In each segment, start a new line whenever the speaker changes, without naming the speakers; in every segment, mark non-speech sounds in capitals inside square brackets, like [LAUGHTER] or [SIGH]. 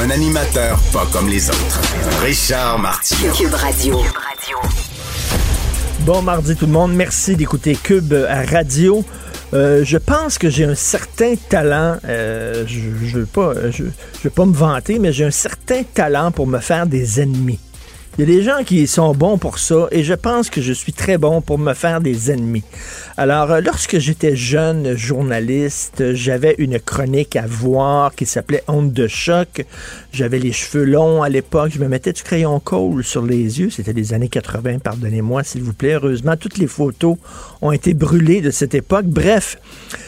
Un animateur pas comme les autres. Richard Martineau.
Cube Radio.
Bon mardi tout le monde, merci d'écouter Cube Radio. Euh, je pense que j'ai un certain talent, euh, je ne veux, pas, je, je veux pas me vanter, mais j'ai un certain talent pour me faire des ennemis. Il y a des gens qui sont bons pour ça et je pense que je suis très bon pour me faire des ennemis. Alors, euh, lorsque j'étais jeune journaliste, j'avais une chronique à voir qui s'appelait Honte de choc. J'avais les cheveux longs à l'époque. Je me mettais du crayon colle sur les yeux. C'était les années 80, pardonnez-moi, s'il vous plaît. Heureusement, toutes les photos ont été brûlées de cette époque. Bref,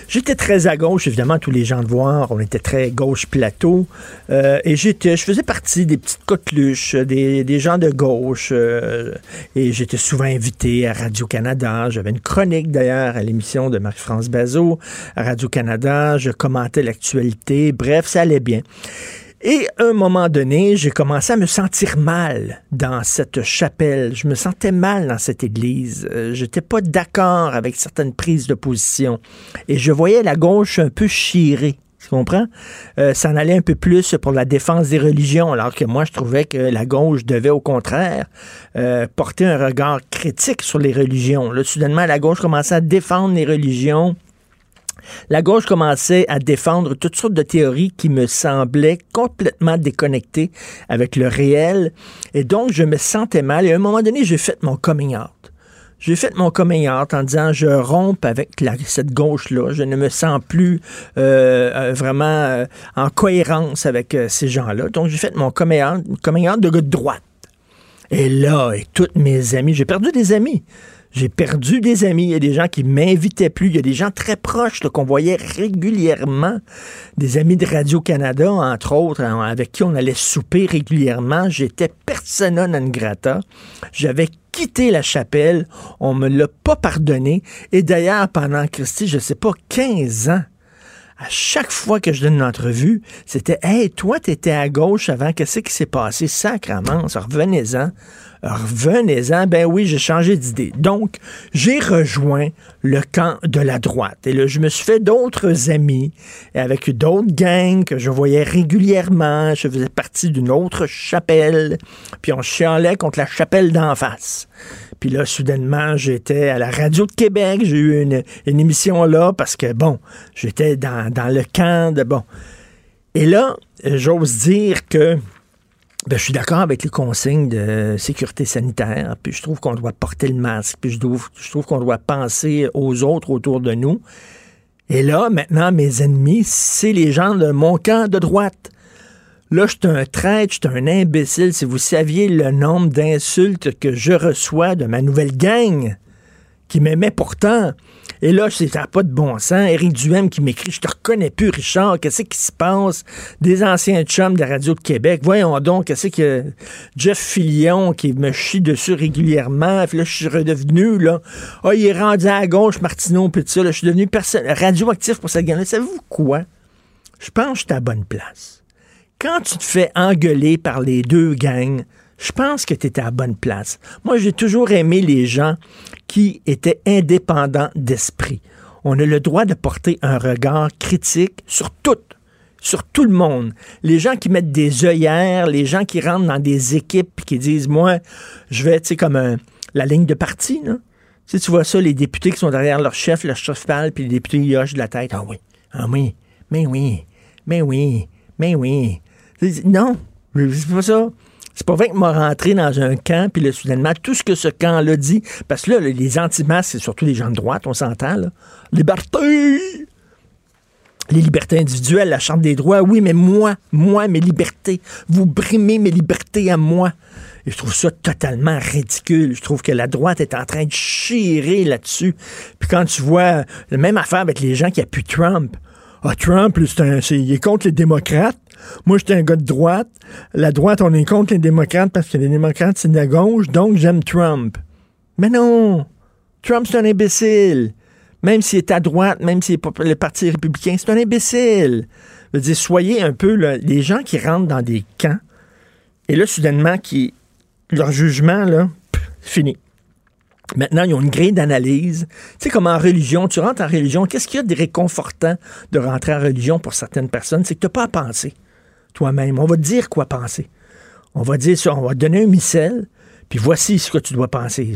j'étais très à gauche, évidemment, tous les gens de voir. On était très gauche plateau. Euh, et j'étais, je faisais partie des petites coqueluches, des, des gens de gauche. euh, et j'étais souvent invité à Radio-Canada. J'avais une chronique d'ailleurs à l'émission de Marie-France Bazot à Radio-Canada. Je commentais l'actualité. Bref, ça allait bien. Et à un moment donné, j'ai commencé à me sentir mal dans cette chapelle. Je me sentais mal dans cette église. Euh, J'étais pas d'accord avec certaines prises de position. Et je voyais la gauche un peu chirée. Tu comprends? Euh, ça en allait un peu plus pour la défense des religions, alors que moi, je trouvais que la gauche devait, au contraire, euh, porter un regard critique sur les religions. Là, soudainement, la gauche commençait à défendre les religions. La gauche commençait à défendre toutes sortes de théories qui me semblaient complètement déconnectées avec le réel. Et donc, je me sentais mal. Et à un moment donné, j'ai fait mon coming out. J'ai fait mon coming out en disant je romps avec cette gauche-là. Je ne me sens plus euh, euh, vraiment euh, en cohérence avec ces gens-là. Donc, j'ai fait mon coming out, coming out de droite. Et là, et toutes mes amis, j'ai perdu des amis. J'ai perdu des amis. Il y a des gens qui m'invitaient plus. Il y a des gens très proches qu'on voyait régulièrement. Des amis de Radio-Canada, entre autres, hein, avec qui on allait souper régulièrement. J'étais persona non grata. J'avais quitté la chapelle. On me l'a pas pardonné. Et d'ailleurs, pendant, Christy, je sais pas, 15 ans, à chaque fois que je donne une entrevue, c'était Hey, toi, t'étais à gauche avant, qu'est-ce qui s'est passé? Sacrement, revenez-en. Revenez-en. Ben oui, j'ai changé d'idée. Donc, j'ai rejoint le camp de la droite. Et là, je me suis fait d'autres amis avec d'autres gangs que je voyais régulièrement. Je faisais partie d'une autre chapelle. Puis on chialait contre la chapelle d'en face. Puis là, soudainement, j'étais à la radio de Québec. J'ai eu une, émission là parce que, bon, j'étais dans, dans le camp de, bon. Et là, j'ose dire que ben, je suis d'accord avec les consignes de sécurité sanitaire, puis je trouve qu'on doit porter le masque, puis je trouve, je trouve qu'on doit penser aux autres autour de nous. Et là, maintenant, mes ennemis, c'est les gens de mon camp de droite. Là, je suis un traître, je suis un imbécile. Si vous saviez le nombre d'insultes que je reçois de ma nouvelle gang, qui m'aimait pourtant. Et là, c'est pas de bon sens. Éric Duhem qui m'écrit Je te reconnais plus, Richard. Qu'est-ce qui se passe? Des anciens chums de la Radio de Québec. Voyons donc, qu'est-ce que Jeff Fillion qui me chie dessus régulièrement. Puis là, je suis redevenu, là. Ah, il est rendu à gauche, Martineau, puis tout ça. Là, je suis devenu personne radioactif pour cette gang-là. Savez-vous quoi? Je pense que je suis à bonne place. Quand tu te fais engueuler par les deux gangs, je pense que tu étais à la bonne place. Moi, j'ai toujours aimé les gens qui étaient indépendants d'esprit. On a le droit de porter un regard critique sur tout, sur tout le monde. Les gens qui mettent des œillères, les gens qui rentrent dans des équipes et qui disent, moi, je vais, tu sais, comme un- la ligne de parti, là. Tu tu vois ça, les députés qui sont derrière leur chef, leur chef parle, puis les députés ils hochent la tête. Ah oui, ah oui, mais oui, mais oui, mais oui. Non, c'est pas ça. C'est pas vrai que m'a rentré dans un camp, puis là, soudainement, tout ce que ce camp-là dit, parce que là, les anti-masques, c'est surtout les gens de droite, on s'entend, là. Liberté! Les libertés individuelles, la Charte des droits, oui, mais moi, moi, mes libertés, vous brimez mes libertés à moi. Et je trouve ça totalement ridicule. Je trouve que la droite est en train de chirer là-dessus. Puis quand tu vois la même affaire avec les gens qui appuient Trump. Ah, Trump, c'est- il est contre les démocrates. Moi, j'étais un gars de droite. La droite, on est contre les démocrates parce que les démocrates, c'est de la gauche, donc j'aime Trump. Mais non! Trump, c'est un imbécile. Même s'il est à droite, même s'il est le Parti républicain, c'est un imbécile. Je veux dire, soyez un peu les gens qui rentrent dans des camps, et là, soudainement, qui, leur jugement, là, fini. Maintenant, ils ont une grille d'analyse. Tu sais, comme en religion, tu rentres en religion, qu'est-ce qu'il y a de réconfortant de rentrer en religion pour certaines personnes? C'est que tu n'as pas à penser toi-même. On va te dire quoi penser. On va dire on va te donner un missel, puis voici ce que tu dois penser.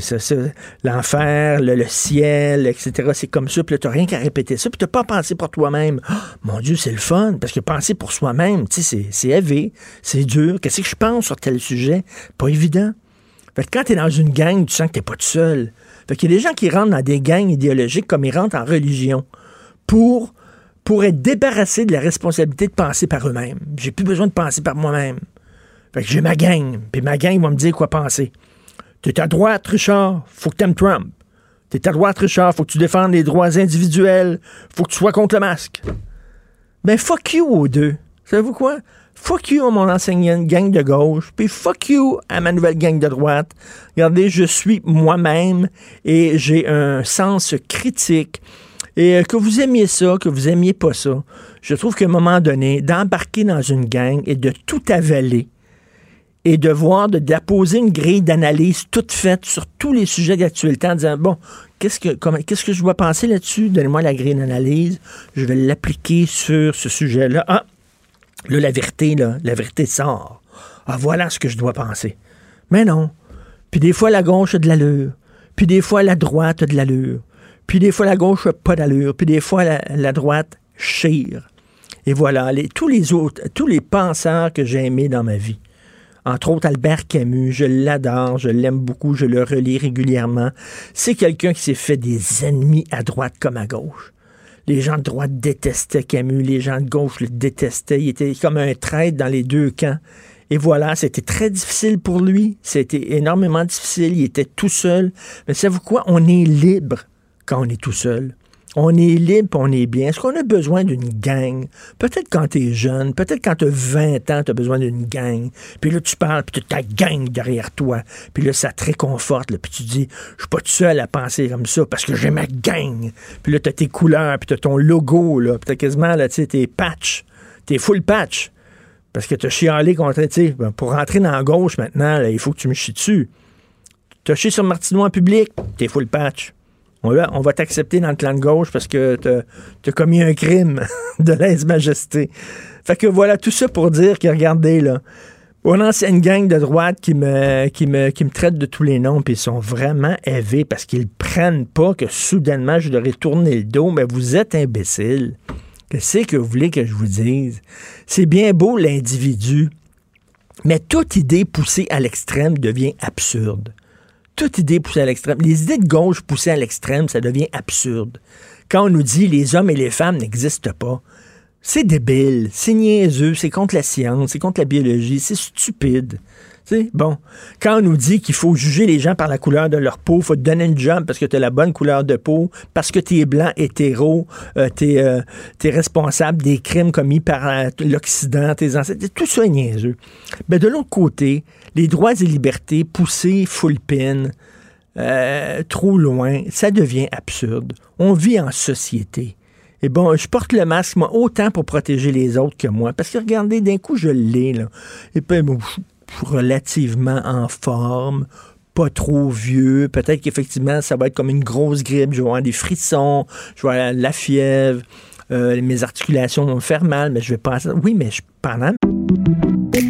L'enfer, le, ciel, etc. C'est comme ça, puis là, tu rien qu'à répéter ça, puis tu pas à penser pour toi-même. Oh, mon Dieu, c'est le fun, parce que penser pour soi-même, tu sais, c'est- élevé, c'est dur. Qu'est-ce que je pense sur tel sujet? Pas évident. Fait que quand tu es dans une gang, tu sens que tu pas tout seul. Fait qu'il y a des gens qui rentrent dans des gangs idéologiques comme ils rentrent en religion pour, pour être débarrassés de la responsabilité de penser par eux-mêmes. J'ai plus besoin de penser par moi-même. Fait que j'ai ma gang, puis ma gang va me dire quoi penser. T'es à droite, Richard, faut que t'aimes Trump. T'es à droite, Richard, faut que tu défendes les droits individuels, faut que tu sois contre le masque. Ben fuck you aux deux. Savez-vous quoi? Fuck you à mon ancienne gang de gauche, puis fuck you à ma nouvelle gang de droite. Regardez, je suis moi-même et j'ai un sens critique. Et euh, que vous aimiez ça, que vous aimiez pas ça, je trouve qu'à un moment donné, d'embarquer dans une gang et de tout avaler, et de voir, de d'apposer une grille d'analyse toute faite sur tous les sujets d'actualité en disant, bon, qu'est-ce que, qu'est-ce que je dois penser là-dessus? Donnez-moi la grille d'analyse, je vais l'appliquer sur ce sujet-là. Ah, là, la vérité, là, la vérité sort. Ah, voilà ce que je dois penser. Mais non. Puis des fois, la gauche a de l'allure. Puis des fois, la droite a de l'allure. Puis des fois, la gauche a pas d'allure. Puis des fois, la, droite chire. Et voilà, tous les autres, tous les penseurs que j'ai aimés dans ma vie. Entre autres, Albert Camus, je l'adore, je l'aime beaucoup, je le relis régulièrement. C'est quelqu'un qui s'est fait des ennemis à droite comme à gauche. Les gens de droite détestaient Camus, les gens de gauche le détestaient. Il était comme un traître dans les deux camps. Et voilà, c'était très difficile pour lui. C'était énormément difficile. Il était tout seul. Mais savez-vous quoi? On est libre quand on est tout seul. On est libre, on est bien. Est-ce qu'on a besoin d'une gang? Peut-être quand tu es jeune, peut-être quand tu as 20 ans, tu as besoin d'une gang. Puis là, tu parles, puis tu as ta gang derrière toi. Puis là, ça te réconforte. Puis tu dis, je suis pas tout seul à penser comme ça parce que j'ai ma gang. Puis là, tu as tes couleurs, puis tu as ton logo, là. Puis tu quasiment, là, tu tes patchs. T'es full patch. Parce que tu as chialé contre, tu ben, pour rentrer dans la gauche maintenant, il faut que tu me chies dessus. Tu as chié sur Martineau en public, t'es full patch. On va, t'accepter dans le clan de gauche parce que tu as commis un crime [LAUGHS] de lèse-majesté. Fait que voilà, tout ça pour dire que, regardez, là, on a une gang de droite qui me, qui me, qui me traite de tous les noms, puis ils sont vraiment élevés parce qu'ils prennent pas que soudainement je leur ai tourné le dos, mais vous êtes imbéciles. Qu'est-ce que vous voulez que je vous dise? C'est bien beau l'individu, mais toute idée poussée à l'extrême devient absurde. Toute idée poussée à l'extrême. Les idées de gauche poussées à l'extrême, ça devient absurde. Quand on nous dit les hommes et les femmes n'existent pas, c'est débile, c'est niaiseux, c'est contre la science, c'est contre la biologie, c'est stupide. Tu sais, bon, quand on nous dit qu'il faut juger les gens par la couleur de leur peau, faut te donner une job parce que tu la bonne couleur de peau, parce que tu es blanc, hétéro, euh, tu es, responsable des crimes commis par euh, l'Occident, tes ancêtres, tout ça est niaiseux. Mais de l'autre côté, les droits et libertés poussés full pin, euh, trop loin, ça devient absurde. On vit en société. Et bon, je porte le masque, moi, autant pour protéger les autres que moi. Parce que regardez, d'un coup, je l'ai, là. Et puis, bon, je suis relativement en forme, pas trop vieux. Peut-être qu'effectivement, ça va être comme une grosse grippe. Je vais avoir des frissons, je vais avoir la fièvre, euh, mes articulations vont me faire mal, mais je vais pas. Oui, mais je pendant.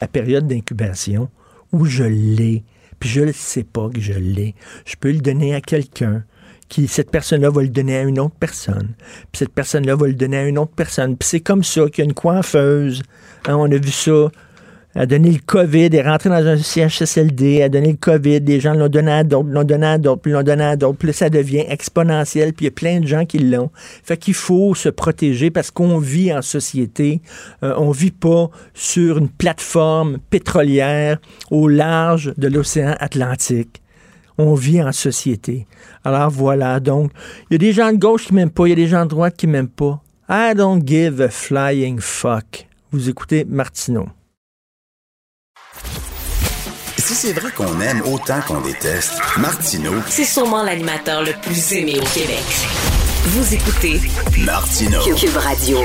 La période d'incubation où je l'ai, puis je ne sais pas que je l'ai, je peux le donner à quelqu'un qui, cette personne-là va le donner à une autre personne. Puis cette personne-là va le donner à une autre personne. Puis c'est comme ça qu'il y a une coiffeuse. Hein, on a vu ça. A donné le COVID, est rentré dans un CHSLD, a donné le COVID, des gens l'ont donné à d'autres, l'ont donné à d'autres, l'ont donné à d'autres, puis ça devient exponentiel, puis il y a plein de gens qui l'ont. Fait qu'il faut se protéger parce qu'on vit en société, euh, on vit pas sur une plateforme pétrolière au large de l'océan Atlantique. On vit en société. Alors voilà, donc, il y a des gens de gauche qui m'aiment pas, il y a des gens de droite qui m'aiment pas. I don't give a flying fuck. Vous écoutez Martineau.
Si c'est vrai qu'on aime autant qu'on déteste, Martineau,
C'est sûrement l'animateur le plus aimé au Québec. Vous écoutez
Martineau.
Cube Radio.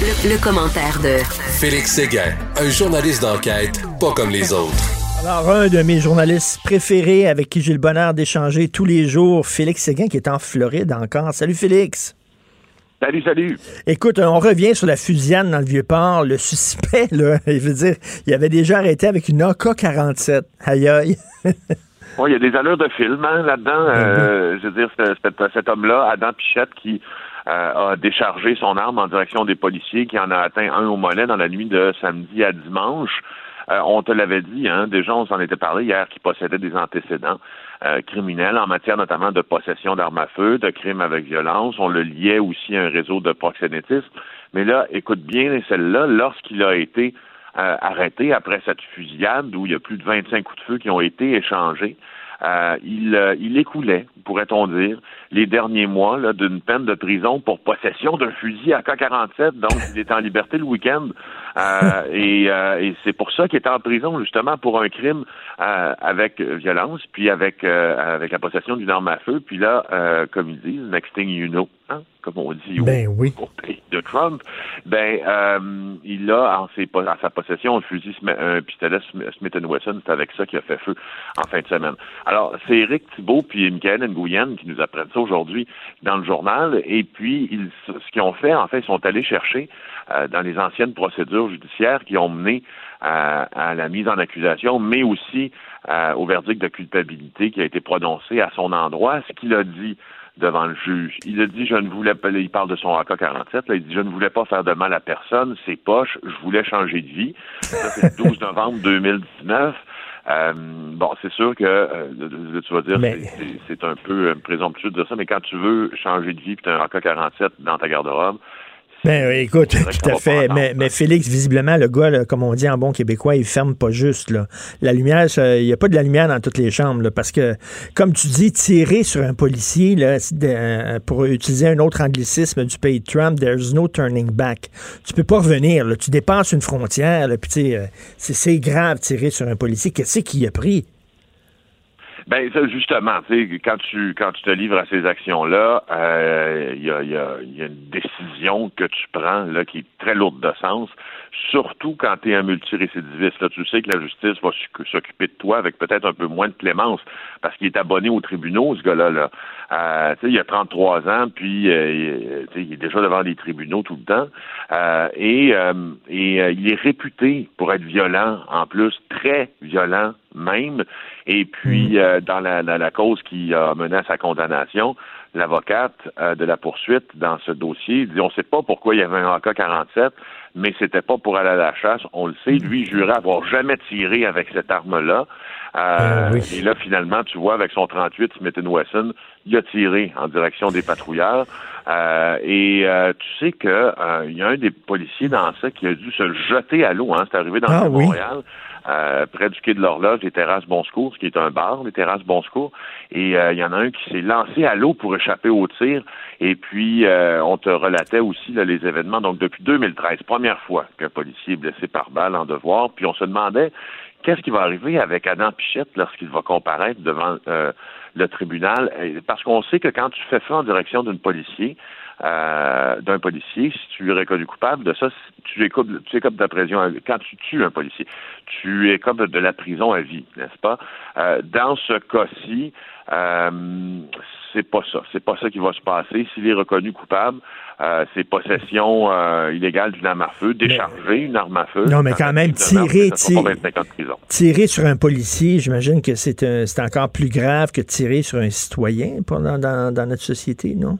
Le, le commentaire de
Félix Séguin, un journaliste d'enquête pas comme les autres.
Alors, un de mes journalistes préférés avec qui j'ai le bonheur d'échanger tous les jours, Félix Séguin, qui est en Floride encore. Salut Félix.
Salut, salut.
Écoute, on revient sur la fusillade dans le Vieux-Port. Le suspect, là, [LAUGHS] il veut dire, il avait déjà arrêté avec une AK-47. Aïe aïe. [LAUGHS]
Bon, il y a des allures de film hein, là-dedans. Euh, je veux dire, cet homme-là, Adam Pichette, qui euh, a déchargé son arme en direction des policiers, qui en a atteint un au mollet dans la nuit de samedi à dimanche. Euh, on te l'avait dit, hein, déjà on s'en était parlé hier, qui possédait des antécédents euh, en matière notamment de possession d'armes à feu, de crimes avec violence. On le liait aussi à un réseau de proxénétisme. Mais là, écoute bien celle-là, lorsqu'il a été euh, arrêté après cette fusillade où il y a plus de 25 coups de feu qui ont été échangés. Euh, il, euh, il écoulait, pourrait-on dire, les derniers mois d'une peine de prison pour possession d'un fusil AK-47. Donc, il est en liberté le week-end. Euh, et euh, et c'est pour ça qu'il est en prison, justement, pour un crime euh, avec violence, puis avec, euh, avec la possession d'une arme à feu. Puis là, euh, comme ils disent, next thing you know, hein, comme on dit au-
Ben oui.
au pays de Trump, ben euh, il a en, ses, po- en sa possession un fusil, un pistolet Sm- Smith Wesson. C'est avec ça qu'il a fait feu en fin de semaine. Alors, c'est Éric Thibault puis Michael Nguyen qui nous apprennent ça aujourd'hui dans le journal. Et puis, ils, ce qu'ils ont fait, en fait, ils sont allés chercher euh, dans les anciennes procédures judiciaires qui ont mené à, à la mise en accusation, mais aussi euh, au verdict de culpabilité qui a été prononcé à son endroit, ce qu'il a dit devant le juge. Il a dit, je ne voulais pas, il parle de son AK-47, là, il dit, je ne voulais pas faire de mal à personne, c'est poche, je voulais changer de vie. Ça, c'est le [LAUGHS] 12 novembre 2019. Euh, bon, c'est sûr que euh, tu vas dire
Mais-
c'est- c'est- c'est un peu euh, présomptueux de dire ça, mais quand tu veux changer de vie puis tu as un AK-47 dans ta garde-robe,
Ben oui, écoute,
C'est vrai
tout à fait. Mais, mais. Félix, visiblement, le gars, là, comme on dit en bon québécois, il ferme pas juste. Là. La lumière, il n'y a pas de la lumière dans toutes les chambres. là, parce que, comme tu dis, tirer sur un policier, là, euh, pour utiliser un autre anglicisme du pays de Trump, there's no turning back. Tu peux pas revenir. Là, tu dépasses une frontière. Puis, tu sais, euh, c'est, c'est grave tirer sur un policier. Qu'est-ce qu'il a pris?
Ben ça, justement, quand tu quand tu te livres à ces actions-là, euh, il y, a, y, a, y a une décision que tu prends là qui est très lourde de sens, surtout quand tu es un multirécidiviste. Là, tu sais que la justice va s'oc- s'occuper de toi avec peut-être un peu moins de clémence parce qu'il est abonné aux tribunaux, ce gars-là. Là. Euh, il a 33 ans, puis euh, il- est déjà devant les tribunaux tout le temps. Euh, et euh, et euh, il est réputé pour être violent, en plus, très violent même. Et puis, euh, dans la, la, la cause qui a mené à sa condamnation, l'avocate euh, de la poursuite dans ce dossier dit on ne sait pas pourquoi il y avait un AK-47, mais c'était pas pour aller à la chasse. On le sait, lui jurait avoir jamais tiré avec cette arme-là. Euh,
oui.
Et là, finalement, tu vois, avec son 38 Smith Wesson, il a tiré en direction des patrouilleurs. Euh, et euh, tu sais que euh, il y a un des policiers dans ça qui a dû se jeter à l'eau. Hein, c'est arrivé dans
Ah
le
oui.
Montréal. Euh, près du quai de l'horloge, les terrasses Bon Secours, ce qui est un bar, les terrasses Bon Secours. Et euh, il y en a un qui s'est lancé à l'eau pour échapper au tir. Et puis, euh, on te relatait aussi là, les événements. Donc, depuis 2013, première fois qu'un policier est blessé par balle en devoir. Puis, on se demandait qu'est-ce qui va arriver avec Adam Pichette lorsqu'il va comparaître devant euh, le tribunal? Parce qu'on sait que quand tu fais feu en direction d'un policier, euh, d'un policier, si tu es reconnu coupable de ça, tu écopes, tu écopes de la prison à vie. Quand tu tues un policier, tu écopes de la prison à vie, n'est-ce pas? Euh, dans ce cas-ci, euh, c'est pas ça. C'est pas ça qui va se passer. S'il est reconnu coupable, euh, c'est possession euh, illégale d'une arme à feu, décharger une arme à feu.
Non, mais quand même, tirer, tirer-
25 ans de prison.
Tirer sur un policier, j'imagine que c'est, encore plus grave que tirer sur un citoyen dans- dans notre société, non?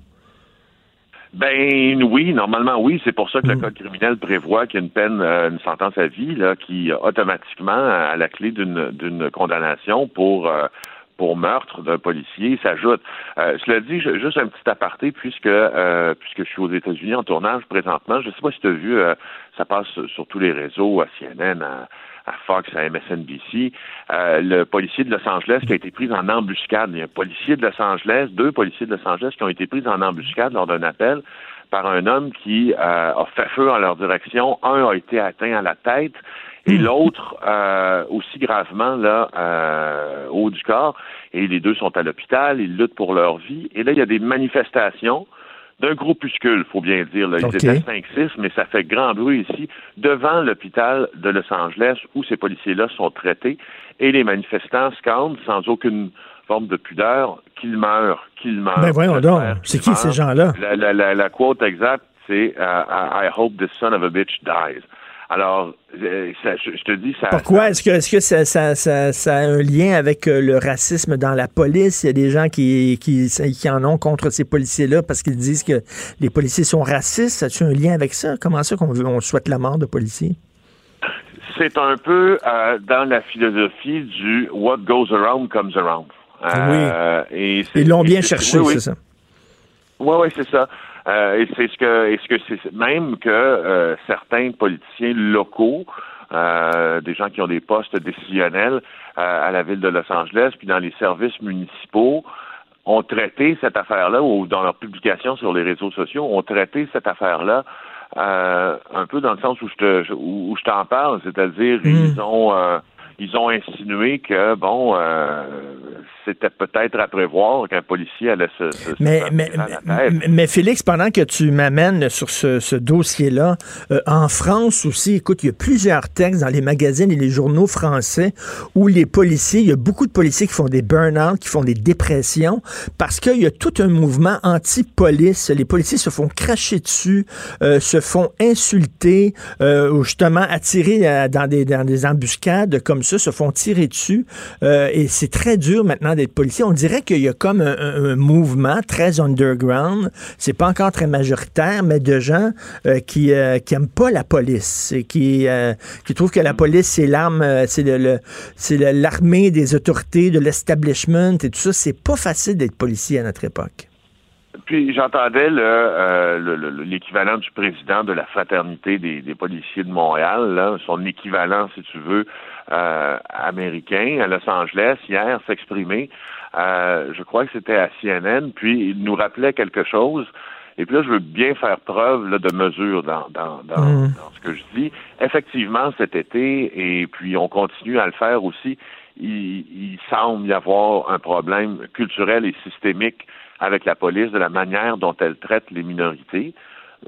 Ben oui, normalement oui. C'est pour ça que le
Mm.
code criminel prévoit qu'il y a une peine, euh, une sentence à vie, là, qui euh, automatiquement à la clé d'une d'une condamnation pour euh, pour meurtre d'un policier s'ajoute. Euh, cela dit, je- juste un petit aparté, puisque euh, puisque je suis aux États-Unis en tournage présentement, je ne sais pas si tu as vu, euh, ça passe sur tous les réseaux, à CNN, à, à Fox, à MSNBC, euh, le policier de Los Angeles qui a été pris en embuscade. Il y a un policier de Los Angeles, deux policiers de Los Angeles qui ont été pris en embuscade lors d'un appel par un homme qui euh, a fait feu en leur direction. Un a été atteint à la tête et l'autre euh, aussi gravement là euh, au haut du corps. Et les deux sont à l'hôpital, ils luttent pour leur vie. Et là, il y a des manifestations d'un groupuscule, faut bien dire. Là. Ils
OK.
étaient 5-6, mais ça fait grand bruit ici, devant l'hôpital de Los Angeles où ces policiers-là sont traités. Et les manifestants scandent sans aucune forme de pudeur qu'ils meurent, qu'ils meurent.
Ben voyons donc, c'est qui ces gens-là?
La, la, la, la quote exacte, c'est euh, I hope this son of a bitch dies. Alors, euh, ça- je, te dis, ça.
Pourquoi? Est-ce que, est-ce que ça, ça, ça, ça a un lien avec euh, le racisme dans la police? Il y a des gens qui, qui, qui en ont contre ces policiers-là parce qu'ils disent que les policiers sont racistes. As-tu un lien avec ça? Comment ça qu'on on souhaite la mort de policiers?
C'est un peu euh, dans la philosophie du what goes around comes around. Euh, et
Ils l'ont bien cherché,
oui, oui.
c'est ça?
Oui, oui, c'est ça. Euh, et c'est ce que, est-ce que c'est même que euh, certains politiciens locaux, euh, des gens qui ont des postes décisionnels euh, à la ville de Los Angeles, puis dans les services municipaux, ont traité cette affaire-là, ou dans leurs publications sur les réseaux sociaux, ont traité cette affaire-là euh, un peu dans le sens où je te où, où je t'en parle, c'est-à-dire ils ont euh, ils ont insinué que bon euh, c'était peut-être à prévoir qu'un policier allait se,
Mais, mais, mais, Félix, pendant que tu m'amènes sur ce, ce dossier-là, euh, en France aussi, écoute, il y a plusieurs textes dans les magazines et les journaux français où les policiers, il y a beaucoup de policiers qui font des burn-out, qui font des dépressions, parce qu'il y a tout un mouvement anti-police. Les policiers se font cracher dessus, euh, se font insulter, ou justement attirer dans, des, dans des embuscades comme ça, se font tirer dessus. Euh, et c'est très dur maintenant d'être policier. On dirait qu'il y a comme un, un- un mouvement très underground. C'est pas encore très majoritaire, mais de gens euh, qui euh, qui aiment pas la police et qui euh, qui trouvent que la police c'est l'arme, euh, c'est le, l'armée des autorités, de l'establishment et tout ça. C'est pas facile d'être policier à notre époque.
Puis j'entendais le, euh, le- le- l'équivalent du président de la fraternité des, des policiers de Montréal, là, son équivalent, si tu veux, euh, américain à Los Angeles hier s'exprimer. Euh, je crois que c'était à CNN, puis il nous rappelait quelque chose. Et puis là, je veux bien faire preuve là, de mesure dans, dans, dans,
Mm.
dans ce que je dis. Effectivement, cet été, et puis on continue à le faire aussi, il, il semble y avoir un problème culturel et systémique avec la police de la manière dont elle traite les minorités,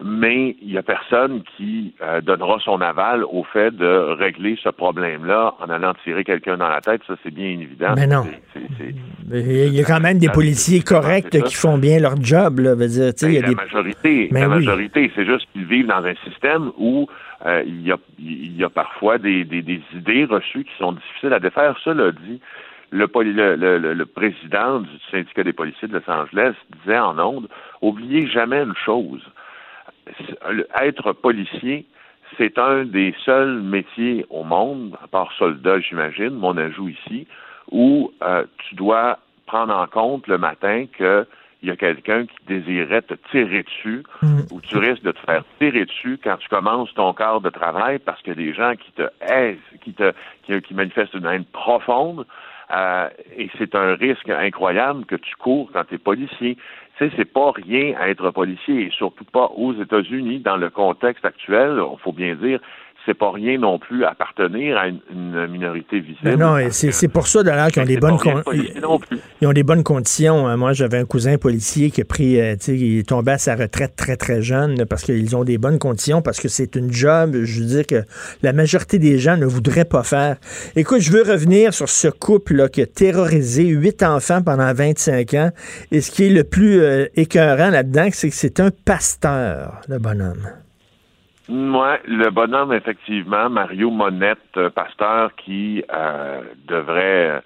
mais il n'y a personne qui euh, donnera son aval au fait de régler ce problème-là en allant tirer quelqu'un dans la tête. Ça, c'est bien évident.
Mais non. Mais Il y a quand même des policiers corrects qui font bien leur job. Là. Dire, il y a
Ben, la
des...
majorité,
Ben
la
oui.
majorité, c'est juste qu'ils vivent dans un système où euh, il, y a, il y a parfois des, des, des idées reçues qui sont difficiles à défaire. Cela dit, le, le, le, le- le président du syndicat des policiers de Los Angeles disait en ondes, oubliez jamais une chose, être policier, c'est un des seuls métiers au monde, à part soldat, j'imagine, mon ajout ici, où euh, tu dois prendre en compte le matin que il y a quelqu'un qui désirait te tirer dessus ou tu risques de te faire tirer dessus quand tu commences ton quart de travail parce que des gens qui te haissent, qui te qui, qui manifestent une haine profonde euh, et c'est un risque incroyable que tu cours quand tu es policier. Tu sais, c'est pas rien à être policier et surtout pas aux États-Unis dans le contexte actuel. Il faut bien dire, c'est pas rien non plus appartenir à une, une minorité visible.
Ben non, c'est pour ça d'ailleurs qu'ils ont des bonnes con- ils ont des bonnes conditions. hein. Moi, j'avais un cousin policier qui a pris, euh, tu sais, il est tombé à sa retraite très très jeune parce qu'ils ont des bonnes conditions, parce que c'est une job, je veux dire que la majorité des gens ne voudraient pas faire. Écoute, je veux revenir sur ce couple là qui a terrorisé huit enfants pendant 25 ans. Et ce qui est le plus euh, écœurant là-dedans, c'est que c'est un pasteur, le bonhomme.
Ouais, le bonhomme, effectivement, Mario Monette, euh, pasteur qui euh, devrait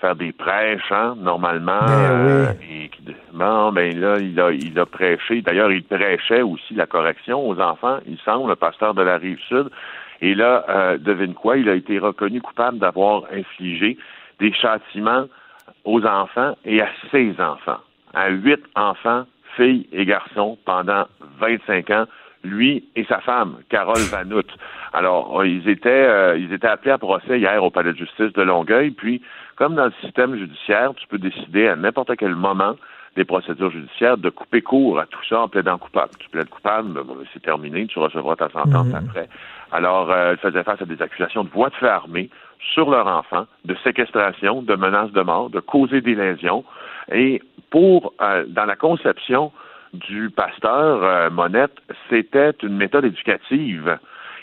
faire des prêches, hein, normalement.
Ben
euh, et qui- bon, ben là, il a, il a prêché. D'ailleurs, il prêchait aussi la correction aux enfants, il semble, le pasteur de la rive sud. Et là, euh, devine quoi, il a été reconnu coupable d'avoir infligé des châtiments aux enfants et à ses enfants, à huit enfants, filles et garçons, pendant 25 ans, lui et sa femme, Carole Vanout. Alors, euh, ils étaient, euh, ils étaient appelés à procès hier au palais de justice de Longueuil, puis, comme dans le système judiciaire, tu peux décider à n'importe quel moment des procédures judiciaires de couper court à tout ça en plaidant coupable. Tu plaides coupable, ben, bon, c'est terminé, tu recevras ta sentence
Mhm.
après. Alors, euh, ils faisaient face à des accusations de voie de fait armée sur leur enfant, de séquestration, de menaces de mort, de causer des lésions. Et pour, euh, dans la conception du pasteur euh, Monette, c'était une méthode éducative.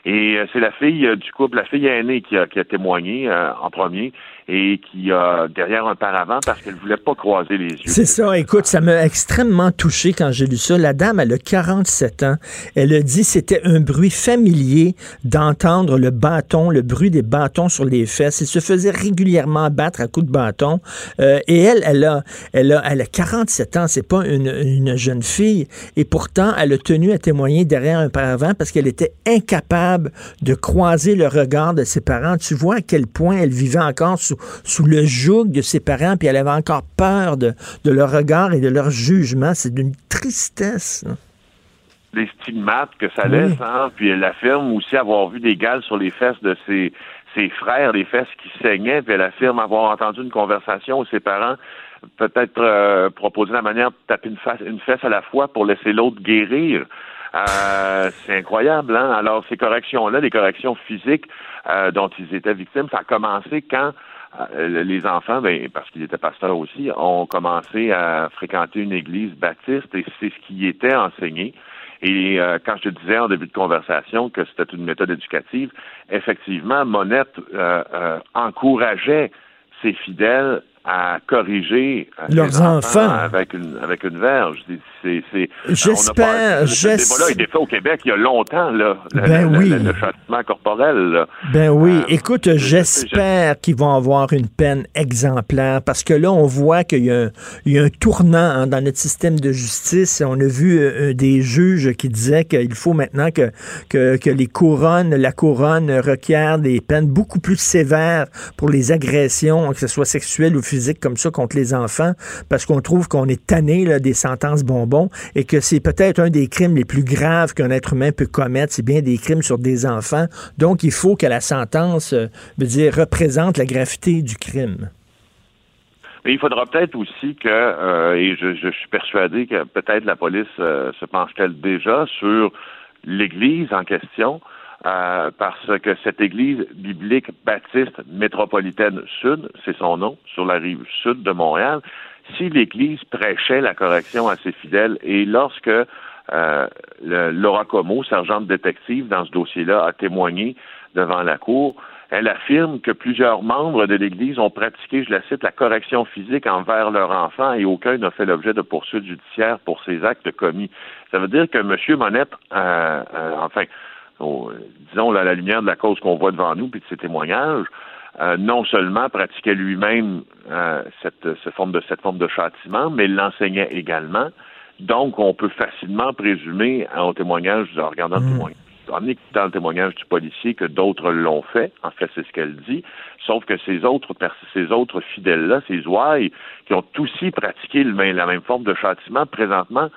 Et euh, c'est la fille euh, du couple, la fille aînée qui a, qui a témoigné euh, en premier et qui a derrière un paravent parce qu'elle voulait pas croiser les yeux.
C'est ça. Écoute, ça m'a extrêmement touché quand j'ai lu ça. La dame, elle a 47 ans. Elle a dit c'était un bruit familier d'entendre le bâton, le bruit des bâtons sur les fesses. Elle se faisait régulièrement battre à coups de bâton. Euh, et elle, elle a, elle a, elle a 47 ans. C'est pas une, une jeune fille. Et pourtant, elle a tenu à témoigner derrière un paravent parce qu'elle était incapable de croiser le regard de ses parents. Tu vois à quel point elle vivait encore sous, sous le joug de ses parents, puis elle avait encore peur de, de leur regard et de leur jugement. C'est d'une tristesse. hein.
les stigmates que ça
Oui.
laisse, hein, puis elle affirme aussi avoir vu des gales sur les fesses de ses, ses frères, les fesses qui saignaient, puis elle affirme avoir entendu une conversation où ses parents peut-être euh, proposer la manière de taper une, face, une fesse à la fois pour laisser l'autre guérir. Euh, [LAUGHS] c'est incroyable, hein? Alors, ces corrections-là, les corrections physiques euh, dont ils étaient victimes, ça a commencé quand les enfants, ben, parce qu'ils étaient pasteurs aussi, ont commencé à fréquenter une église baptiste et c'est ce qui était enseigné. Et euh, quand je te disais en début de conversation que c'était une méthode éducative, effectivement, Monette euh, euh, encourageait ses fidèles à corriger euh,
Leurs
les
enfants.
avec une avec une verge. C'est-
J'espère,
Ce débat-là été fait au Québec il y a longtemps, là.
Ben
le-
oui.
le- le châtiment corporel, là.
Ben oui,
Euh,
écoute,
je- je-
j'espère qu'ils vont avoir une peine exemplaire parce que là, on voit qu'il y, a un- il y a un tournant hein, dans notre système de justice. On a vu euh, des juges qui disaient qu'il faut maintenant que, que, que les couronnes, la couronne requiert des peines beaucoup plus sévères pour les agressions, que ce soit sexuelles ou physiques comme ça contre les enfants, parce qu'on trouve qu'on est tanné des sentences bonbons et que c'est peut-être un des crimes les plus graves qu'un être humain peut commettre, c'est bien des crimes sur des enfants. Donc, il faut que la sentence, euh, dire, représente la gravité du crime.
Mais il faudra peut-être aussi que, euh, et je, suis persuadé que peut-être la police euh, se penche-t-elle déjà sur l'Église en question, parce que cette Église biblique baptiste métropolitaine sud, c'est son nom, sur la rive sud de Montréal, si l'Église prêchait la correction à ses fidèles et lorsque euh, Laura Como, sergente détective dans ce dossier-là, a témoigné devant la Cour, elle affirme que plusieurs membres de l'Église ont pratiqué, je la cite, la correction physique envers leur enfant et aucun n'a fait l'objet de poursuites judiciaires pour ces actes commis. Ça veut dire que M. Monette, euh, euh, enfin, disons à la lumière de la cause qu'on voit devant nous puis de ses témoignages, euh, non seulement pratiquait lui-même euh, cette, cette forme de cette forme de châtiment, mais l'enseignait également. Donc, on peut facilement présumer, au témoignage, en regardant le témoignage, en écoutant le témoignage du policier, que d'autres l'ont fait. En fait, c'est ce qu'elle dit. Sauf que ces autres, ces autres fidèles-là, ces ouailles, qui ont aussi pratiqué le même- la même forme de châtiment, présentement,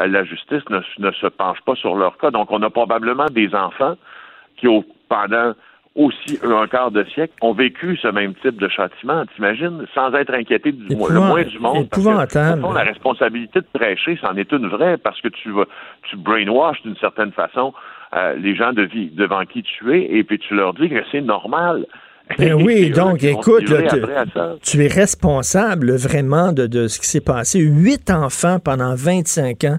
euh, la justice ne, ne se penche pas sur leur cas. Donc, on a probablement des enfants qui, au- pendant aussi un quart de siècle, ont vécu ce même type de châtiment, t'imagines, sans être inquiétés du mo- le moins du monde. Parce que, fond, la responsabilité de prêcher, c'en est une vraie, parce que tu vas, tu brainwash d'une certaine façon euh, les gens de vie, devant qui tu es, et puis tu leur dis que c'est normal.
Ben [LAUGHS] oui, donc écoute, là, tu- es responsable vraiment de, de ce qui s'est passé. Huit enfants pendant 25 ans.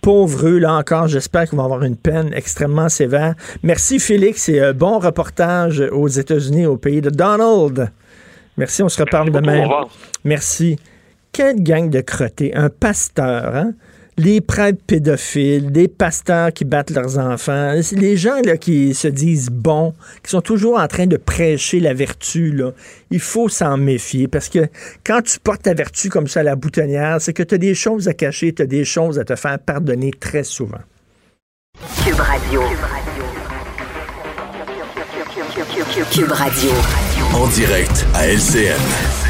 Pauvres eux, là encore, j'espère qu'ils vont avoir une peine extrêmement sévère. Merci Félix et euh, bon reportage aux États-Unis, au pays de Donald. Merci, on se reparle demain. Merci. Quelle gang de crottés. Un pasteur, hein? Les prêtres pédophiles, des pasteurs qui battent leurs enfants, les gens là, qui se disent bons, qui sont toujours en train de prêcher la vertu, là, il faut s'en méfier parce que quand tu portes ta vertu comme ça à la boutonnière, c'est que tu as des choses à cacher, tu as des choses à te faire pardonner très souvent.
Cube Radio. Cube Radio.
En direct à LCN.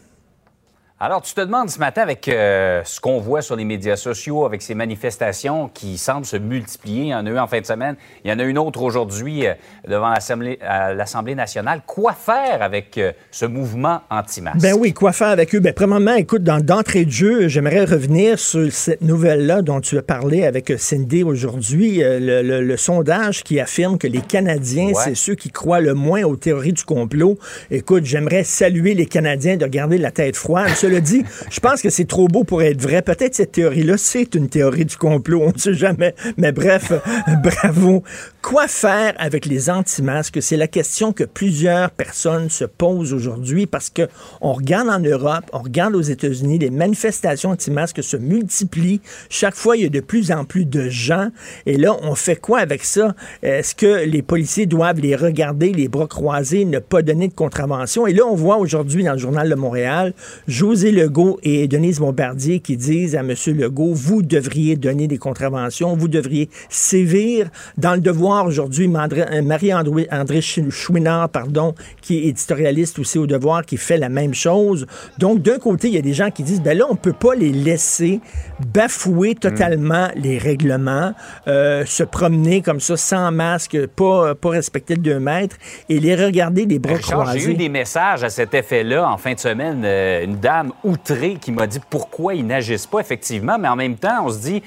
Alors, tu te demandes ce matin avec euh, ce qu'on voit sur les médias sociaux, avec ces manifestations qui semblent se multiplier. Il y en a eu en fin de semaine, il y en a une autre aujourd'hui euh, devant l'Assemblée nationale. Quoi faire avec euh, ce mouvement anti-masque?
Ben oui, quoi faire avec eux? Ben, premièrement, écoute, d'entrée de jeu, j'aimerais revenir sur cette nouvelle-là dont tu as parlé avec Cindy aujourd'hui. Le, sondage qui affirme que les Canadiens, c'est ceux qui croient le moins aux théories du complot. Écoute, j'aimerais saluer les Canadiens de garder la tête froide je pense que c'est trop beau pour être vrai. Peut-être cette théorie-là, c'est une théorie du complot, on ne sait jamais. Mais bref, [LAUGHS] bravo. Quoi faire avec les anti-masques? C'est la question que plusieurs personnes se posent aujourd'hui parce que on regarde en Europe, on regarde aux États-Unis, les manifestations anti-masques se multiplient. Chaque fois, il y a de plus en plus de gens. Et là, on fait quoi avec ça? Est-ce que les policiers doivent les regarder, les bras croisés, ne pas donner de contravention? Et là, on voit aujourd'hui dans le journal de Montréal, José Legault et Denise Bombardier qui disent à M. Legault, vous devriez donner des contraventions, vous devriez sévir dans le devoir aujourd'hui euh, Marie-André Chouinard, pardon, qui est éditorialiste aussi au devoir, qui fait la même chose. Donc, d'un côté, il y a des gens qui disent, ben là, on peut pas les laisser bafouer totalement mm. les règlements, euh, se promener comme ça sans masque, pas, pas respecter le 2 mètres et les regarder des bras croisés.
J'ai eu des messages à cet effet-là en fin de semaine. Euh, une dame outrée qui m'a dit pourquoi ils n'agissent pas, effectivement, mais en même temps, on se dit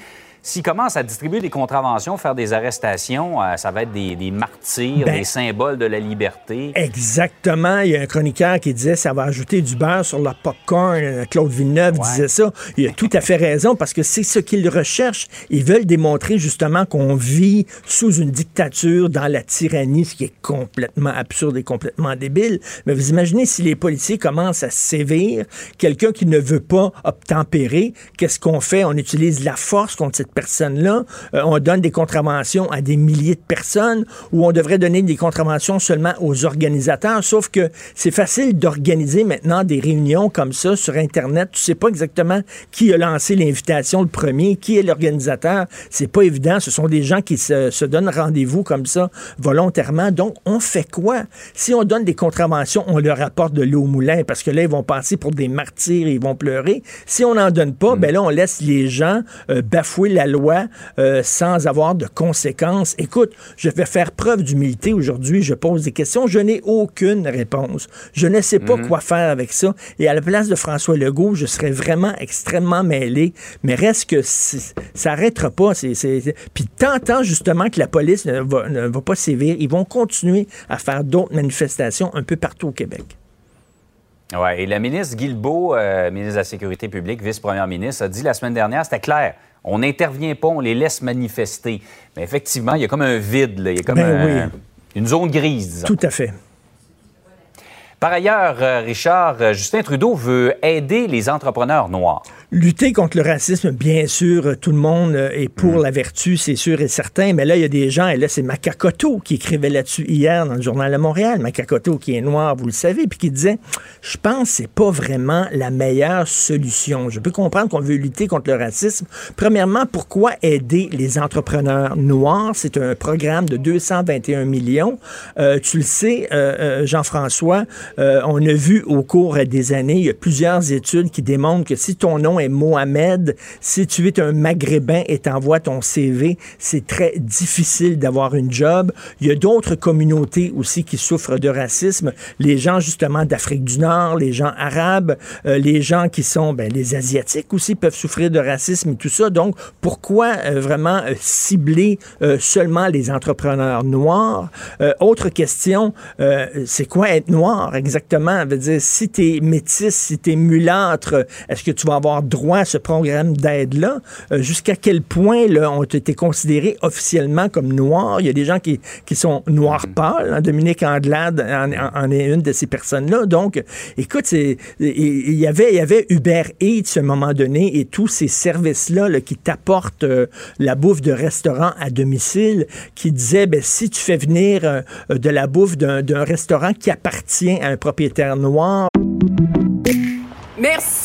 S'ils commencent à distribuer des contraventions, faire des arrestations, euh, ça va être des, martyrs, ben, des symboles de la liberté.
Exactement. Il y a un chroniqueur qui disait ça va ajouter du beurre sur la popcorn. Claude Villeneuve disait ça. Il a tout à fait raison parce que c'est ce qu'ils recherchent. Ils veulent démontrer justement qu'on vit sous une dictature, dans la tyrannie, ce qui est complètement absurde et complètement débile. Mais vous imaginez si les policiers commencent à sévir, quelqu'un qui ne veut pas obtempérer, qu'est-ce qu'on fait? On utilise la force contre cette personnes-là. Euh, on donne des contraventions à des milliers de personnes ou on devrait donner des contraventions seulement aux organisateurs. Sauf que c'est facile d'organiser maintenant des réunions comme ça sur Internet. Tu sais pas exactement qui a lancé l'invitation le premier, qui est l'organisateur. C'est pas évident. Ce sont des gens qui se, se donnent rendez-vous comme ça volontairement. Donc, on fait quoi? Si on donne des contraventions, on leur apporte de l'eau au moulin parce que là, ils vont passer pour des martyrs, ils vont pleurer. Si on n'en donne pas, mm. ben là, on laisse les gens euh, bafouer la loi euh, sans avoir de conséquences. Écoute, je vais faire preuve d'humilité aujourd'hui. Je pose des questions. Je n'ai aucune réponse. Je ne sais pas mhm. quoi faire avec ça. Et à la place de François Legault, je serais vraiment extrêmement mêlé. Mais reste que ça n'arrêtera pas. Puis tant, tant justement que la police ne va, ne va pas sévir, ils vont continuer à faire d'autres manifestations un peu partout au Québec.
Oui, et la ministre Guilbeault, euh, ministre de la Sécurité publique, vice-première ministre, a dit la semaine dernière, c'était clair, on n'intervient pas, on les laisse manifester. Mais effectivement, il y a comme un vide, il y a comme ben une zone grise, disons.
Tout à fait.
Par ailleurs, euh, Richard, euh, Justin Trudeau veut aider les entrepreneurs noirs.
Lutter contre le racisme, bien sûr, tout le monde euh, est pour mm. la vertu, c'est sûr et certain, mais là, il y a des gens, et là, c'est Macacoto qui écrivait là-dessus hier dans le Journal de Montréal, Macacoto qui est noir, vous le savez, puis qui disait, je pense que c'est pas vraiment la meilleure solution. Je peux comprendre qu'on veut lutter contre le racisme. Premièrement, pourquoi aider les entrepreneurs noirs? C'est un programme de 221 millions. Euh, tu le sais, euh, Jean-François, on a vu au cours des années, il y a plusieurs études qui démontrent que si ton nom est Mohamed, si tu es un Maghrébin et t'envoies ton CV, c'est très difficile d'avoir une job. Il y a d'autres communautés aussi qui souffrent de racisme. Les gens justement d'Afrique du Nord, les gens arabes, euh, les gens qui sont, ben, les Asiatiques aussi peuvent souffrir de racisme et tout ça. Donc, pourquoi euh, vraiment euh, cibler seulement les entrepreneurs noirs? autre question, c'est quoi être noir exactement? Veut dire, si tu es métis, si tu es mulâtre, est-ce que tu vas avoir droit à ce programme d'aide-là? Euh, jusqu'à quel point là, ont été considérés officiellement comme noirs? Il y a des gens qui, qui sont noirs pâles. Hein? Dominique Andelade en, est une de ces personnes-là. Donc, écoute, il y avait, il y avait Uber Eats à un moment donné et tous ces services-là qui t'apportent euh, la bouffe de restaurant à domicile qui disaient, ben, si tu fais venir euh, de la bouffe d'un restaurant qui appartient à un propriétaire noir,
Merci,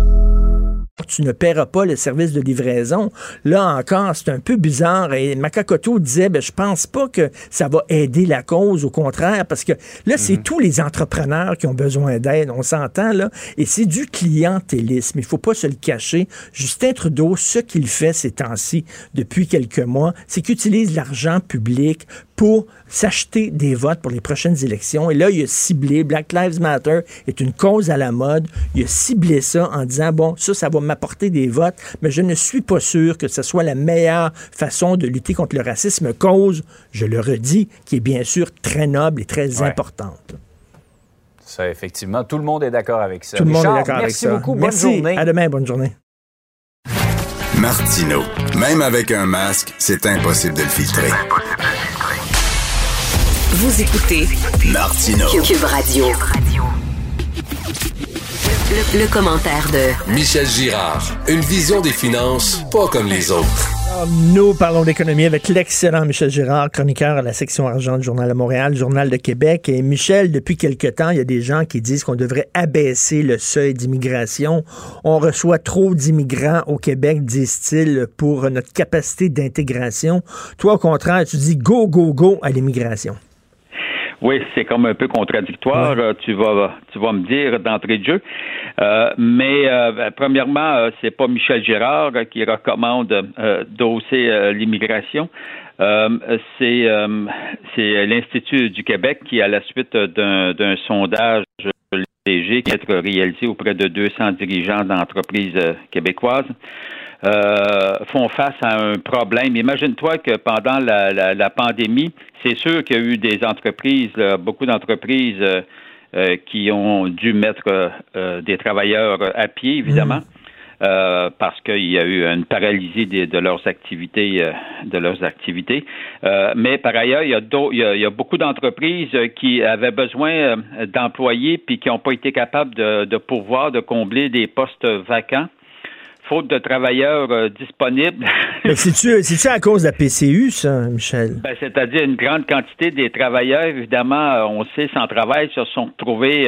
tu ne paieras pas le service de livraison. Là encore, c'est un peu bizarre. Et Macacoto disait, ben, je pense pas que ça va aider la cause, au contraire, parce que là, c'est mhm. tous les entrepreneurs qui ont besoin d'aide, on s'entend, là, et c'est du clientélisme. Il faut pas se le cacher. Justin Trudeau, ce qu'il fait ces temps-ci, depuis quelques mois, c'est qu'il utilise l'argent public pour s'acheter des votes pour les prochaines élections. Et là, il a ciblé, Black Lives Matter est une cause à la mode. Il a ciblé ça en disant, bon, ça, ça va m'apporter des votes, mais je ne suis pas sûr que ce soit la meilleure façon de lutter contre le racisme, cause, je le redis, qui est bien sûr très noble et très importante.
Ça, effectivement, tout le monde est d'accord avec ça.
Tout le monde est d'accord avec ça.
Merci beaucoup. Bonne journée.
À demain. Bonne journée.
Martino. Même avec un masque, c'est impossible de le filtrer.
Vous écoutez
Martino.
Cube Radio. Le, commentaire de
Michel Girard. Une vision des finances pas comme les autres.
Nous parlons d'économie avec l'excellent Michel Girard, chroniqueur à la section argent du Journal de Montréal, Journal de Québec. Et Michel, depuis quelque temps, il y a des gens qui disent qu'on devrait abaisser le seuil d'immigration. On reçoit trop d'immigrants au Québec, disent-ils, pour notre capacité d'intégration. Toi, au contraire, tu dis go, go, go à l'immigration.
Oui, c'est comme un peu contradictoire. Euh, tu vas, tu vas me dire d'entrée de jeu. Euh, mais euh, ben, premièrement, c'est pas Michel Girard qui recommande d'hausser l'immigration. c'est c'est l'Institut du Québec qui, à la suite d'un sondage léger qui a été réalisé auprès de 200 dirigeants d'entreprises québécoises, euh, font face à un problème. Imagine-toi que pendant la, la, pandémie, c'est sûr qu'il y a eu des entreprises, beaucoup d'entreprises euh, euh, qui ont dû mettre des travailleurs à pied, évidemment. Mmh. parce qu'il y a eu une paralysie de, leurs activités, de leurs activités. mais par ailleurs, il y a, il y a, beaucoup d'entreprises qui avaient besoin d'employés puis qui n'ont pas été capables de, de pouvoir de combler des postes vacants faute de travailleurs euh, disponibles. [LAUGHS]
C'est-tu à cause de la PCU, ça, Michel?
Ben, C'est-à-dire une grande quantité des travailleurs, évidemment, euh, on sait, sans travail, se sont trouvés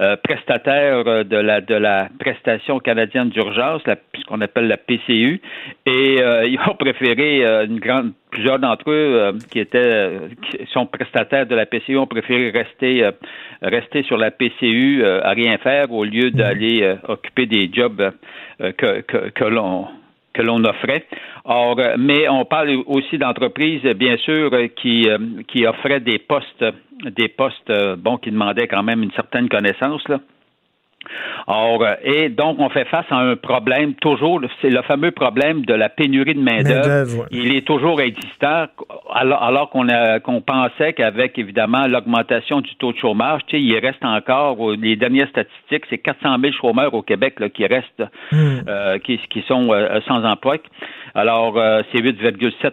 euh, prestataires de la de la prestation canadienne d'urgence, ce qu'on appelle la PCU, et [LAUGHS] ils ont préféré une grande plusieurs d'entre eux qui étaient qui sont prestataires de la PCU ont préféré rester rester sur la PCU à rien faire au lieu d'aller occuper des jobs euh, que, que, que l'on que l'on offrait. Or, euh, mais on parle aussi d'entreprises, bien sûr, qui, euh, qui offraient des postes, des postes, bon, qui demandaient quand même une certaine connaissance, là. Or, euh, et donc, on fait face à un problème toujours, c'est le fameux problème de la pénurie de main-d'œuvre. Il est toujours existant, alors, qu'on pensait qu'avec évidemment l'augmentation du taux de chômage, tu sais, il reste encore, les dernières statistiques, c'est 400 000 chômeurs au Québec là, qui restent, hmm. euh, qui, qui, sont euh, sans emploi. Alors, c'est 8,7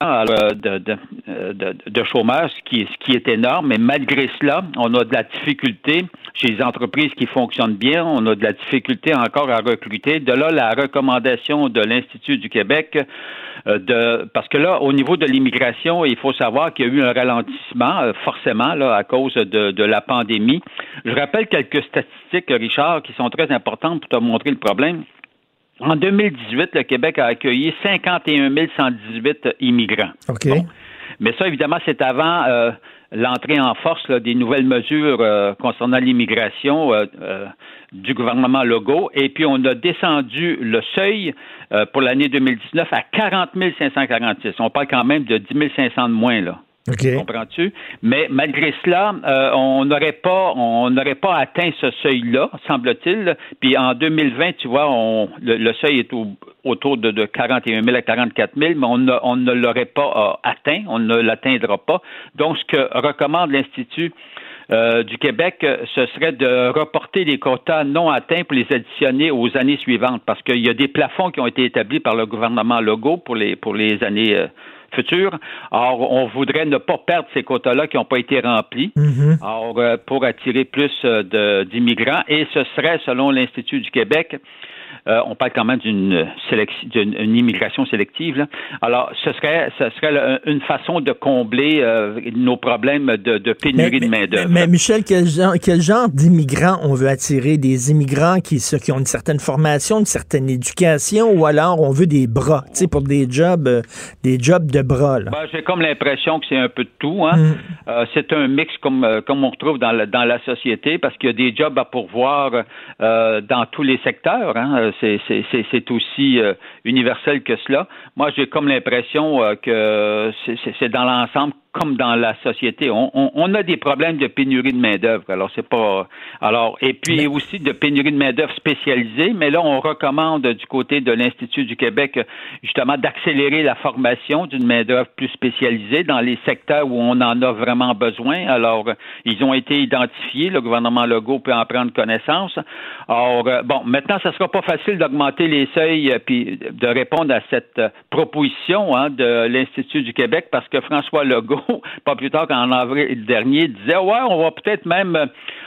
de, de, de, de, chômage, ce qui, ce qui est énorme, mais malgré cela, on a de la difficulté chez les entreprises qui fonctionnent bien, on a de la difficulté encore à recruter. De là, la recommandation de l'Institut du Québec euh, de parce que là, au niveau de l'immigration, il faut savoir qu'il y a eu un ralentissement, euh, forcément, là, à cause de, de la pandémie. Je rappelle quelques statistiques, Richard, qui sont très importantes pour te montrer le problème. En 2018, le Québec a accueilli 51 118 immigrants.
OK.
Mais ça, évidemment, c'est avant, euh, l'entrée en force là, des nouvelles mesures euh, concernant l'immigration euh, du gouvernement Legault. Et puis, on a descendu le seuil pour l'année 2019 à 40 546. On parle quand même de 10 500 de moins, là. Comprends-tu? Mais malgré cela, euh, on n'aurait pas, on n'aurait pas atteint ce seuil-là, semble-t-il. Puis en 2020, tu vois, le, seuil est au- autour de, de 41 000 à 44 000, mais on, ne- l'aurait pas euh, atteint, on ne l'atteindra pas. Donc, ce que recommande l'Institut euh, du Québec, ce serait de reporter les quotas non atteints pour les additionner aux années suivantes, parce qu'il y a des plafonds qui ont été établis par le gouvernement Legault pour les pour les années futures. Or, on voudrait ne pas perdre ces quotas-là qui n'ont pas été remplis. Alors, euh, pour attirer plus euh, d'immigrants, et ce serait, selon l'Institut du Québec, euh, on parle quand même d'une immigration sélective. là. Alors, ce serait, ce serait une façon de combler euh, nos problèmes de, de pénurie de main d'œuvre.
Mais Michel, quel genre, quel genre d'immigrants on veut attirer? Des immigrants qui, ceux qui ont une certaine formation, une certaine éducation, ou alors on veut des bras, tu sais, pour des jobs, euh, des jobs de bras.
Ben, J'ai comme l'impression que c'est un peu de tout. Hein?
Mm.
C'est un mix comme, comme on retrouve dans la, dans la société parce qu'il y a des jobs à pourvoir dans tous les secteurs. Hein? Euh, C'est, aussi euh, universel que cela. Moi, j'ai comme l'impression euh, que c'est dans l'ensemble comme dans la société. On, on, on a des problèmes de pénurie de main-d'œuvre. Alors, c'est pas. Alors, et puis aussi de pénurie de main-d'œuvre spécialisée, mais là, on recommande du côté de l'Institut du Québec, justement, d'accélérer la formation d'une main-d'œuvre plus spécialisée dans les secteurs où on en a vraiment besoin. Alors, ils ont été identifiés. Le gouvernement Legault peut en prendre connaissance. Alors, euh, bon, maintenant, ça sera pas facile d'augmenter les seuils euh, puis de répondre à cette euh, proposition hein, de l'Institut du Québec parce que François Legault, [LAUGHS] pas plus tard qu'en avril dernier, disait ouais, on va peut-être même euh,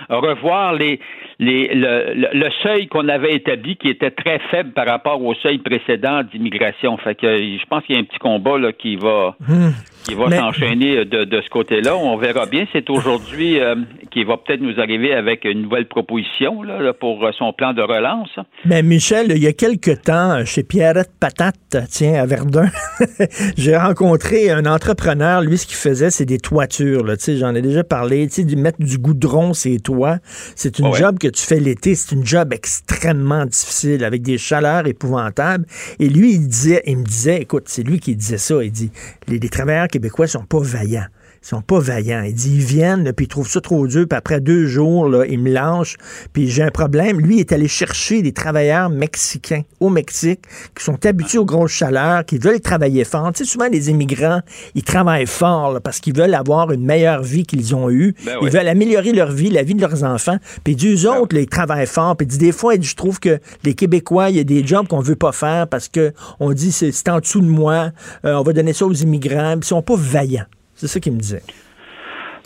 revoir le, seuil qu'on avait établi qui était très faible par rapport au seuil précédent d'immigration. Fait que euh, je pense qu'il y a un petit combat qui va qui va
Mais-
s'enchaîner de, de ce côté-là. On verra bien. C'est aujourd'hui euh, qu'il va peut-être nous arriver avec une nouvelle proposition là, pour euh, son plan de relance.
Mais Michel, il y a quelque temps, chez Pierrette Patate, tiens, à Verdun, [LAUGHS] j'ai rencontré un entrepreneur. Lui, ce qu'il faisait, c'est des toitures. J'en ai déjà parlé. De mettre du goudron sur les toits. C'est une
Ouais.
job que tu fais l'été. C'est une job extrêmement difficile, avec des chaleurs épouvantables. Et lui, il disait, il me disait, écoute, c'est lui qui disait ça. Il dit, les, les travailleurs québécois sont pas vaillants. Ils sont pas vaillants. Il dit, ils viennent, là, puis ils trouvent ça trop dur, puis après deux jours, là, ils me lâchent, puis j'ai un problème. Lui, il est allé chercher des travailleurs mexicains au Mexique qui sont habitués aux grosses chaleurs, qui veulent travailler fort. Tu sais, souvent, les immigrants, ils travaillent fort là, parce qu'ils veulent avoir une meilleure vie qu'ils ont eue.
Ben
ils veulent améliorer leur vie, la vie de leurs enfants. Puis d'eux autres, là, ils travaillent fort. Puis des fois, je trouve que les Québécois, il y a des jobs qu'on veut pas faire parce que on dit, c'est c'est en dessous de moi, euh, on va donner ça aux immigrants, puis ils sont pas vaillants. C'est ça qu'il me disait.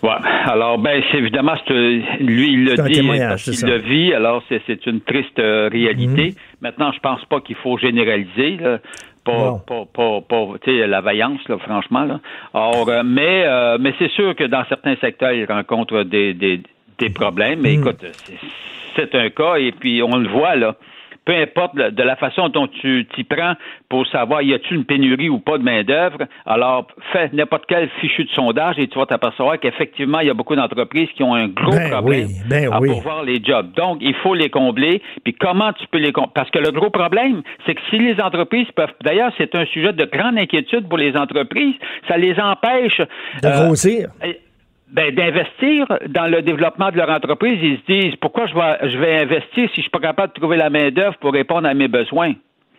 Ouais. Alors, ben, c'est évidemment, euh, lui, il le dit parce
ça.
le vit. Alors, c'est, c'est une triste euh, réalité.
Mhm.
Maintenant, je pense pas qu'il faut généraliser. Là. Pas, pas, pas, pas, la vaillance, là, franchement. Là. Or, euh, mais, euh, mais c'est sûr que dans certains secteurs, il rencontre des, des, des problèmes. Mais
Mhm.
écoute, c'est un cas et puis on le voit, là. Peu importe de la façon dont tu t'y prends pour savoir y a-t-il une pénurie ou pas de main-d'œuvre, alors fais n'importe quel fichu de sondage et tu vas t'apercevoir qu'effectivement, il y a beaucoup d'entreprises qui ont un gros
Ben
problème
oui, ben
à
oui.
pourvoir les jobs. Donc, il faut les combler. Puis comment tu peux les combler? Parce que le gros problème, c'est que si les entreprises peuvent. D'ailleurs, c'est un sujet de grande inquiétude pour les entreprises. Ça les empêche.
De
euh,
grossir.
Ben, d'investir dans le développement de leur entreprise. Ils se disent pourquoi je vais, je vais investir si je suis pas capable de trouver la main-d'œuvre pour répondre à mes besoins?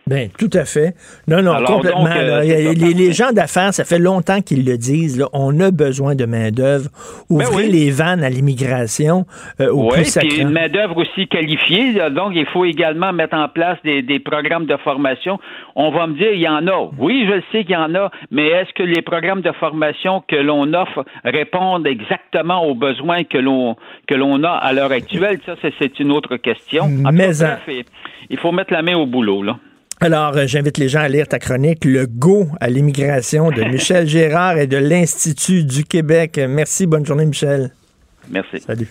Ben, tout à fait. Non, non,
Alors,
complètement.
donc, euh,
là. les, les gens d'affaires, ça fait longtemps qu'ils le disent. là, on a besoin de main-d'œuvre. Ouvrez
Ben oui.
les vannes à l'immigration euh, au
Oui,
plus
puis une main-d'œuvre aussi qualifiée. là. Donc, il faut également mettre en place des, des programmes de formation. On va me dire, il y en a. Oui, je le sais qu'il y en a, mais est-ce que les programmes de formation que l'on offre répondent exactement aux besoins que l'on que l'on a à l'heure actuelle? Ça, c'est- une autre question. En cas, bref, il faut mettre la main au boulot, là.
Alors, euh, j'invite les gens à lire ta chronique, Le Go à l'immigration de [LAUGHS] Michel Gérard et de l'Institut du Québec. Merci, bonne journée, Michel.
Merci.
Salut.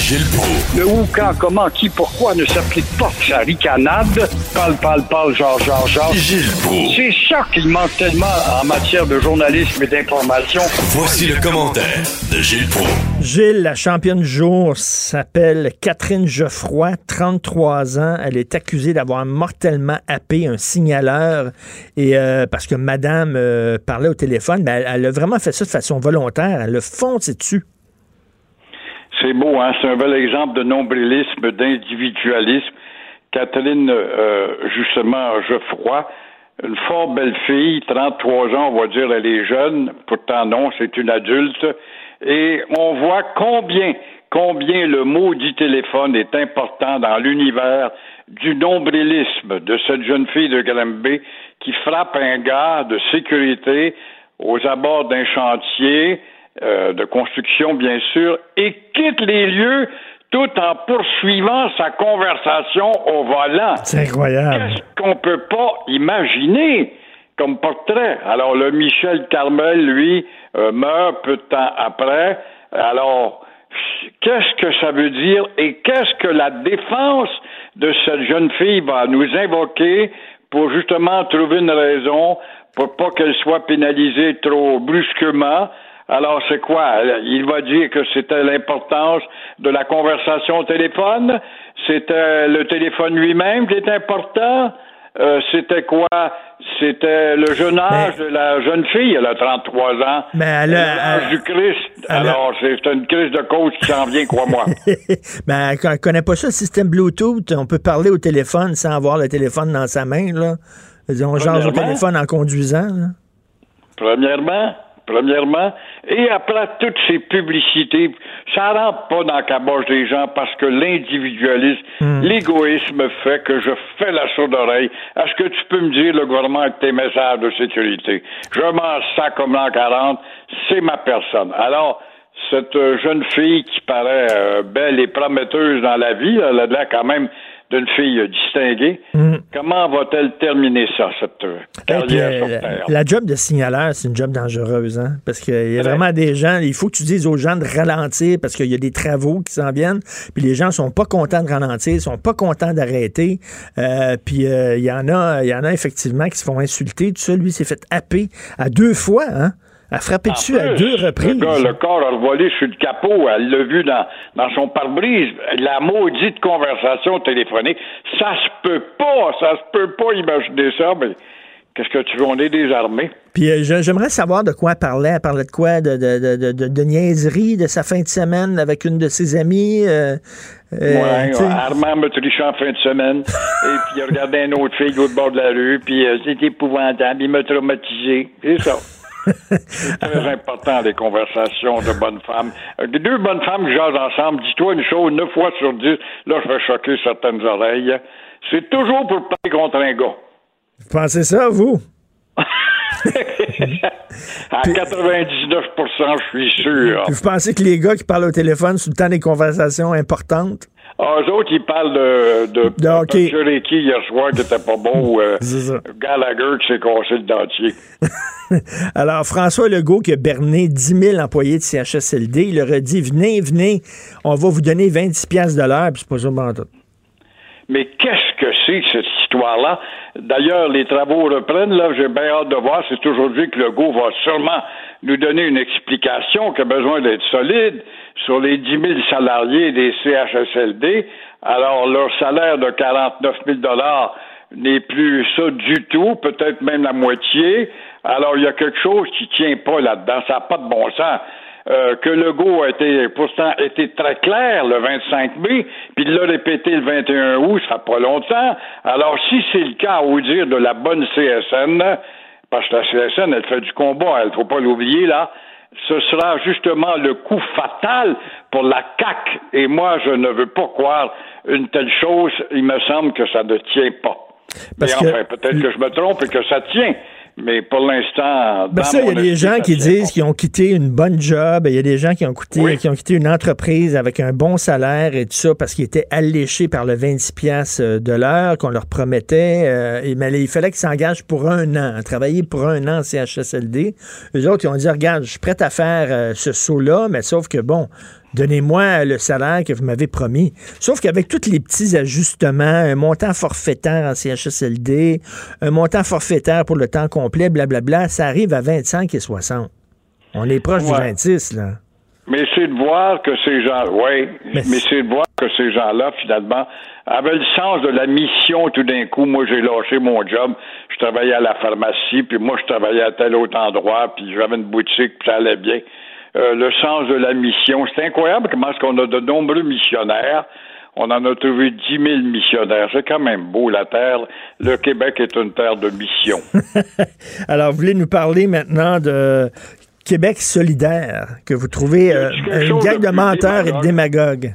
Gilles Proulx.
Le où, quand, comment, qui, pourquoi ne s'applique pas sa ricanade? Parle, parle, parle, genre, genre, genre.
Gilles Proulx.
C'est ça qu'il manque tellement en matière de journalisme et d'information.
Voici le commentaire de Gilles Proulx.
Gilles, la championne du jour, s'appelle Catherine Geoffroy, 33 ans. Elle est accusée d'avoir mortellement happé un signaleur et euh, parce que madame euh, parlait au téléphone, mais elle, elle a vraiment fait ça de façon volontaire. Elle le foncé dessus.
C'est beau, hein? C'est un bel exemple de nombrilisme, d'individualisme. Catherine, euh, justement, Geoffroy, une fort belle fille, 33 ans, on va dire, elle est jeune. Pourtant, non, c'est une adulte. Et on voit combien, combien le maudit téléphone est important dans l'univers du nombrilisme de cette jeune fille de Granby qui frappe un gars de sécurité aux abords d'un chantier euh, de construction, bien sûr, et quitte les lieux tout en poursuivant sa conversation au volant.
C'est incroyable.
Qu'est-ce qu'on peut pas imaginer comme portrait? Alors, le Michel Carmel, lui, euh, meurt peu de temps après. Alors, qu'est-ce que ça veut dire et qu'est-ce que la défense de cette jeune fille va nous invoquer pour justement trouver une raison pour pas qu'elle soit pénalisée trop brusquement? Alors, c'est quoi? Il va dire que c'était l'importance de la conversation au téléphone? C'était le téléphone lui-même qui était important? Euh, c'était quoi? C'était le jeune âge de la jeune fille, elle a 33 ans.
Mais elle a-
L'âge du Christ. Alors, c'est une crise de cause qui s'en vient, crois-moi. [LAUGHS]
ben, elle ne connaît pas ça, le système Bluetooth. On peut parler au téléphone sans avoir le téléphone dans sa main. Là. On change au
Premièrement.
téléphone en conduisant. là.
Premièrement, premièrement, et après toutes ces publicités, ça rentre pas dans la caboche des gens parce que l'individualisme, l'égoïsme fait que je fais la sourde oreille. Est-ce que tu peux me dire le gouvernement avec tes messages de sécurité? Je m'en sac comme l'an 40, c'est ma personne. Alors, cette euh, jeune fille qui paraît euh, belle et prometteuse dans la vie, elle a quand même d'une fille distinguée. Comment va-t-elle terminer ça, cette euh,
puis,
sur
euh,
Terre?
la job de signaleur, c'est une job dangereuse, hein? Parce qu'il y a vraiment des gens, il faut que tu dises aux gens de ralentir parce qu'il y a des travaux qui s'en viennent, puis les gens sont pas contents de ralentir, sont pas contents d'arrêter. Euh, puis euh, il y en a, il y en a effectivement qui se font insulter. Tout ça, lui, s'est fait happer à deux fois, hein? À frapper dessus à deux reprises.
Le, gars, le corps a revolé sur le capot. Elle l'a vu dans, dans son pare-brise. La maudite conversation téléphonique. Ça se peut pas. Ça se peut pas imaginer ça. Mais qu'est-ce que tu veux? On est désarmés.
Puis euh, j'aimerais savoir de quoi elle parlait. Elle parlait de quoi? De, de, de, de, de niaiserie de sa fin de semaine avec une de ses amies. euh, euh,
ouais. Armand me trichait en fin de semaine. [LAUGHS] et puis il a regardé une autre fille au bord de la rue. Puis euh, c'était épouvantable. Il m'a traumatisé. C'est ça. C'est très important, les conversations de bonnes femmes. Euh, Deux bonnes femmes qui jasent ensemble, dis-toi une chose, neuf fois sur dix, là, je vais choquer certaines oreilles. C'est toujours pour parler contre un gars.
Vous pensez ça, vous? [LAUGHS]
À 99% je suis sûr.
Puis vous pensez que les gars qui parlent au téléphone sous le temps des conversations importantes?
Ah, eux autres, ils parlent de, de,
De hockey.
Hier soir qui était pas bon, euh. [LAUGHS] Gallagher qui s'est cassé le dentier. [LAUGHS]
Alors, François Legault qui a berné 10 000 employés de CHSLD, il leur a dit, venez, venez, on va vous donner 26 piastres de l'heure, puis c'est pas ça bon tout.
Mais qu'est-ce que c'est cette histoire-là? D'ailleurs, les travaux reprennent, là, j'ai bien hâte de voir. C'est aujourd'hui que Legault va sûrement nous donner une explication qui a besoin d'être solide sur les 10 000 salariés des CHSLD. Alors, leur salaire de 49 000 n'est plus ça du tout, peut-être même la moitié. Alors, il y a quelque chose qui tient pas là-dedans. Ça n'a pas de bon sens. Euh, que Legault a été, pourtant, été très clair le 25 mai, puis il l'a répété le 21 août, ça fait pas longtemps. Alors, si c'est le cas, au dire de la bonne CSN, parce que la CSN, elle fait du combat, elle faut pas l'oublier, là, ce sera justement le coup fatal pour la CAC. Et moi, je ne veux pas croire une telle chose. Il me semble que ça ne tient pas.
Parce
Mais enfin, peut-être que je me trompe et que ça tient. Mais pour l'instant,
Ben ça, il y a des gens qui disent qu'ils ont quitté une bonne job, il y a des gens qui ont quitté, qui ont quitté une entreprise avec un bon salaire et tout ça parce qu'ils étaient alléchés par le 26 piastres euh, de l'heure qu'on leur promettait. euh, mais il fallait qu'ils s'engagent pour un an, à travailler pour un an en CHSLD. Eux autres, ils ont dit, regarde, je suis prêt à faire euh, ce saut-là, mais sauf que bon, Donnez-moi le salaire que vous m'avez promis. Sauf qu'avec tous les petits ajustements, un montant forfaitaire en CHSLD, un montant forfaitaire pour le temps complet, blablabla, ça arrive à 25 et 60. On est proche du
Ouais.
26, là.
Mais c'est de voir que ces gens, oui, mais, c'est de voir que ces gens-là, finalement, avaient le sens de la mission tout d'un coup. Moi, j'ai lâché mon job. Je travaillais à la pharmacie, puis moi, je travaillais à tel autre endroit, puis j'avais une boutique, puis ça allait bien. Euh, le sens de la mission. C'est incroyable comment est-ce qu'on a de nombreux missionnaires. On en a trouvé 10 000 missionnaires. C'est quand même beau, la Terre. Le Québec est une terre de mission. [LAUGHS]
Alors, vous voulez nous parler maintenant de Québec solidaire, que vous trouvez euh, une gang
de
menteurs et de
démagogue.
démagogues.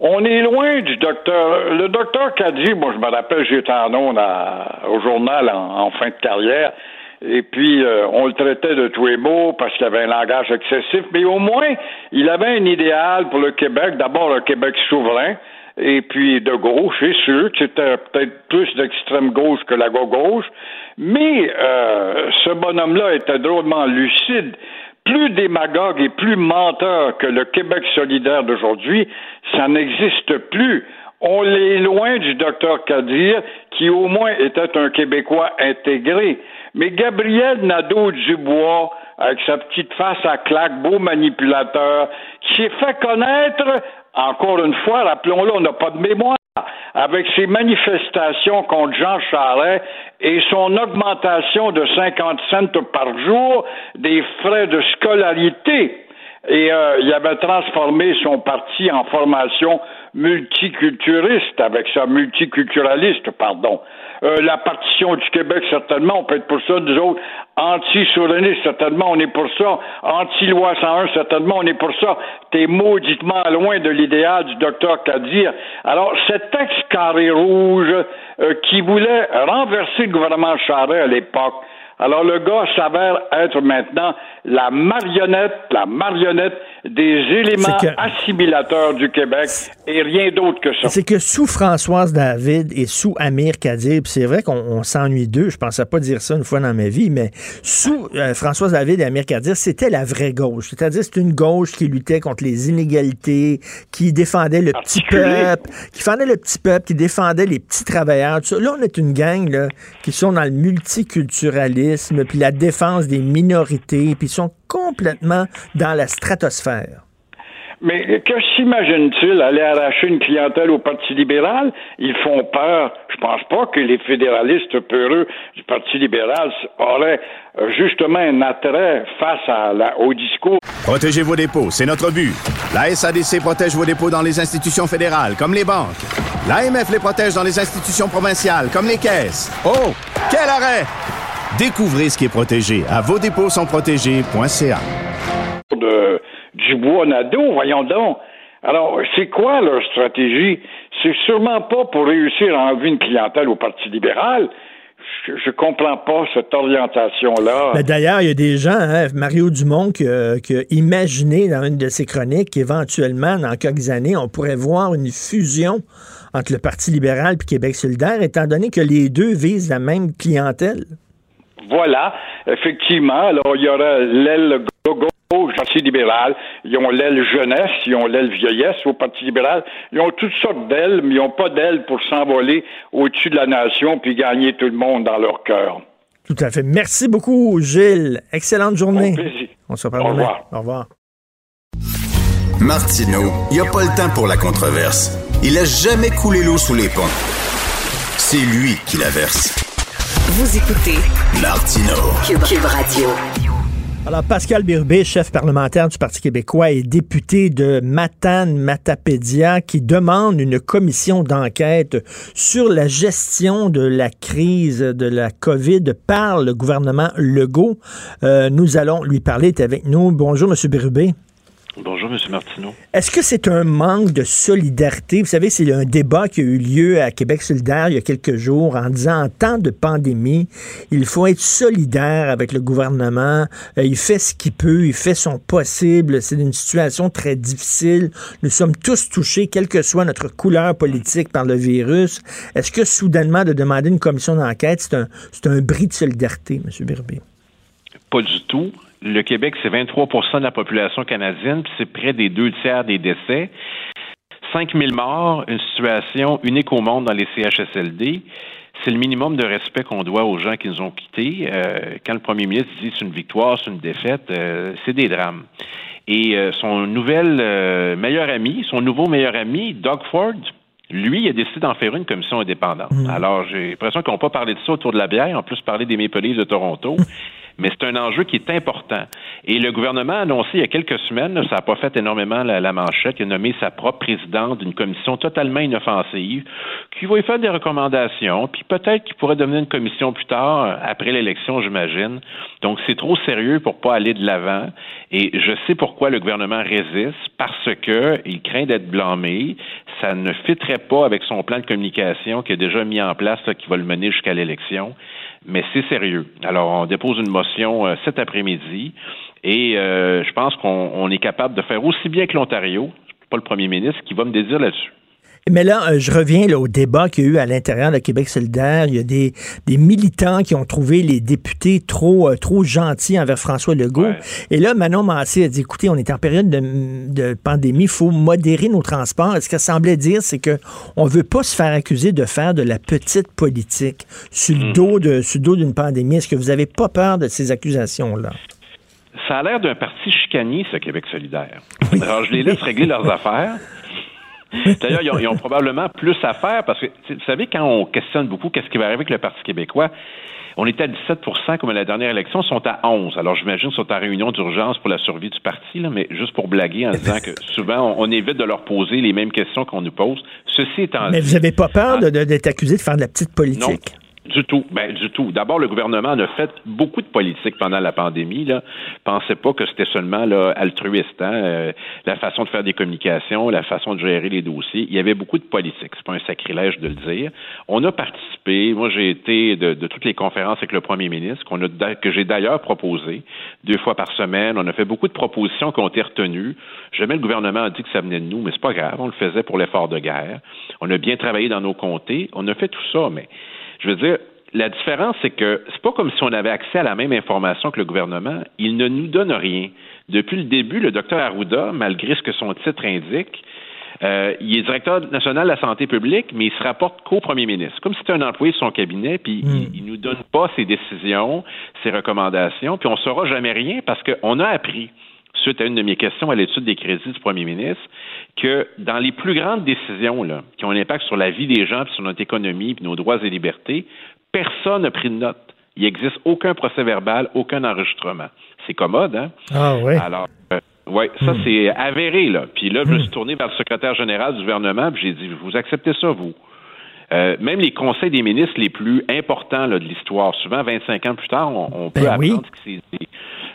On est loin du docteur. Le docteur Caddy, moi je me rappelle, j'étais en ondes au journal en, en fin de carrière. Et puis, euh, on le traitait de tous les mots parce qu'il avait un langage excessif, mais au moins, il avait un idéal pour le Québec. D'abord, un Québec souverain, et puis de gauche, c'est sûr c'était peut-être plus d'extrême gauche que la gauche. Mais euh, ce bonhomme-là était drôlement lucide plus démagogue et plus menteur que le Québec solidaire d'aujourd'hui, ça n'existe plus. On est loin du docteur Kadir, qui au moins était un Québécois intégré. Mais Gabriel Nadeau-Dubois, avec sa petite face à claque, beau manipulateur, s'est fait connaître, encore une fois, rappelons-le, on n'a pas de mémoire, avec ses manifestations contre Jean Charest et son augmentation de 50 cents par jour des frais de scolarité. Et euh, il avait transformé son parti en formation multiculturiste, avec sa multiculturaliste, pardon. Euh, la partition du Québec, certainement, on peut être pour ça, nous autres. Anti-souverainistes, certainement, on est pour ça. Anti-loi 101, certainement, on est pour ça. T'es mauditement loin de l'idéal du docteur Kadir. Alors, cet ex-carré rouge euh, qui voulait renverser le gouvernement Charest à l'époque, alors le gars s'avère être maintenant la marionnette, la marionnette des éléments
que-
assimilateurs du Québec et rien d'autre que ça.
C'est que sous Françoise David et sous Amir Kadir, c'est vrai qu'on on s'ennuie d'eux, je pensais pas dire ça une fois dans ma vie, mais sous euh, Françoise David et Amir Kadir, c'était la vraie gauche. C'est-à-dire c'est une gauche qui luttait contre les inégalités, qui défendait le petit peuple, qui défendait le petit peuple, qui défendait les petits travailleurs. tout ça. Là, on est une gang là, qui sont dans le multiculturalisme, puis la défense des minorités, puis ils sont complètement dans la stratosphère.
Mais que s'imagine-t-il aller arracher une clientèle au Parti libéral? Ils font peur. Je pense pas que les fédéralistes peureux du Parti libéral auraient euh, justement un attrait face à la- au discours.
Protégez vos dépôts, c'est notre but. La SADC protège vos dépôts dans les institutions fédérales, comme les banques. L'AMF les protège dans les institutions provinciales, comme les caisses. Oh, quel arrêt! Découvrez ce qui est protégé à vos dépôts sont protégés.ca.
de Dubois Nadeau, voyons donc. Alors, c'est quoi leur stratégie? C'est sûrement pas pour réussir à enlever une clientèle au Parti libéral. Je, je comprends pas cette orientation-là.
Mais D'ailleurs, il y a des gens, hein, Mario Dumont, qui, a- qui a imaginé dans une de ses chroniques qu'éventuellement, dans quelques années, on pourrait voir une fusion entre le Parti libéral et Québec solidaire, étant donné que les deux visent la même clientèle.
Voilà, effectivement. Alors, il y aura l'aile gauche du Parti libéral, ils ont l'aile jeunesse, ils ont l'aile vieillesse au Parti libéral. Ils ont toutes sortes d'ailes, mais ils n'ont pas d'ailes pour s'envoler au-dessus de la nation puis gagner tout le monde dans leur cœur.
Tout à fait. Merci beaucoup, Gilles. Excellente journée.
Au plaisir.
On se reparle
Au
demain.
revoir.
Au revoir.
Martineau, il n'y a pas le temps pour la controverse. Il a jamais coulé l'eau sous les ponts. C'est lui qui la verse.
Vous écoutez
Martineau.
Cube, Cube Radio.
Alors, Pascal Birbé, chef parlementaire du Parti québécois et député de Matane-Matapédia, qui demande une commission d'enquête sur la gestion de la crise de la COVID par le gouvernement Legault. Euh, nous allons lui parler. Il est avec nous. Bonjour, M. Birbé.
Bonjour, M. Martineau.
Est-ce que c'est un manque de solidarité? Vous savez, c'est un débat qui a eu lieu à Québec solidaire il y a quelques jours en disant en temps de pandémie, il faut être solidaire avec le gouvernement. Euh, il fait ce qu'il peut, il fait son possible. C'est une situation très difficile. Nous sommes tous touchés, quelle que soit notre couleur politique par le virus. Est-ce que soudainement de demander une commission d'enquête, c'est un, un bris de solidarité, M. Birbé?
Pas du tout. Le Québec, c'est 23% de la population canadienne, puis c'est près des deux tiers des décès. 5 000 morts, une situation unique au monde dans les CHSLD. C'est le minimum de respect qu'on doit aux gens qui nous ont quittés. Euh, quand le premier ministre dit c'est une victoire, c'est une défaite, euh, c'est des drames. Et euh, son nouvel euh, meilleur ami, son nouveau meilleur ami, Doug Ford, lui, il a décidé d'en faire une commission indépendante. Alors, j'ai l'impression qu'on n'a pas parlé de ça autour de la bière, en plus parler des Maple Leafs de Toronto. Mais c'est un enjeu qui est important. Et le gouvernement a annoncé il y a quelques semaines, ça n'a pas fait énormément la, manchette, il a nommé sa propre présidente d'une commission totalement inoffensive qui va y faire des recommandations, puis peut-être qu'il pourrait devenir une commission plus tard, euh, après l'élection, j'imagine. Donc, c'est trop sérieux pour pas aller de l'avant. Et je sais pourquoi le gouvernement résiste, parce que il craint d'être blâmé. Ça ne fitterait pas avec son plan de communication qu'il a déjà mis en place, là, qui va le mener jusqu'à l'élection mais c'est sérieux. Alors, on dépose une motion euh, cet après-midi et euh, je pense qu'on on est capable de faire aussi bien que l'Ontario, pas le premier ministre, qui va me dédire là-dessus.
Mais là, euh, je reviens là, au débat qu'il y a eu à l'intérieur de Québec solidaire. Il y a des, des militants qui ont trouvé les députés trop, euh, trop gentils envers François Legault. Et là, Manon Massé a dit, écoutez, on est en période de, de pandémie, il faut modérer nos transports. Et ce qu'elle semblait dire, c'est que on veut pas se faire accuser de faire de la petite politique sur le dos de, sur le dos d'une pandémie. Est-ce que vous avez pas peur de ces accusations-là?
Ça a l'air d'un parti chicanier, ce Québec solidaire. Alors, je les laisse régler leurs [LAUGHS] affaires. [LAUGHS] D'ailleurs, ils, ont- ils ont probablement plus à faire parce que, vous savez, quand on questionne beaucoup qu'est-ce qui va arriver avec le Parti québécois, on était à 17% comme à la dernière élection, ils sont à 11. Alors, j'imagine qu'ils sont en réunion d'urgence pour la survie du parti, là, mais juste pour blaguer en disant que souvent, on, on évite de leur poser les mêmes questions qu'on nous pose. Ceci étant
Mais
dit,
vous avez pas peur d'être accusé de faire de la petite politique?
Du tout. Ben, du tout. D'abord, le gouvernement en a fait beaucoup de politique pendant la pandémie. Là. Pensez pas que c'était seulement là, altruiste. Hein? Euh, la façon de faire des communications, la façon de gérer les dossiers. Il y avait beaucoup de politique. C'est pas un sacrilège de le dire. On a participé. Moi, j'ai été de, de toutes les conférences avec le premier ministre, qu'on a, que j'ai d'ailleurs proposé deux fois par semaine. On a fait beaucoup de propositions qui ont été retenues. Jamais le gouvernement a dit que ça venait de nous, mais c'est pas grave. On le faisait pour l'effort de guerre. On a bien travaillé dans nos comtés. On a fait tout ça, mais je veux dire, la différence, c'est que c'est pas comme si on avait accès à la même information que le gouvernement. Il ne nous donne rien. Depuis le début, le docteur Arruda, malgré ce que son titre indique, euh, il est directeur national de la santé publique, mais il se rapporte qu'au premier ministre. Comme si c'était un employé de son cabinet, puis il, il nous donne pas ses décisions, ses recommandations, puis on saura jamais rien parce qu'on a appris, suite à une de mes questions à l'étude des crédits du premier ministre, que dans les plus grandes décisions là, qui ont un impact sur la vie des gens, puis sur notre économie, puis nos droits et libertés, personne n'a pris de note. Il n'existe aucun procès verbal, aucun enregistrement. C'est commode, hein?
Ah oui.
Alors, euh, ouais, ça
Hmm.
c'est avéré, là. Puis là, je me suis tourné vers le secrétaire général du gouvernement, puis j'ai dit, vous acceptez ça, vous? Euh, même les conseils des ministres les plus importants là, de l'histoire, souvent 25 ans plus tard, on, on peut
Ben oui.
apprendre.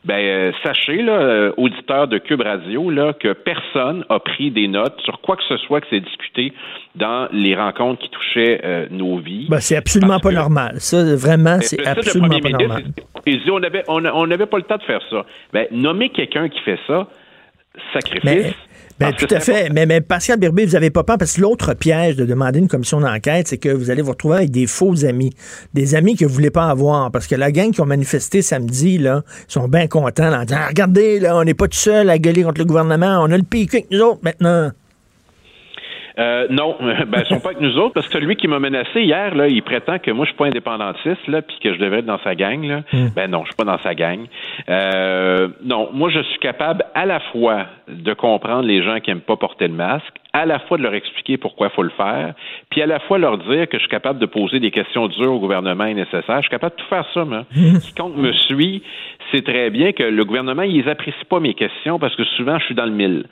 Ben, euh, sachez, là, euh, auditeurs de Cube Radio, là, que personne a pris des notes sur quoi que ce soit qui s'est discuté dans les rencontres qui touchaient euh, nos vies.
Ben, c'est absolument pas normal. Ça, vraiment, c'est absolument pas
ministre,
normal.
Il dit on avait on a- on n'avait pas le temps de faire ça. Ben, nommer quelqu'un qui fait ça, sacrifice.
Mais, ben,
parce
tout à fait. Mais, mais Pascal Birbé, vous n'avez pas peur? Parce que l'autre piège de demander une commission d'enquête, c'est que vous allez vous retrouver avec des faux amis. Des amis que vous voulez pas avoir. Parce que la gang qui ont manifesté samedi, là, sont bien contents là, en disant Ah, Regardez, là, on n'est pas tout seul à gueuler contre le gouvernement. On a le PQ avec nous autres maintenant.
Euh, non, [LAUGHS] ben, ils sont pas avec nous autres parce que celui qui m'a menacé hier, là, il prétend que moi je suis pas indépendantiste, là, puis que je devrais être dans sa gang, là. Ben non, je suis pas dans sa gang. Euh, non, moi je suis capable à la fois de comprendre les gens qui aiment pas porter le masque, à la fois de leur expliquer pourquoi il faut le faire, puis à la fois leur dire que je suis capable de poser des questions dures au gouvernement et nécessaires. Je suis capable de tout faire ça, moi. [LAUGHS] Quiconque me suit sait très bien que le gouvernement, ils apprécient pas mes questions parce que souvent je suis dans le mille.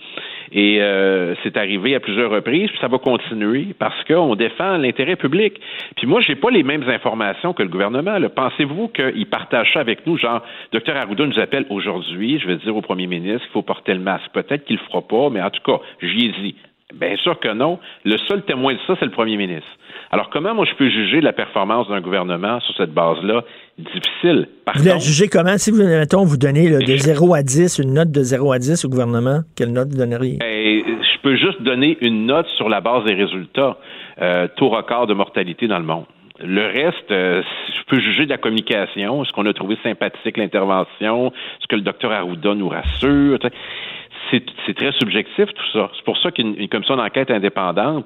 Et euh, c'est arrivé à plusieurs reprises, puis ça va continuer parce qu'on défend l'intérêt public. Puis moi, j'ai pas les mêmes informations que le gouvernement. Pensez-vous qu'il partage ça avec nous, genre, docteur Arruda nous appelle aujourd'hui, je vais dire au premier ministre qu'il faut porter le masque. Peut-être qu'il le fera pas, mais en tout cas, j'y ai dit. Bien sûr que non. Le seul témoin de ça, c'est le premier ministre. Alors, comment moi je peux juger la performance d'un gouvernement sur cette base-là? Difficile. Par
Vous la jugez comment? Si vous, mettons, vous donnez là, de 0 à 10, une note de 0 à 10 au gouvernement, quelle note vous donneriez?
Ben, je peux juste donner une note sur la base des résultats. Euh, taux record de mortalité dans le monde. Le reste, euh, je peux juger de la communication, ce qu'on a trouvé sympathique, l'intervention, ce que le docteur Arruda nous rassure. C'est très subjectif tout ça. C'est pour ça qu'une commission d'enquête indépendante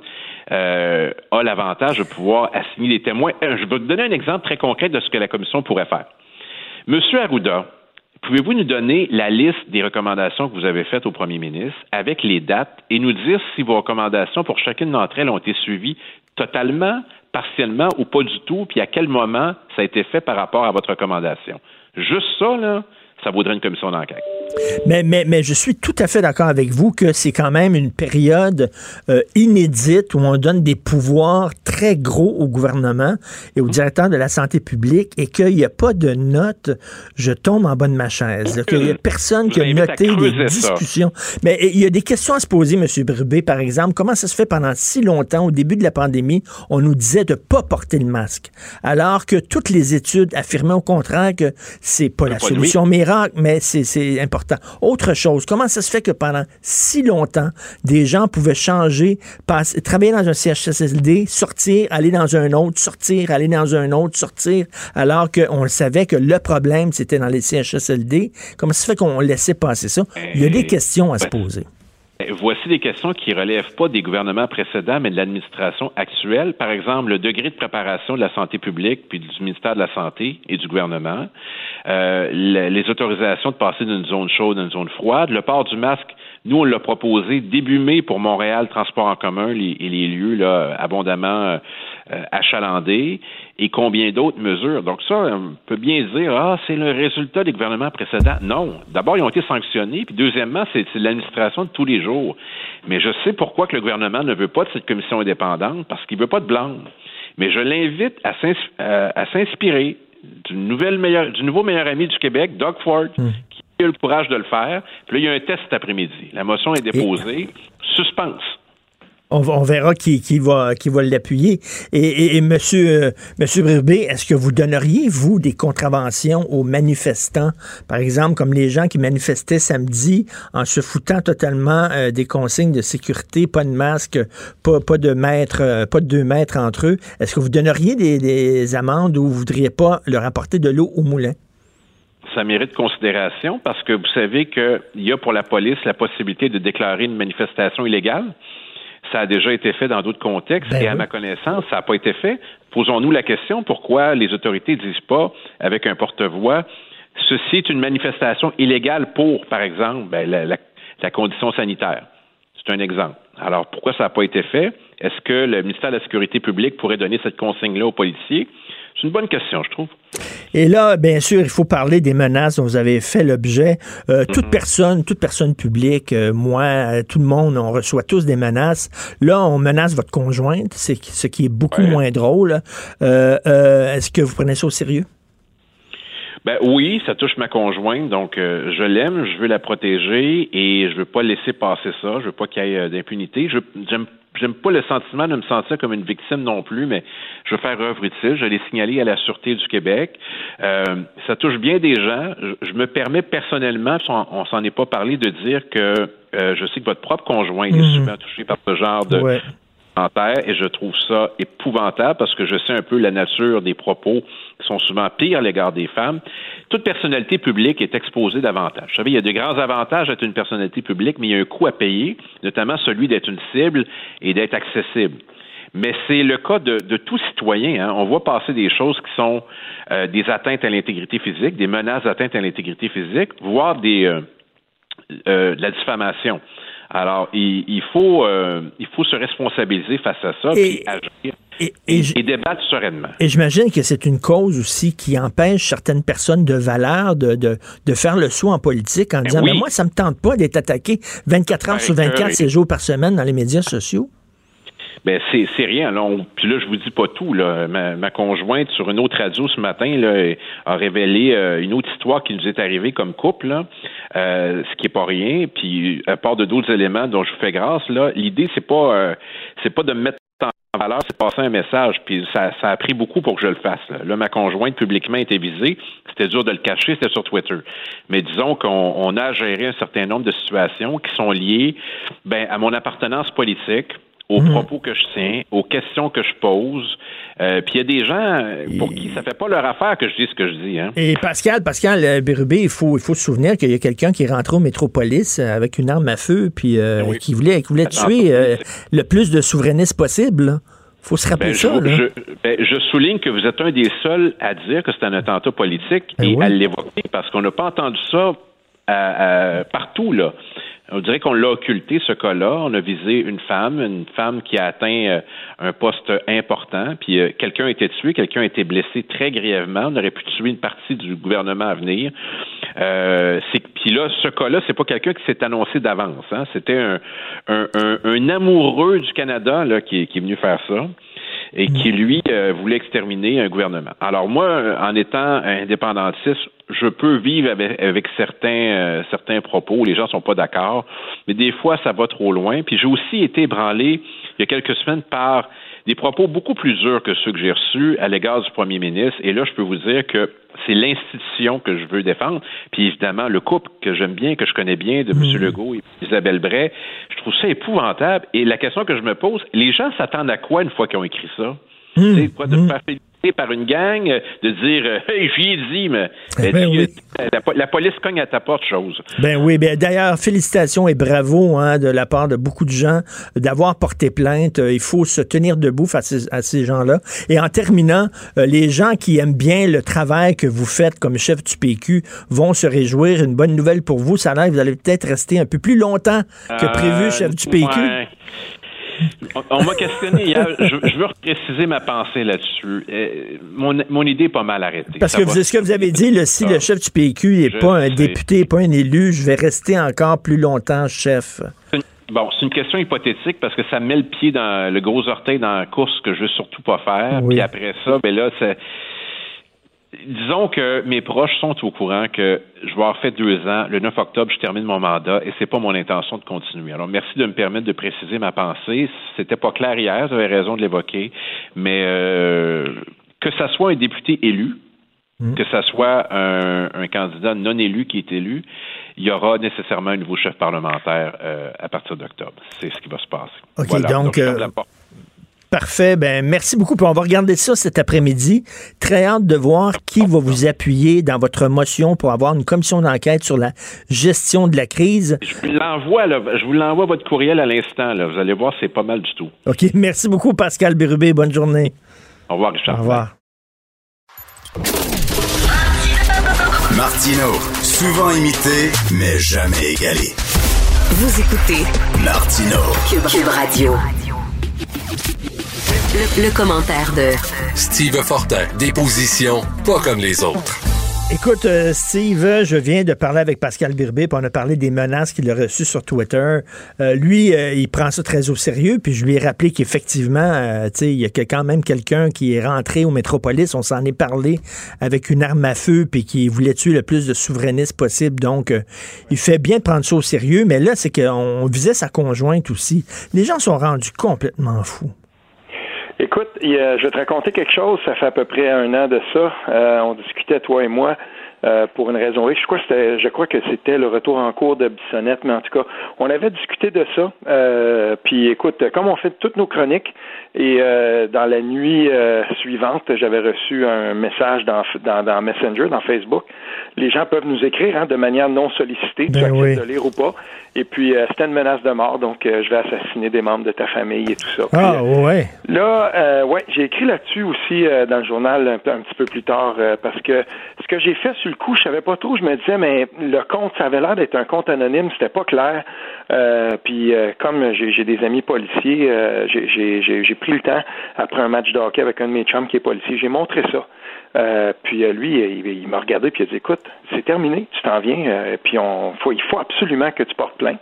euh, a l'avantage de pouvoir assigner des témoins. Euh, je vais vous donner un exemple très concret de ce que la commission pourrait faire. Monsieur Arruda, pouvez-vous nous donner la liste des recommandations que vous avez faites au premier ministre avec les dates et nous dire si vos recommandations pour chacune d'entre elles ont été suivies totalement, partiellement ou pas du tout, puis à quel moment ça a été fait par rapport à votre recommandation? Juste ça, là, ça vaudrait une commission d'enquête.
Mais, mais, mais je suis tout à fait d'accord avec vous que c'est quand même une période euh, inédite où on donne des pouvoirs très gros au gouvernement et au directeur de la santé publique et qu'il n'y a pas de notes, je tombe en bas de ma chaise. Qu'il n'y a personne qui a noté les discussions. Mais il y a des questions à se poser, M. Brubé, par exemple. Comment ça se fait pendant si longtemps, au début de la pandémie, on nous disait de ne pas porter le masque, alors que toutes les études affirmaient au contraire que c'est pas la solution miracle, mais c'est important autre chose, comment ça se fait que pendant si longtemps, des gens pouvaient changer, passer, travailler dans un CHSLD, sortir, aller dans un autre, sortir, aller dans un autre, sortir, alors qu'on savait que le problème, c'était dans les CHSLD. Comment ça se fait qu'on laissait passer ça? Il y a des questions à se poser.
Voici des questions qui relèvent pas des gouvernements précédents, mais de l'administration actuelle. Par exemple, le degré de préparation de la santé publique, puis du ministère de la Santé et du gouvernement, euh, les autorisations de passer d'une zone chaude à une zone froide, le port du masque nous, on l'a proposé début mai pour Montréal, transport en commun et les lieux là, abondamment euh, achalandés, et combien d'autres mesures. Donc ça, on peut bien dire, ah, c'est le résultat des gouvernements précédents. Non. D'abord, ils ont été sanctionnés, puis deuxièmement, c'est l'administration de tous les jours. Mais je sais pourquoi que le gouvernement ne veut pas de cette commission indépendante, parce qu'il ne veut pas de blanc. Mais je l'invite à euh, s'inspirer du, du nouveau meilleur ami du Québec, Doug Ford, hmm a eu le courage de le faire. Puis là, il y a un test cet après-midi. La motion est déposée. Suspense.
On, verra qui, va, l'appuyer. Et, et, monsieur, euh, est-ce que vous donneriez, vous, des contraventions aux manifestants? Par exemple, comme les gens qui manifestaient samedi en se foutant totalement euh, des consignes de sécurité, pas de masque, pas, de mètres, euh, pas de deux mètres entre eux. Est-ce que vous donneriez des, des amendes ou vous voudriez pas leur apporter de l'eau au moulin?
ça mérite considération parce que vous savez qu'il y a pour la police la possibilité de déclarer une manifestation illégale. Ça a déjà été fait dans d'autres contextes ben et à ma connaissance, ça n'a pas été fait. Posons-nous la question pourquoi les autorités ne disent pas avec un porte-voix ceci est une manifestation illégale pour, par exemple, ben, la condition sanitaire. C'est un exemple. Alors, pourquoi ça n'a pas été fait? Est-ce que le ministère de la Sécurité publique pourrait donner cette consigne-là aux policiers? C'est une bonne question, je trouve.
Et là, bien sûr, il faut parler des menaces dont vous avez fait l'objet. Euh, toute mhm. personne, toute personne publique, euh, moi, euh, tout le monde, on reçoit tous des menaces. Là, on menace votre conjointe, c'est ce qui est beaucoup moins drôle. Est-ce que vous prenez ça au sérieux?
Ben oui, ça touche ma conjointe, donc je l'aime, je veux la protéger et je veux pas laisser passer ça. Je veux pas qu'il y ait d'impunité. Je j'aime j'aime pas le sentiment de me sentir comme une victime non plus, mais je veux faire œuvre utile. Je l'ai signalé à la Sûreté du Québec. Euh, ça touche bien des gens. Je, me permets personnellement, on, on s'en est pas parlé, de dire que euh, je sais que votre propre conjoint est mhm. souvent touché par ce genre de, et je trouve ça épouvantable parce que je sais un peu la nature des propos qui sont souvent pires à l'égard des femmes. Toute personnalité publique est exposée davantage. Vous savez, il y a de grands avantages d'être une personnalité publique, mais il y a un coût à payer, notamment celui d'être une cible et d'être accessible. Mais c'est le cas de, tout citoyen. Hein. On voit passer des choses qui sont euh, des atteintes à l'intégrité physique, des menaces d'atteinte à l'intégrité physique, voire des, euh, euh, de la diffamation. Alors, il, faut, euh, il faut se responsabiliser face à ça, et, puis agir et, débattre sereinement.
Et j'imagine que c'est une cause aussi qui empêche certaines personnes de valeur de, de, faire le saut en politique en ben disant, mais moi, ça me tente pas d'être attaqué 24 heures ben, sur 24, 6 jours par semaine dans les médias sociaux.
Ben c'est c'est rien. Là, puis là, je vous dis pas tout. Là. Ma, conjointe sur une autre radio ce matin là, a révélé euh, une autre histoire qui nous est arrivée comme couple, là, euh, ce qui est pas rien. Puis à part de d'autres éléments dont je vous fais grâce, là, l'idée c'est pas euh, c'est pas de me mettre en valeur, c'est passer un message. Puis ça, ça a pris beaucoup pour que je le fasse. Là, ma conjointe publiquement était visée. C'était dur de le cacher, c'était sur Twitter. Mais disons qu'on a géré un certain nombre de situations qui sont liées ben, à mon appartenance politique aux
Mhm.
propos que je tiens, aux questions que je pose. Euh, Puis il y a des gens pour qui ça fait pas leur affaire que je dis ce que je dis. Hein.
Et Pascal, Pascal euh, Bérubé, il faut, il faut se souvenir qu'il y a quelqu'un qui est rentré au Métropolis euh, avec une arme à feu, puis euh,
Ben
qui voulait, qui voulait tuer euh, le plus de souverainistes possible. là. faut se rappeler
Ben,
ça.
je,
là.
je- ben, je souligne que vous êtes un des seuls à dire que c'est un attentat politique
Ben
et à l'évoquer parce qu'on n'a pas entendu ça à- à- partout là. On dirait qu'on l'a occulté ce cas-là. On a visé une femme, une femme qui a atteint euh, un poste important, puis euh, quelqu'un a été tué, quelqu'un a été blessé très grièvement. On aurait pu tuer une partie du gouvernement à venir. Euh, puis là, ce cas-là, c'est pas quelqu'un qui s'est annoncé d'avance. Hein. C'était un, amoureux du Canada qui, qui est venu faire ça et qui, lui, euh, voulait exterminer un gouvernement. Alors moi, en étant indépendantiste, je peux vivre avec, avec certains, euh, certains propos. Les gens sont pas d'accord, mais des fois, ça va trop loin. Puis j'ai aussi été ébranlé il y a quelques semaines par des propos beaucoup plus durs que ceux que j'ai reçus à l'égard du premier ministre. Et là, je peux vous dire que c'est l'institution que je veux défendre. Puis évidemment, le couple que j'aime bien, que je connais bien, de M. Legault et Isabelle Bray, je trouve ça épouvantable. Et la question que je me pose, les gens s'attendent à quoi une fois qu'ils ont écrit ça? De faire féliciter par une gang, euh, de dire euh, Hey, j'y ai dit, mais
Eh
ben,
oui.
la, po- la police cogne à ta porte, chose.
Ben oui, ben d'ailleurs, félicitations et bravo hein, de la part de beaucoup de gens d'avoir porté plainte. Euh, Il faut se tenir debout face à ces, gens-là. Et en terminant, euh, les gens qui aiment bien le travail que vous faites comme chef du PQ vont se réjouir. Une bonne nouvelle pour vous, ça a l'air que vous allez peut-être rester un peu plus longtemps que prévu
Euh,
chef du PQ.
ouais. On, m'a questionné hier. Je, je veux préciser ma pensée là-dessus. Euh, mon, mon idée est pas mal arrêtée.
Parce
Ça
que
va-
ce que vous avez dit, si le chef du PQ n'est pas un
sais.
député, pas un élu, je vais rester encore plus longtemps chef.
Bon, c'est une question hypothétique parce que ça met le pied dans le gros orteil dans la course que je veux surtout pas faire.
Oui.
Puis après ça, ben là, c'est. Disons que mes proches sont au courant que je vais avoir fait deux ans. Le 9 octobre, je termine mon mandat et c'est pas mon intention de continuer. Alors, merci de me permettre de préciser ma pensée. C'était pas clair hier, vous avez raison de l'évoquer, mais euh, que ça soit un député élu, que ça soit un, un candidat non élu qui est élu, il y aura nécessairement un nouveau chef parlementaire euh, à partir d'octobre. C'est ce qui va se passer.
OK,
Voilà.
donc, euh. Parfait. Ben, merci beaucoup. Puis on va regarder ça cet après-midi. Très hâte de voir qui va vous appuyer dans votre motion pour avoir une commission d'enquête sur la gestion de la crise.
Je vous l'envoie, là. Je vous l'envoie votre courriel à l'instant, là. Vous allez voir, c'est pas mal du tout.
OK. Merci beaucoup, Pascal Bérubé. Bonne journée.
Au revoir, Richard.
Au revoir.
Martino, souvent imité, mais jamais égalé.
Vous écoutez
Martino.
Cube, Cube Radio. Le, le commentaire de
Steve Fortin, des positions pas comme les autres.
Écoute, euh, Steve, je viens de parler avec Pascal Birbé, puis on a parlé des menaces qu'il a reçues sur Twitter. Euh, lui, euh, il prend ça très au sérieux, puis je lui ai rappelé qu'effectivement, euh, tu sais, il y a que- quand même quelqu'un qui est rentré au Métropolis, on s'en est parlé avec une arme à feu, puis qui voulait tuer le plus de souverainistes possible. Donc, euh, il fait bien de prendre ça au sérieux, mais là, c'est qu'on visait sa conjointe aussi. Les gens sont rendus complètement fous.
Écoute, je vais te raconter quelque chose. Ça fait à peu près un an de ça. Euh, on discutait, toi et moi, euh, pour une raison. Je crois, que c'était- je crois que c'était le retour en cours de Bissonnette, mais en tout cas, on avait discuté de ça. Euh, puis écoute, comme on fait toutes nos chroniques, et euh, dans la nuit euh, suivante, j'avais reçu un message dans, dans, dans Messenger, dans Facebook. Les gens peuvent nous écrire hein, de manière non sollicitée, tu
Ben oui.
de lire ou pas. Et puis, euh, c'était une menace de mort, donc euh, je vais assassiner des membres de ta famille et tout ça. Puis,
Ah, ouais.
Là, euh, ouais, j'ai écrit là-dessus aussi euh, dans le journal un, un petit peu plus tard euh, parce que ce que j'ai fait sur le coup, je savais pas trop. Je me disais, mais le compte, ça avait l'air d'être un compte anonyme, c'était pas clair. Euh, puis euh, comme j'ai des amis policiers, euh, j'ai pris le temps après un match de hockey avec un de mes chums qui est policier, j'ai montré ça. Euh, puis euh, lui, il, il m'a regardé puis il a dit écoute, c'est terminé, tu t'en viens, euh, puis on, faut, il faut absolument que tu portes plainte.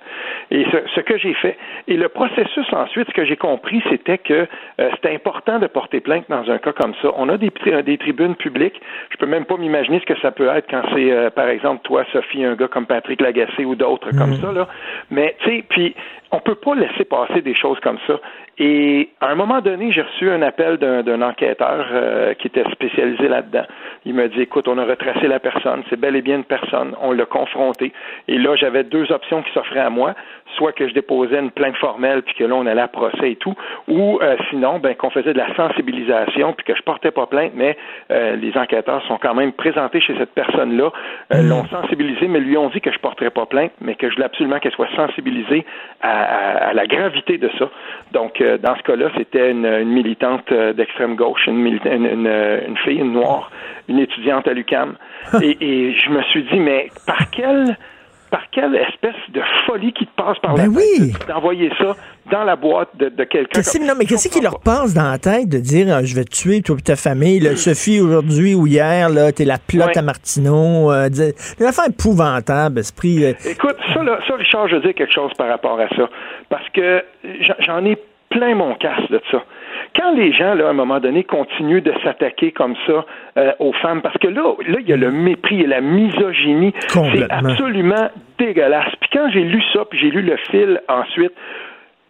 Et ce, ce que j'ai fait, et le processus ensuite, ce que j'ai compris, c'était que euh, c'était important de porter plainte dans un cas comme ça. On a des, tri- des tribunes publiques. Je peux même pas m'imaginer ce que ça peut être quand c'est, par exemple, toi, Sophie, un gars comme Patrick Lagacé ou d'autres comme ça là. Mais tu sais, puis on peut pas laisser passer des choses comme ça. Et à un moment donné, j'ai reçu un appel d'un enquêteur euh, qui était spécialisé là-dedans. Il m'a dit, écoute, on a retracé la personne, c'est bel et bien une personne, on l'a confronté. Et là, j'avais deux options qui s'offraient à moi, soit que je déposais une plainte formelle, puis que là, on allait à procès et tout, ou euh, sinon, ben, qu'on faisait de la sensibilisation, puis que je portais pas plainte, mais euh, les enquêteurs sont quand même présentés chez cette personne-là,
Hmm.
l'ont sensibilisé, mais lui ont dit que je porterais pas plainte, mais que je voulais absolument qu'elle soit sensibilisée à, à- à la gravité de ça. Donc, euh, dans ce cas-là, c'était une, une militante euh, d'extrême gauche, une, une, euh, une fille, une noire, une étudiante à l'UCAM. [LAUGHS] et, et je me suis dit, mais par quelle par quelle espèce de folie qui te passe par la
Ben oui.
tête d'envoyer ça dans la boîte de, de quelqu'un
non, mais qu'est-ce qui leur passe dans la tête de dire euh, je vais te tuer toi et ta famille, là, Sophie aujourd'hui ou hier, là, t'es la plotte à Martineau, euh, une affaire épouvantable, esprit. euh,
Écoute, ça, là, ça, Richard, je veux dire quelque chose par rapport à ça. Parce que j'en- ai plein mon casse de ça. Quand les gens, là, à un moment donné, continuent de s'attaquer comme ça euh, aux femmes, parce que là, là, il y a le mépris et la misogynie. C'est absolument dégueulasse. Puis quand j'ai lu ça, puis j'ai lu le fil ensuite,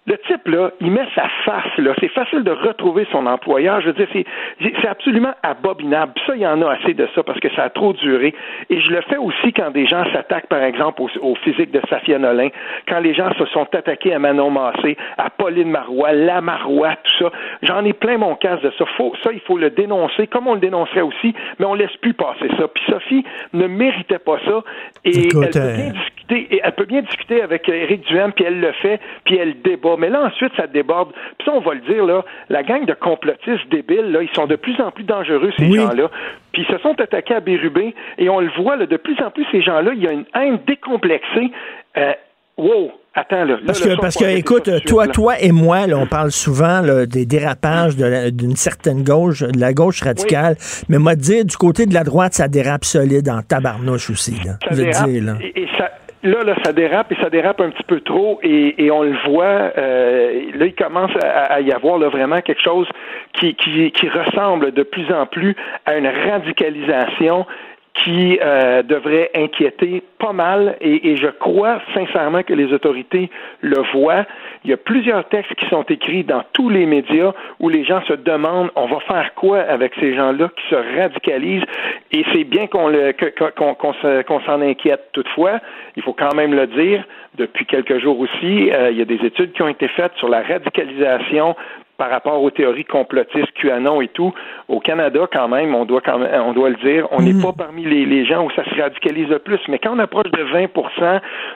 le type, là, il met sa face, là. C'est facile de retrouver son employeur. Je veux dire, c'est, c'est absolument abominable. Ça, il y en a assez de ça parce que ça a trop duré. Et je le fais aussi quand des gens s'attaquent, par exemple, au, au physique de Safia Nolin, quand les gens se sont attaqués à Manon Massé, à Pauline Marois, La Marois, tout ça. J'en ai plein mon casse de ça. Faut, ça, il faut le dénoncer, comme on le dénoncerait aussi, mais on laisse plus passer ça. Puis Sophie ne méritait pas ça. Et
Écoute,
elle peut
euh,
bien discuter, et elle peut bien discuter avec Éric Duhem, puis elle le fait, puis elle débat. Mais là, ensuite, ça déborde. Puis ça, on va le dire, là, la gang de complotistes débiles, là, ils sont de plus en plus dangereux, ces
Oui.
gens-là. Puis ils se sont attaqués à Bérubé, et on le voit, là, de plus en plus, ces gens-là, il y a une haine décomplexée. Euh, wow! Attends, là.
Parce
Là,
que,
son
parce que écoute, toi,
là.
toi et moi, là, on parle souvent là, des dérapages d'une certaine gauche, de la gauche radicale. Mais moi, dire du côté de la droite, ça dérape solide en tabarnouche aussi. Là,
ça
je veux
dérape,
dire, là.
Et, et ça, là, là, ça dérape et ça dérape un petit peu trop et, on le voit. euh, là, il commence à, à y avoir là, vraiment quelque chose qui, qui, qui ressemble de plus en plus à une radicalisation qui euh, devrait inquiéter pas mal et, et je crois sincèrement que les autorités le voient. Il y a plusieurs textes qui sont écrits dans tous les médias où les gens se demandent on va faire quoi avec ces gens-là qui se radicalisent? Et c'est bien qu'on qu'on qu'on s'en inquiète. Toutefois, il faut quand même le dire, depuis quelques jours aussi, euh, il y a des études qui ont été faites sur la radicalisation par rapport aux théories complotistes, QAnon et tout, au Canada, quand même, on doit quand même, on doit le dire, on n'est pas parmi les, les gens où ça se radicalise le plus. Mais quand on approche de 20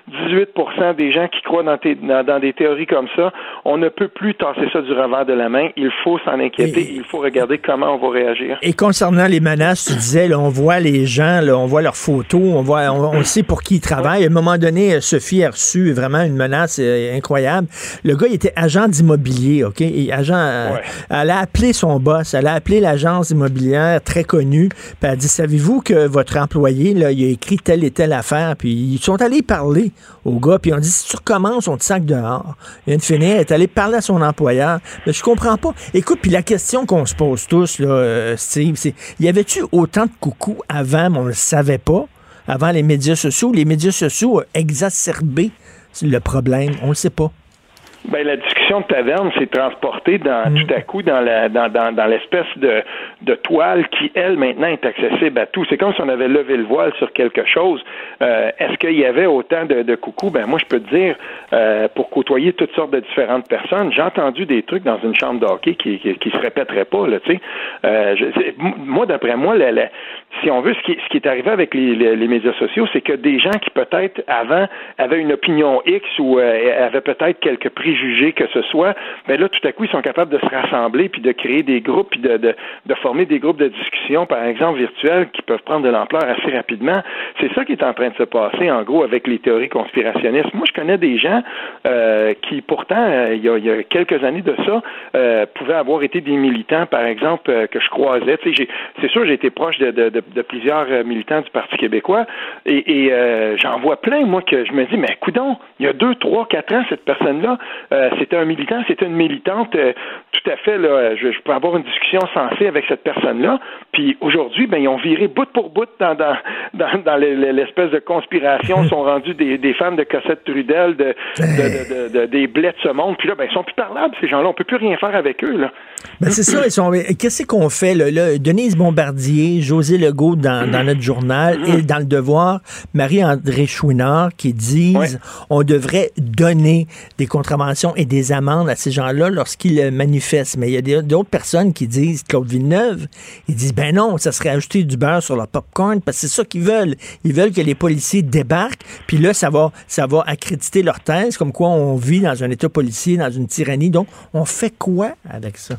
18 des gens qui croient dans, tes- dans- dans des théories comme ça, on ne peut plus tasser ça du revers de la main. Il faut s'en inquiéter. Il faut regarder comment on va réagir.
Et concernant les menaces, tu disais, là, on voit les gens, là, on voit leurs photos, on voit, on, on sait pour qui ils travaillent. À un moment donné, euh, Sophie a reçu vraiment une menace euh, incroyable. Le gars, il était agent d'immobilier, OK? Et agent, euh, elle a appelé son boss, elle a appelé l'agence immobilière très connue, puis elle a dit, savez-vous que votre employé, là, il a écrit telle et telle affaire, puis ils sont allés parler au gars, puis on dit, si tu recommences, on te sac dehors. Il vient de finir, elle est allée parler à son employeur. Mais je comprends pas. Écoute, puis la question qu'on se pose tous, là, euh, Steve, c'est, y avait-tu autant de coucou avant, mais on le savait pas, avant les médias sociaux? Les médias sociaux ont exacerbé le problème, on le sait pas.
Ben, la discussion de taverne s'est transportée dans,
Mm.
tout à coup dans la dans, dans, dans l'espèce de, de toile qui, elle, maintenant est accessible à tout. C'est comme si on avait levé le voile sur quelque chose. Euh, Est-ce qu'il y avait autant de, de coucou? Ben moi, je peux te dire, euh, pour côtoyer toutes sortes de différentes personnes, j'ai entendu des trucs dans une chambre de hockey qui, qui, qui se répéteraient pas, là, tu sais. Euh, moi, d'après moi, la- la- si on veut, ce qui, ce qui est arrivé avec les, les, les médias sociaux, c'est que des gens qui peut-être avant avaient une opinion X ou euh, avaient peut-être quelques préjugés que ce soit, ben là, tout à coup, ils sont capables de se rassembler puis de créer des groupes puis de, de, de former des groupes de discussion, par exemple, virtuels, qui peuvent prendre de l'ampleur assez rapidement. C'est ça qui est en train de se passer, en gros, avec les théories conspirationnistes. Moi, je connais des gens euh, qui, pourtant, euh, il, y a, il y a quelques années de ça, euh, pouvaient avoir été des militants, par exemple, euh, que je croisais. C'est sûr, j'ai été proche de, de, de, plusieurs euh, militants du Parti québécois et, et j'en vois plein, moi, que je me dis, mais coudon, il y a deux, trois, quatre ans, cette personne-là euh, c'était un militant, c'était une militante euh, tout à fait, là, je, je peux avoir une discussion sensée avec cette personne-là. Puis aujourd'hui, ben, ils ont viré bout pour bout dans, dans, dans, dans les- les- l'espèce de conspiration, ils sont [LAUGHS] rendus des, des fans de Cossette Trudel, de, de, de- de- de- des blés de ce monde. Puis là, ben, ils sont plus parlables, ces gens-là. On peut plus rien faire avec eux, là.
Ben c'est ça, ils sont. Qu'est-ce qu'on fait là, là? Denise Bombardier, José Legault dans, dans notre journal et dans le Devoir, Marie-André Chouinard qui disent on devrait donner des contraventions et des amendes à ces gens-là lorsqu'ils manifestent. Mais il y a d'autres personnes qui disent Claude Villeneuve, ils disent ben non, ça serait ajouter du beurre sur leur popcorn parce que c'est ça qu'ils veulent. Ils veulent que les policiers débarquent, puis là ça va ça va accréditer leur thèse comme quoi on vit dans un état policier, dans une tyrannie. Donc on fait quoi avec ça?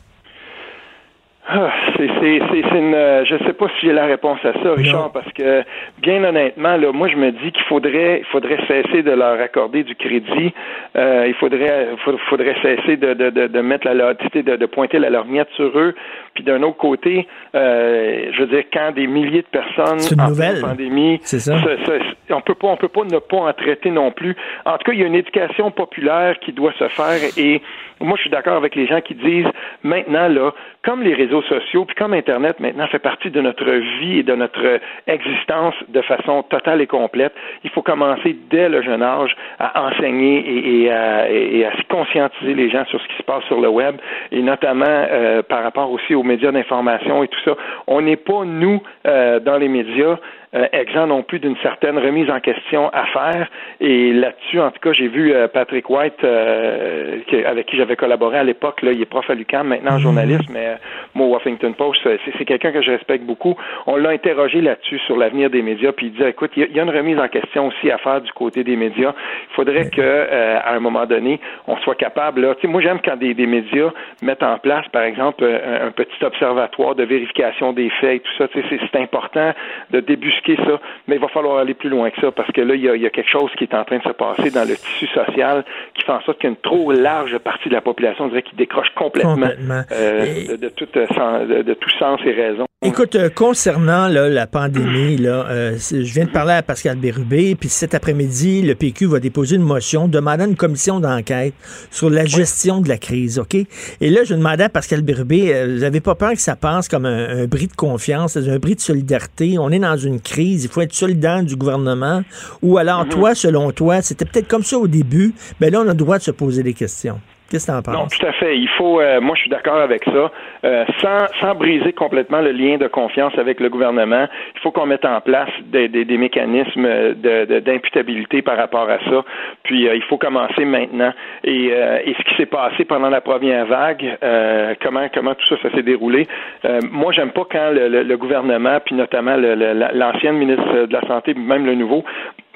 Ah, c'est, c'est, c'est, c'est une, euh, je sais pas si j'ai la réponse à ça, Richard, parce que bien honnêtement, là, moi je me dis qu'il faudrait, il faudrait cesser de leur accorder du crédit. Euh, il faudrait, faudrait cesser de, de, de, de mettre la, de, de pointer la lorgnette sur eux. Puis d'un autre côté, euh, je veux dire, quand des milliers de personnes
C'est une
en
nouvelle.
pandémie,
C'est ça.
ça- ça- on peut pas, on peut pas ne pas en traiter non plus. En tout cas, il y a une éducation populaire qui doit se faire et moi, je suis d'accord avec les gens qui disent maintenant là, comme les réseaux sociaux puis comme Internet maintenant fait partie de notre vie et de notre existence de façon totale et complète, il faut commencer dès le jeune âge à enseigner et, à, et à conscientiser les gens sur ce qui se passe sur le web et notamment euh, par rapport aussi aux médias d'information et tout ça. On n'est pas nous euh, dans les médias euh, exempt non plus d'une certaine remise en question à faire. Et là-dessus, en tout cas, j'ai vu euh, Patrick White, euh, qui- avec qui j'avais collaboré à l'époque. Là, il est prof à l'UQAM, maintenant journaliste, mais euh, moi, au Washington Post, c'est, c'est quelqu'un que je respecte beaucoup. On l'a interrogé là-dessus sur l'avenir des médias, puis il disait, écoute, il y, a, il y a une remise en question aussi à faire du côté des médias. Il faudrait que, euh, à un moment donné, on soit capable. Là, tu sais, moi, j'aime quand des, des médias mettent en place, par exemple, euh, un, un petit observatoire de vérification des faits et tout ça. Tu sais, c'est, c'est important de débusquer ça, mais il va falloir aller plus loin que ça parce que là, il y, a, il y a quelque chose qui est en train de se passer dans le tissu social qui fait en sorte qu'il y a une trop large partie de la population, on dirait, qui décroche complètement,
Complètement.
euh, de, de, tout, euh, sens- de, de tout sens et raison.
Écoute, euh, concernant là, la pandémie, là, euh, je viens de parler à Pascal Bérubé, puis cet après-midi, le PQ va déposer une motion demandant une commission d'enquête sur la gestion de la crise, OK? Et là, je demandais à Pascal Bérubé, euh, vous n'avez pas peur que ça passe comme un, un bris de confiance, un bris de solidarité? On est dans une crise, il faut être solidaire du gouvernement. Ou alors,
Mhm.
toi, selon toi, c'était peut-être comme ça au début, mais là, on a le droit de se poser des questions. Qu'est-ce que tu en penses?
Non, tout à fait. Il faut, euh, moi, je suis d'accord avec ça. Euh, sans, sans briser complètement le lien de confiance avec le gouvernement, il faut qu'on mette en place des, des, des mécanismes de- de- d'imputabilité par rapport à ça. Puis, euh, il faut commencer maintenant. Et, euh, et ce qui s'est passé pendant la première vague, euh, comment comment tout ça, ça s'est déroulé? Euh, moi, j'aime pas quand le, le- le gouvernement, puis notamment l'ancienne ministre de la santé, même le nouveau,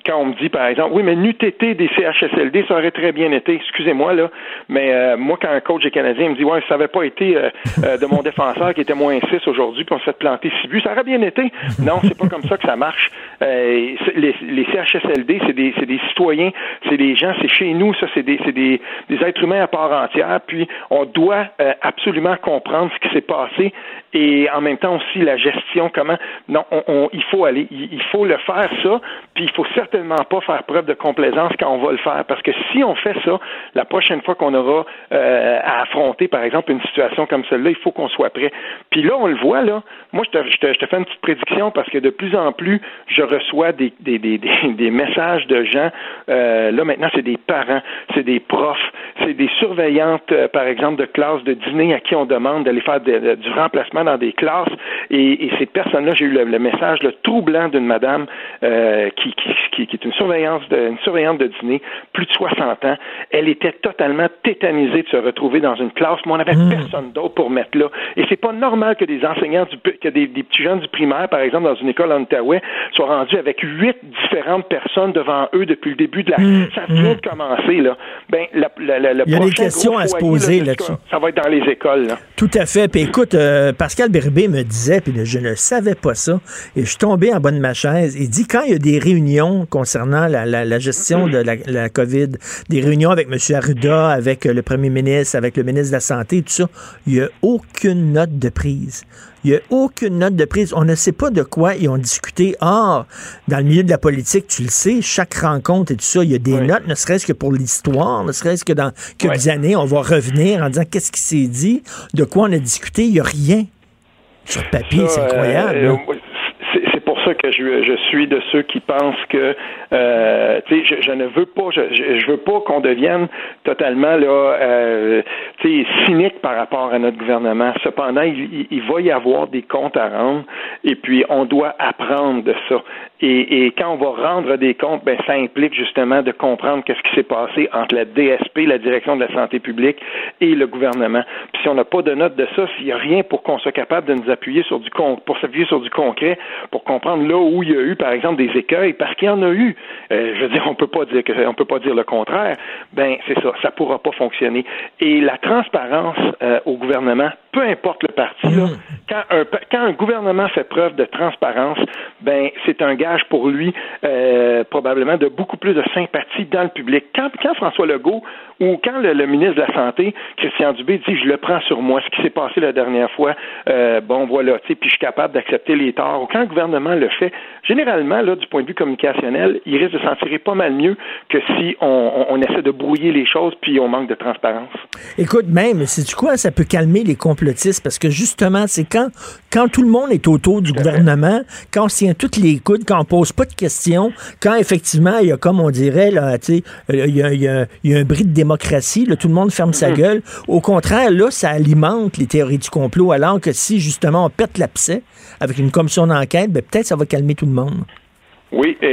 quand on me dit, par exemple, oui, mais été des CHSLD, ça aurait très bien été. Excusez-moi, là, mais euh, moi, quand un coach est canadien me dit, ouais, ça n'avait pas été euh, euh, de mon défenseur qui était moins 6 aujourd'hui, puis on se fait planter 6 buts, ça aurait bien été. Non, c'est pas comme ça que ça marche. Euh, les, les CHSLD, c'est des, c'est des citoyens, c'est des gens, c'est chez nous, ça, c'est des, c'est des, des êtres humains à part entière, puis on doit euh, absolument comprendre ce qui s'est passé et en même temps aussi la gestion, comment, non, on, on- il faut aller, il, il faut le faire ça, puis il faut certainement pas faire preuve de complaisance quand on va le faire, parce que si on fait ça, la prochaine fois qu'on aura euh, à affronter, par exemple, une situation comme celle-là, il faut qu'on soit prêt. Puis là, on le voit, là, moi, je te, je te, je te fais une petite prédiction parce que de plus en plus, je reçois des, des, des, des, [LAUGHS] messages de gens, euh, là, maintenant, c'est des parents, c'est des profs, c'est des surveillantes, euh, par exemple, de classes de dîner à qui on demande d'aller faire du remplacement dans des classes. Et, ces personnes-là, j'ai eu le, message le troublant d'une madame qui, qui, qui, qui est une surveillance de, une surveillante de dîner, plus de 60 ans. Elle était totalement tétanisée de se retrouver dans une classe, mais on n'avait personne d'autre pour mettre là. Et c'est pas normal que des enseignants, du, que des, des petits jeunes du primaire, par exemple, dans une école en Outaouais, soient rendus avec huit différentes personnes devant eux depuis le début de la... Ça vient de commencer, là. Ben, la, la, la, le
Il y a des questions à se poser
là,
là-dessus.
Ça va être dans les écoles, là.
Tout à fait. Puis écoute, euh, Pascal Bérubé me disait, puis je ne savais pas ça, et je suis tombé en bas de ma chaise. Il dit quand il y a des réunions concernant la, la- la gestion de la, la COVID, des réunions avec M. Arruda, avec euh, le premier ministre, avec le ministre de la Santé, tout ça. Il n'y a aucune note de prise. Il n'y a aucune note de prise. On ne sait pas de quoi ils ont discuté. Or, dans le milieu de la politique, tu le sais, chaque rencontre et tout ça, il y a des notes, ne serait-ce que pour l'histoire, ne serait-ce que dans quelques années, on va revenir en disant qu'est-ce qui s'est dit, de quoi on a discuté. Il n'y a rien. Sur papier, c'est incroyable.
euh,
là.
c'est c'est pour que je, suis de ceux qui pensent que euh, je, je ne veux pas, je, veux pas qu'on devienne totalement là, euh, cynique par rapport à notre gouvernement. Cependant, il va y avoir des comptes à rendre, et puis on doit apprendre de ça. Et, et quand on va rendre des comptes, ben ça implique justement de comprendre qu'est-ce qui s'est passé entre la DSP, la Direction de la santé publique, et le gouvernement. Puis si on n'a pas de note de ça, s'il n'y a rien pour qu'on soit capable de nous appuyer sur du con pour s'appuyer sur du concret, pour comprendre là où il y a eu, par exemple, des écueils, parce qu'il y en a eu. Euh, je veux dire, on peut pas dire que on peut pas dire le contraire. Ben c'est ça, ça pourra pas fonctionner. Et la transparence euh, au gouvernement, peu importe le parti, là, quand un quand un gouvernement fait preuve de transparence, ben c'est un pour lui euh, probablement de beaucoup plus de sympathie dans le public. Quand, quand François Legault ou quand le, le ministre de la Santé, Christian Dubé, dit je le prends sur moi, ce qui s'est passé la dernière fois, euh, bon voilà, tu sais, puis je suis capable d'accepter les torts. Ou quand le gouvernement le fait, généralement là, du point de vue communicationnel, il risque de s'en tirer pas mal mieux que si on, on, on essaie de brouiller les choses puis on manque de transparence.
Écoute, même, c'est quoi, ça peut calmer les complotistes parce que justement, c'est quand, quand tout le monde est autour du gouvernement, quand on se tient toutes les coudes, quand on pose pas de questions, quand effectivement, il y a, comme on dirait, là, tu sais, il y a, il y a- il y a un bris de démocratie, là, tout le monde ferme sa gueule. Au contraire, là, ça alimente les théories du complot, alors que si justement on pète l'abcès avec une commission d'enquête, ben, peut-être ça va calmer tout le monde.
Oui, et,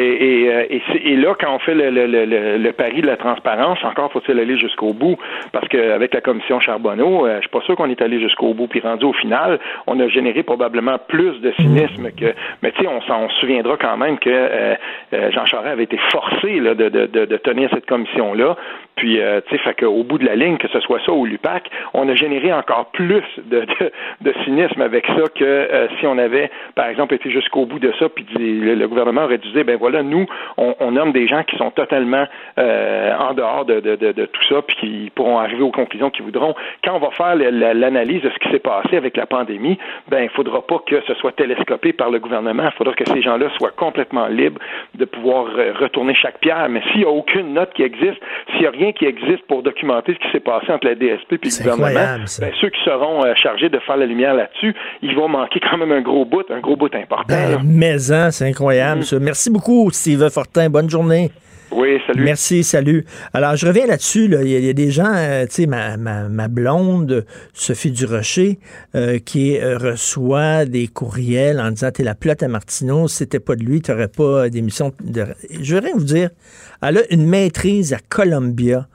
et, euh, et, et là, quand on fait le, le, le, le- le pari de la transparence, encore faut-il aller jusqu'au bout, parce qu'avec la commission Charbonneau, euh, je suis pas sûr qu'on est allé jusqu'au bout, puis rendu au final, on a généré probablement plus de cynisme que... Mais tu sais, on s'en souviendra quand même que euh, euh, Jean Charest avait été forcé là, de, de, de, de tenir cette commission-là, puis, euh, tu sais, fait qu'au bout de la ligne, que ce soit ça ou l'UPAC, on a généré encore plus de, de, de cynisme avec ça que euh, si on avait, par exemple, été jusqu'au bout de ça, puis le, gouvernement aurait dû dire, ben voilà, nous, on, on nomme des gens qui sont totalement euh, en dehors de, de, de, tout ça, puis qui pourront arriver aux conclusions qu'ils voudront. Quand on va faire l'analyse de ce qui s'est passé avec la pandémie, ben il faudra pas que ce soit télescopé par le gouvernement. Il faudra que ces gens-là soient complètement libres de pouvoir euh, retourner chaque pierre. Mais s'il n'y a aucune note qui existe, s'il n'y a rien qui existe pour documenter ce qui s'est passé entre la DSP et le gouvernement, ben, ceux qui seront euh, chargés de faire la lumière là-dessus, ils vont manquer quand même un gros bout, un gros bout important.
Ben, mais hein, c'est incroyable, ça. Merci beaucoup, Steve Fortin. Bonne journée.
Oui, salut.
Merci, salut. Alors, je reviens là-dessus. là. Il, y a, des gens, euh, tu sais, ma, ma, ma blonde, Sophie Durocher, euh, qui euh, reçoit des courriels en disant T'es la plotte à Martineau, si c'était pas de lui, t'aurais pas d'émission. De... Je vais rien vous dire. Elle a une maîtrise à Columbia.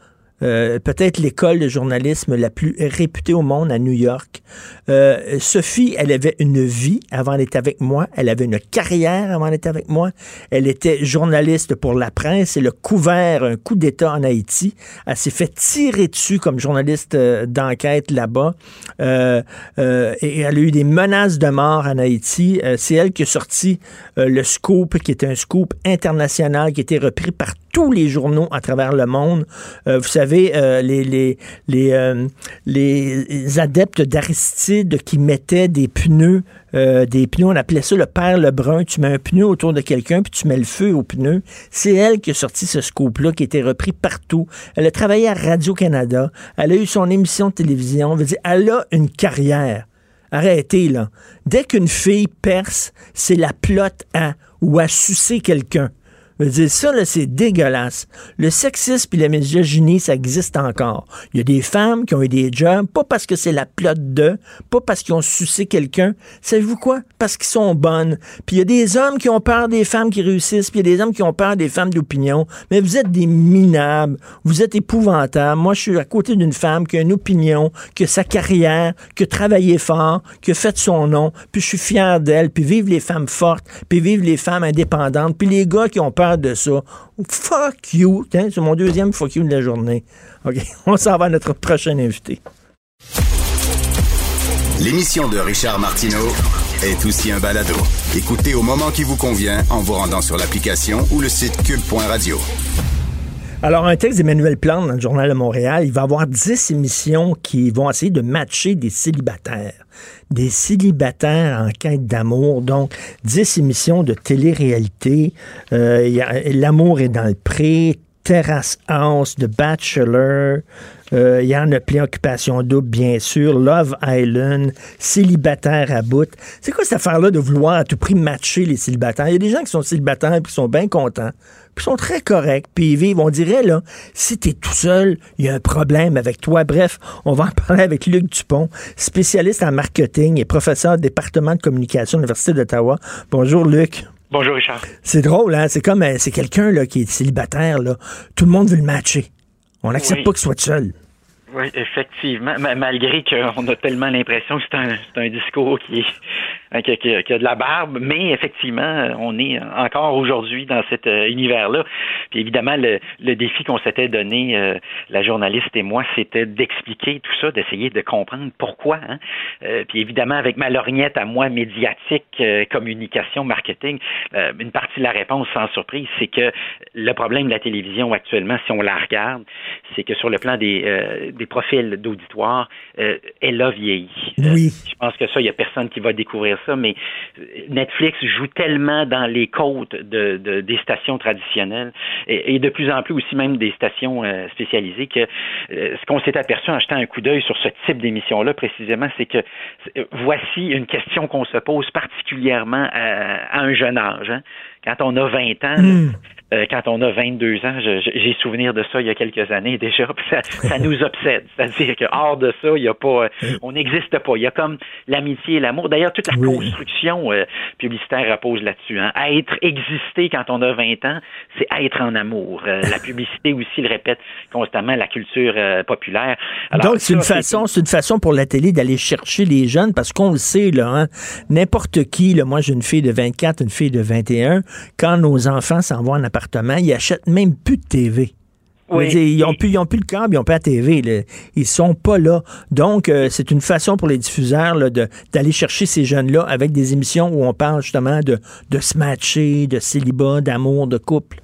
Euh, peut-être l'école de journalisme la plus réputée au monde à New York. Euh, Sophie, elle avait une vie avant d'être avec moi. Elle avait une carrière avant d'être avec moi. Elle était journaliste pour la presse. Elle a couvert un coup d'État en Haïti. Elle s'est fait tirer dessus comme journaliste euh, d'enquête là-bas. Et elle a eu des menaces de mort en Haïti. C'est elle qui a sorti le scoop, qui était un scoop international, qui a été repris par tous les journaux à travers le monde. Euh, vous savez, euh, les, les, les, euh, les adeptes d'Aristide qui mettaient des pneus, des pneus, on appelait ça le père Lebrun. Tu mets un pneu autour de quelqu'un, puis tu mets le feu au pneu. C'est elle qui a sorti ce scoop-là, qui été repris partout. Elle a travaillé à Radio-Canada. Elle a eu son émission de télévision. On veut dire, elle a une carrière. Arrêtez, là. Dès qu'une fille perce, c'est la plotte à ou à sucer quelqu'un. Dire, ça, là, c'est dégueulasse. Le sexisme et la misogynie, ça existe encore. Il y a des femmes qui ont eu des jobs, pas parce que c'est la plotte de, pas parce qu'ils ont sucé quelqu'un. Savez-vous quoi? Parce qu'ils sont bonnes. Puis il y a des hommes qui ont peur des femmes qui réussissent, puis il y a des hommes qui ont peur des femmes d'opinion. Mais vous êtes des minables. Vous êtes épouvantables. Moi, je suis à côté d'une femme qui a une opinion, qui a sa carrière, qui a travaillé fort, qui a fait son nom, puis je suis fier d'elle, puis vive les femmes fortes, puis vive les femmes indépendantes, puis les gars qui ont peur de ça. Fuck you. C'est mon deuxième fuck you de la journée. OK, [LAUGHS] on s'en va à notre prochain invité.
L'émission de Richard Martineau est aussi un balado. Écoutez au moment qui vous convient en vous rendant sur l'application ou le site cube.radio.
Alors, un texte d'Emmanuel Plante dans le Journal de Montréal, il va avoir 10 émissions qui vont essayer de matcher des célibataires. Des célibataires en quête d'amour. Donc, 10 émissions de télé-réalité. Euh, L'amour est dans le pré, Terrace House, The Bachelor. Euh, Il y a plein, Occupation Double, bien sûr. Love Island, Célibataire à bout. C'est quoi cette affaire-là de vouloir à tout prix matcher les célibataires? Il y a des gens qui sont célibataires et qui sont bien contents, puis sont très corrects, puis ils vivent. On dirait, là, si t'es tout seul, il y a un problème avec toi. Bref, on va en [LAUGHS] parler avec Luc Dupont, spécialiste en marketing et professeur au département de communication de l'Université d'Ottawa. Bonjour, Luc.
Bonjour Richard.
C'est drôle, hein? C'est comme, euh, c'est quelqu'un, là, qui est célibataire, là. Tout le monde veut le matcher. On n'accepte
Oui.
pas qu'il soit tout seul.
Oui, effectivement. Ma- malgré qu'on a tellement l'impression que c'est un, c'est un discours qui, est, qui, a- qui a- de la barbe, mais effectivement, on est encore aujourd'hui dans cet euh, univers-là. Puis évidemment, le, le défi qu'on s'était donné, euh, la journaliste et moi, c'était d'expliquer tout ça, d'essayer de comprendre pourquoi. Hein. Euh, puis évidemment, avec ma lorgnette à moi, médiatique, euh, communication, marketing, euh, une partie de la réponse, sans surprise, c'est que le problème de la télévision actuellement, si on la regarde, c'est que sur le plan des, euh, des profils d'auditoire, euh, elle a vieilli.
Oui.
Je pense que ça, il n'y a personne qui va découvrir ça, mais Netflix joue tellement dans les côtes de, de- des stations traditionnelles et, et de plus en plus aussi même des stations euh, spécialisées que euh, ce qu'on s'est aperçu en jetant un coup d'œil sur ce type d'émission-là précisément, c'est que euh, voici une question qu'on se pose particulièrement à, à un jeune âge. hein. Quand on a 20 ans,
Hmm.
quand on a 22 ans, j'ai souvenir de ça il y a quelques années déjà, puis ça, ça nous obsède. C'est-à-dire que hors de ça, il y a pas, euh, on n'existe pas. Il y a comme l'amitié et l'amour. D'ailleurs, toute la construction euh, publicitaire repose là-dessus. Hein. Être, exister quand on a 20 ans, c'est être en amour. Euh, la [LAUGHS] publicité aussi le répète constamment, la culture euh, populaire. Alors,
Donc, c'est une façon, c'est une façon pour la télé d'aller chercher les jeunes parce qu'on le sait, là, hein, n'importe qui, là, moi j'ai une fille de 24, une fille de 21, quand nos enfants s'en vont en appartement, ils achètent même plus de TV.
Oui.
dire, ils ont plus, ils ont plus le câble, ils ont pas la TV. Là. Ils sont pas là. Donc, euh, c'est une façon pour les diffuseurs d'aller chercher ces jeunes-là avec des émissions où on parle justement de, de se matcher, de célibat, d'amour, de couple.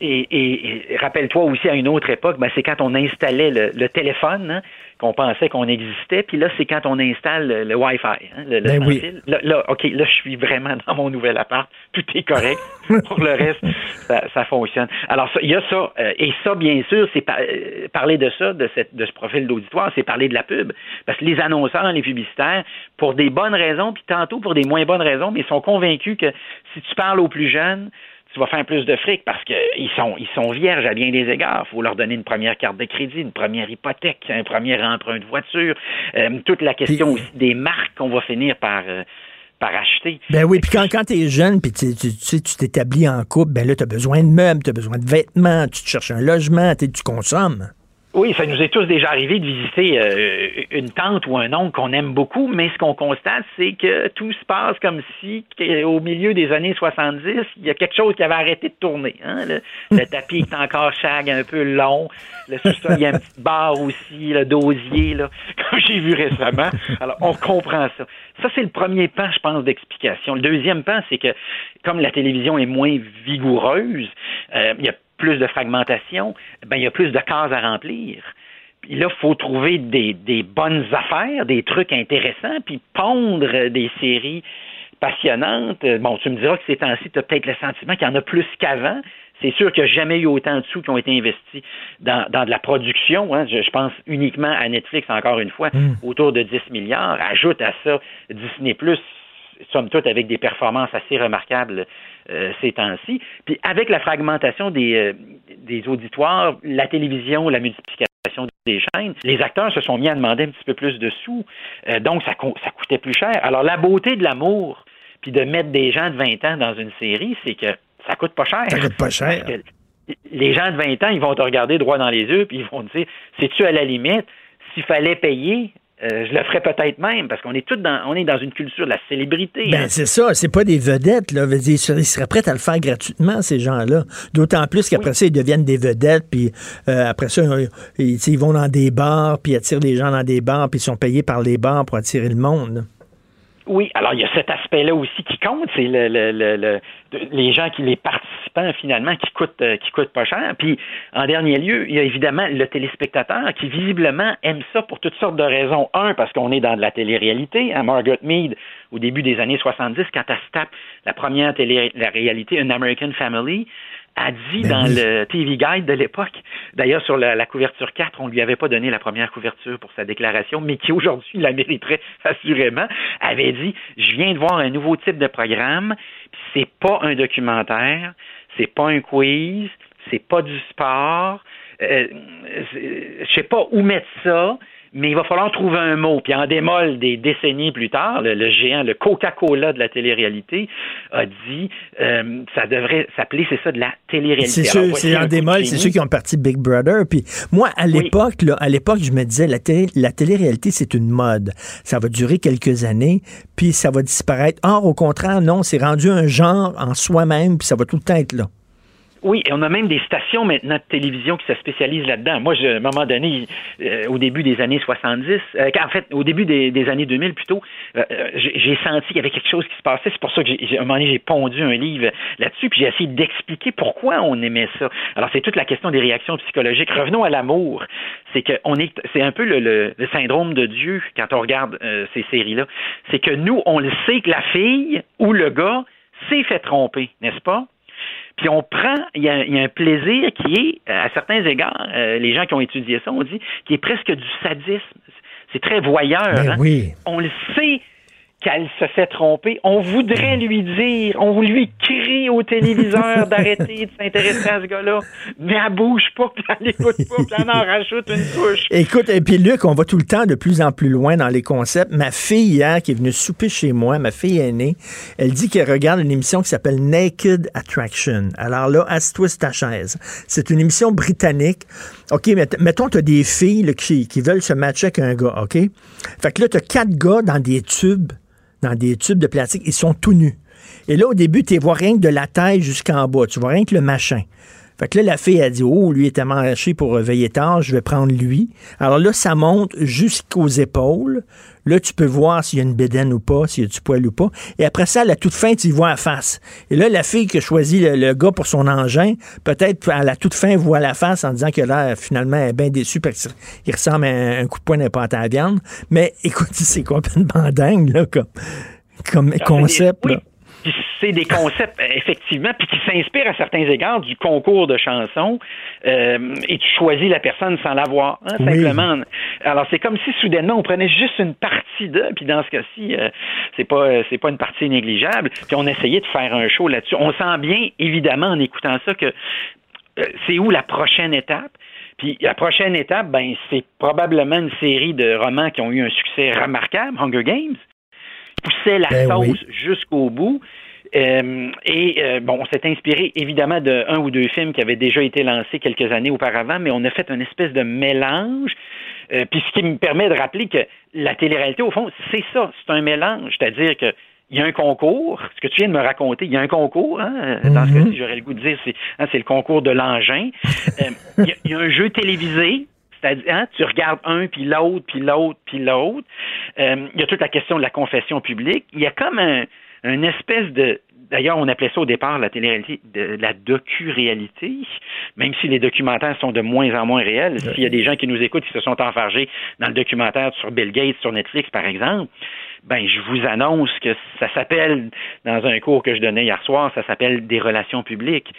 Et, et- et rappelle-toi aussi à une autre époque, ben, c'est quand on installait le, le téléphone hein, qu'on pensait qu'on existait, puis là, c'est quand on installe le, le Wi-Fi, hein, le, le
Ben oui.
Là, là, OK, là, je suis vraiment dans mon nouvel appart. Tout est correct. [LAUGHS] Pour le reste, ça, ça fonctionne. Alors, il y a ça. euh, et ça, bien sûr, c'est par- euh, parler de ça, de, cette, de ce profil d'auditoire, c'est parler de la pub. Parce que les annonceurs, les publicitaires, pour des bonnes raisons, puis tantôt pour des moins bonnes raisons, mais ils sont convaincus que si tu parles aux plus jeunes, tu vas faire plus de fric parce qu'ils sont, ils sont vierges à bien des égards. Il faut leur donner une première carte de crédit, une première hypothèque, un premier emprunt de voiture. Euh, toute la question aussi des marques qu'on va finir par, euh, par acheter.
Ben oui, puis quand, quand tu es jeune, puis tu sais, tu t'établis en couple, ben là, tu as besoin de meubles, tu as besoin de vêtements, tu te cherches un logement, tu consommes.
Oui, ça nous est tous déjà arrivé de visiter euh, une tante ou un oncle qu'on aime beaucoup, mais ce qu'on constate, c'est que tout se passe comme si, au milieu des années 70, il y a quelque chose qui avait arrêté de tourner. hein. Le, le [LAUGHS] tapis est encore shag, un peu long. Le sous-sol, il y a une petite barre aussi, le dosier, là, [LAUGHS] comme j'ai vu récemment. Alors, on comprend ça. Ça, c'est le premier pan, je pense, d'explication. Le deuxième pan, c'est que, comme la télévision est moins vigoureuse, euh, il y a plus de fragmentation, ben, il y a plus de cases à remplir. Puis là, il faut trouver des, des bonnes affaires, des trucs intéressants, puis pondre des séries passionnantes. Bon, tu me diras que ces temps-ci, tu as peut-être le sentiment qu'il y en a plus qu'avant. C'est sûr qu'il n'y a jamais eu autant de sous qui ont été investis dans, dans de la production. hein. Je, je pense uniquement à Netflix, encore une fois, autour de 10 milliards. Ajoute à ça Disney+, somme toute, avec des performances assez remarquables euh, ces temps-ci. Puis avec la fragmentation des, euh, des auditoires, la télévision, la multiplication des chaînes, les acteurs se sont mis à demander un petit peu plus de sous. Euh, donc, ça, co- ça coûtait plus cher. Alors, la beauté de l'amour, puis de mettre des gens de 20 ans dans une série, c'est que ça coûte pas cher.
Ça coûte pas cher.
Les gens de 20 ans, ils vont te regarder droit dans les yeux, puis ils vont te dire, c'est-tu à la limite, s'il fallait payer, euh, je le ferais peut-être même, parce qu'on est tous dans, on est dans une culture de la célébrité. hein.
Ben, c'est ça, c'est pas des vedettes, là. Ils seraient prêts à le faire gratuitement, ces gens-là. D'autant plus qu'après ça, ils deviennent des vedettes, puis euh, après ça, ils, ils- ils vont dans des bars, puis attirent les gens dans des bars, puis ils sont payés par les bars pour attirer le monde.
Oui, alors il y a cet aspect-là aussi qui compte, c'est le- les gens qui les participants finalement qui coûtent euh, qui coûtent pas cher. Puis en dernier lieu, il y a évidemment le téléspectateur qui visiblement aime ça pour toutes sortes de raisons. Un, parce qu'on est dans de la télé-réalité. Hein, Margaret Mead, au début des années 70, quand elle se tape la première télé-réalité, An American Family, a dit
Ben
dans
oui.
le TV Guide de l'époque, d'ailleurs sur la, la couverture 4, on lui avait pas donné la première couverture pour sa déclaration, mais qui aujourd'hui la mériterait [LAUGHS] assurément, avait dit Je viens de voir un nouveau type de programme, c'est pas un documentaire, c'est pas un quiz, c'est pas du sport, euh, je sais pas où mettre ça. Mais il va falloir trouver un mot. Puis en démol des décennies plus tard, le, le géant, le Coca-Cola de la télé-réalité, a dit euh, ça devrait s'appeler, c'est ça, de la télé-réalité.
C'est c'est en démol, c'est ceux qui ont parti Big Brother. Puis moi, à l'époque, là, à l'époque, je me disais, la, télé, la télé-réalité, c'est une mode. Ça va durer quelques années, puis ça va disparaître. Or, au contraire, non, c'est rendu un genre en soi-même, puis ça va tout le temps être là.
Oui, et on a même des stations maintenant de télévision qui se spécialisent là-dedans. Moi, je- à un moment donné, euh, au début des années 70, euh, en fait, au début des, années 2000 plutôt, euh, euh, j'ai senti qu'il y avait quelque chose qui se passait. C'est pour ça que, j'ai- à un moment donné, j'ai pondu un livre là-dessus, puis j'ai essayé d'expliquer pourquoi on aimait ça. Alors, c'est toute la question des réactions psychologiques. Revenons à l'amour. C'est que on est, c'est un peu le, le- le syndrome de Dieu quand on regarde euh, ces séries-là. C'est que nous, on le sait que la fille ou le gars s'est fait tromper, n'est-ce pas? Puis on prend, il y, a, il y a un plaisir qui est, euh, à certains égards, euh, les gens qui ont étudié ça ont dit, qui est presque du sadisme. C'est très voyeur.
Ben
hein?
oui.
On le sait qu'elle se fait tromper. On voudrait lui dire, on lui crie au téléviseur d'arrêter de s'intéresser à ce gars-là, mais elle bouge pas, puis elle écoute pas, puis elle en rajoute une couche.
Écoute, et puis Luc, on va tout le temps de plus en plus loin dans les concepts. Ma fille, hier, qui est venue souper chez moi, ma fille aînée, elle dit qu'elle regarde une émission qui s'appelle Naked Attraction. Alors là, asse-toi sur ta chaise. C'est une émission britannique. OK, mettons, tu as des filles là, qui, qui veulent se matcher avec un gars, OK? Fait que là, tu as quatre gars dans des tubes, dans des tubes de plastique. Ils sont tout nus. Et là, au début, tu vois rien que de la taille jusqu'en bas. Tu vois rien que le machin. Fait que là, la fille a dit, oh, lui est tellement haché pour euh, veiller tard, je vais prendre lui. Alors là, ça monte jusqu'aux épaules. Là, tu peux voir s'il y a une bédaine ou pas, s'il y a du poil ou pas. Et après ça, à la toute fin, tu y vois la face. Et là, la fille qui a choisi le, le gars pour son engin, peut-être à la toute fin, voit la face en disant que là, finalement, elle est bien déçue parce qu'il ressemble à un, un coup de poing d'un pâte à viande. Mais [LAUGHS] écoute, c'est complètement dingue, là, comme, comme
Ah,
concept, là.
Puis c'est des concepts, effectivement, puis qui s'inspirent à certains égards du concours de chansons, euh, et tu choisis la personne sans la voir, hein,
Oui.
simplement. Alors, c'est comme si soudainement, on prenait juste une partie de, puis dans ce cas-ci, euh, c'est pas euh, c'est pas une partie négligeable, puis on essayait de faire un show là-dessus. On sent bien, évidemment, en écoutant ça, que euh, c'est où la prochaine étape? Puis la prochaine étape, ben, c'est probablement une série de romans qui ont eu un succès remarquable, Hunger Games poussait la
Ben
sauce
oui.
jusqu'au bout. Euh, et euh, bon, on s'est inspiré évidemment de un ou deux films qui avaient déjà été lancés quelques années auparavant, mais on a fait une espèce de mélange. Euh, puis ce qui me permet de rappeler que la télé-réalité, au fond, c'est ça, c'est un mélange. C'est-à-dire que il y a un concours, ce que tu viens de me raconter, il y a un concours, hein, dans ce
Mhm.
cas-ci, j'aurais le goût de dire, c'est hein, le concours de l'engin. Euh, Il y, a- il y a un jeu télévisé, c'est-à-dire, hein, tu regardes un, puis l'autre, puis l'autre, puis l'autre. Euh, il y a toute la question de la confession publique. Il y a comme un, une espèce de... D'ailleurs, on appelait ça au départ la télé-réalité, de la docu-réalité, même si les documentaires sont de moins en moins réels. S'il y a des gens qui nous écoutent qui se sont enfargés dans le documentaire sur Bill Gates, sur Netflix, par exemple, ben, je vous annonce que ça s'appelle, dans un cours que je donnais hier soir, ça s'appelle des relations publiques.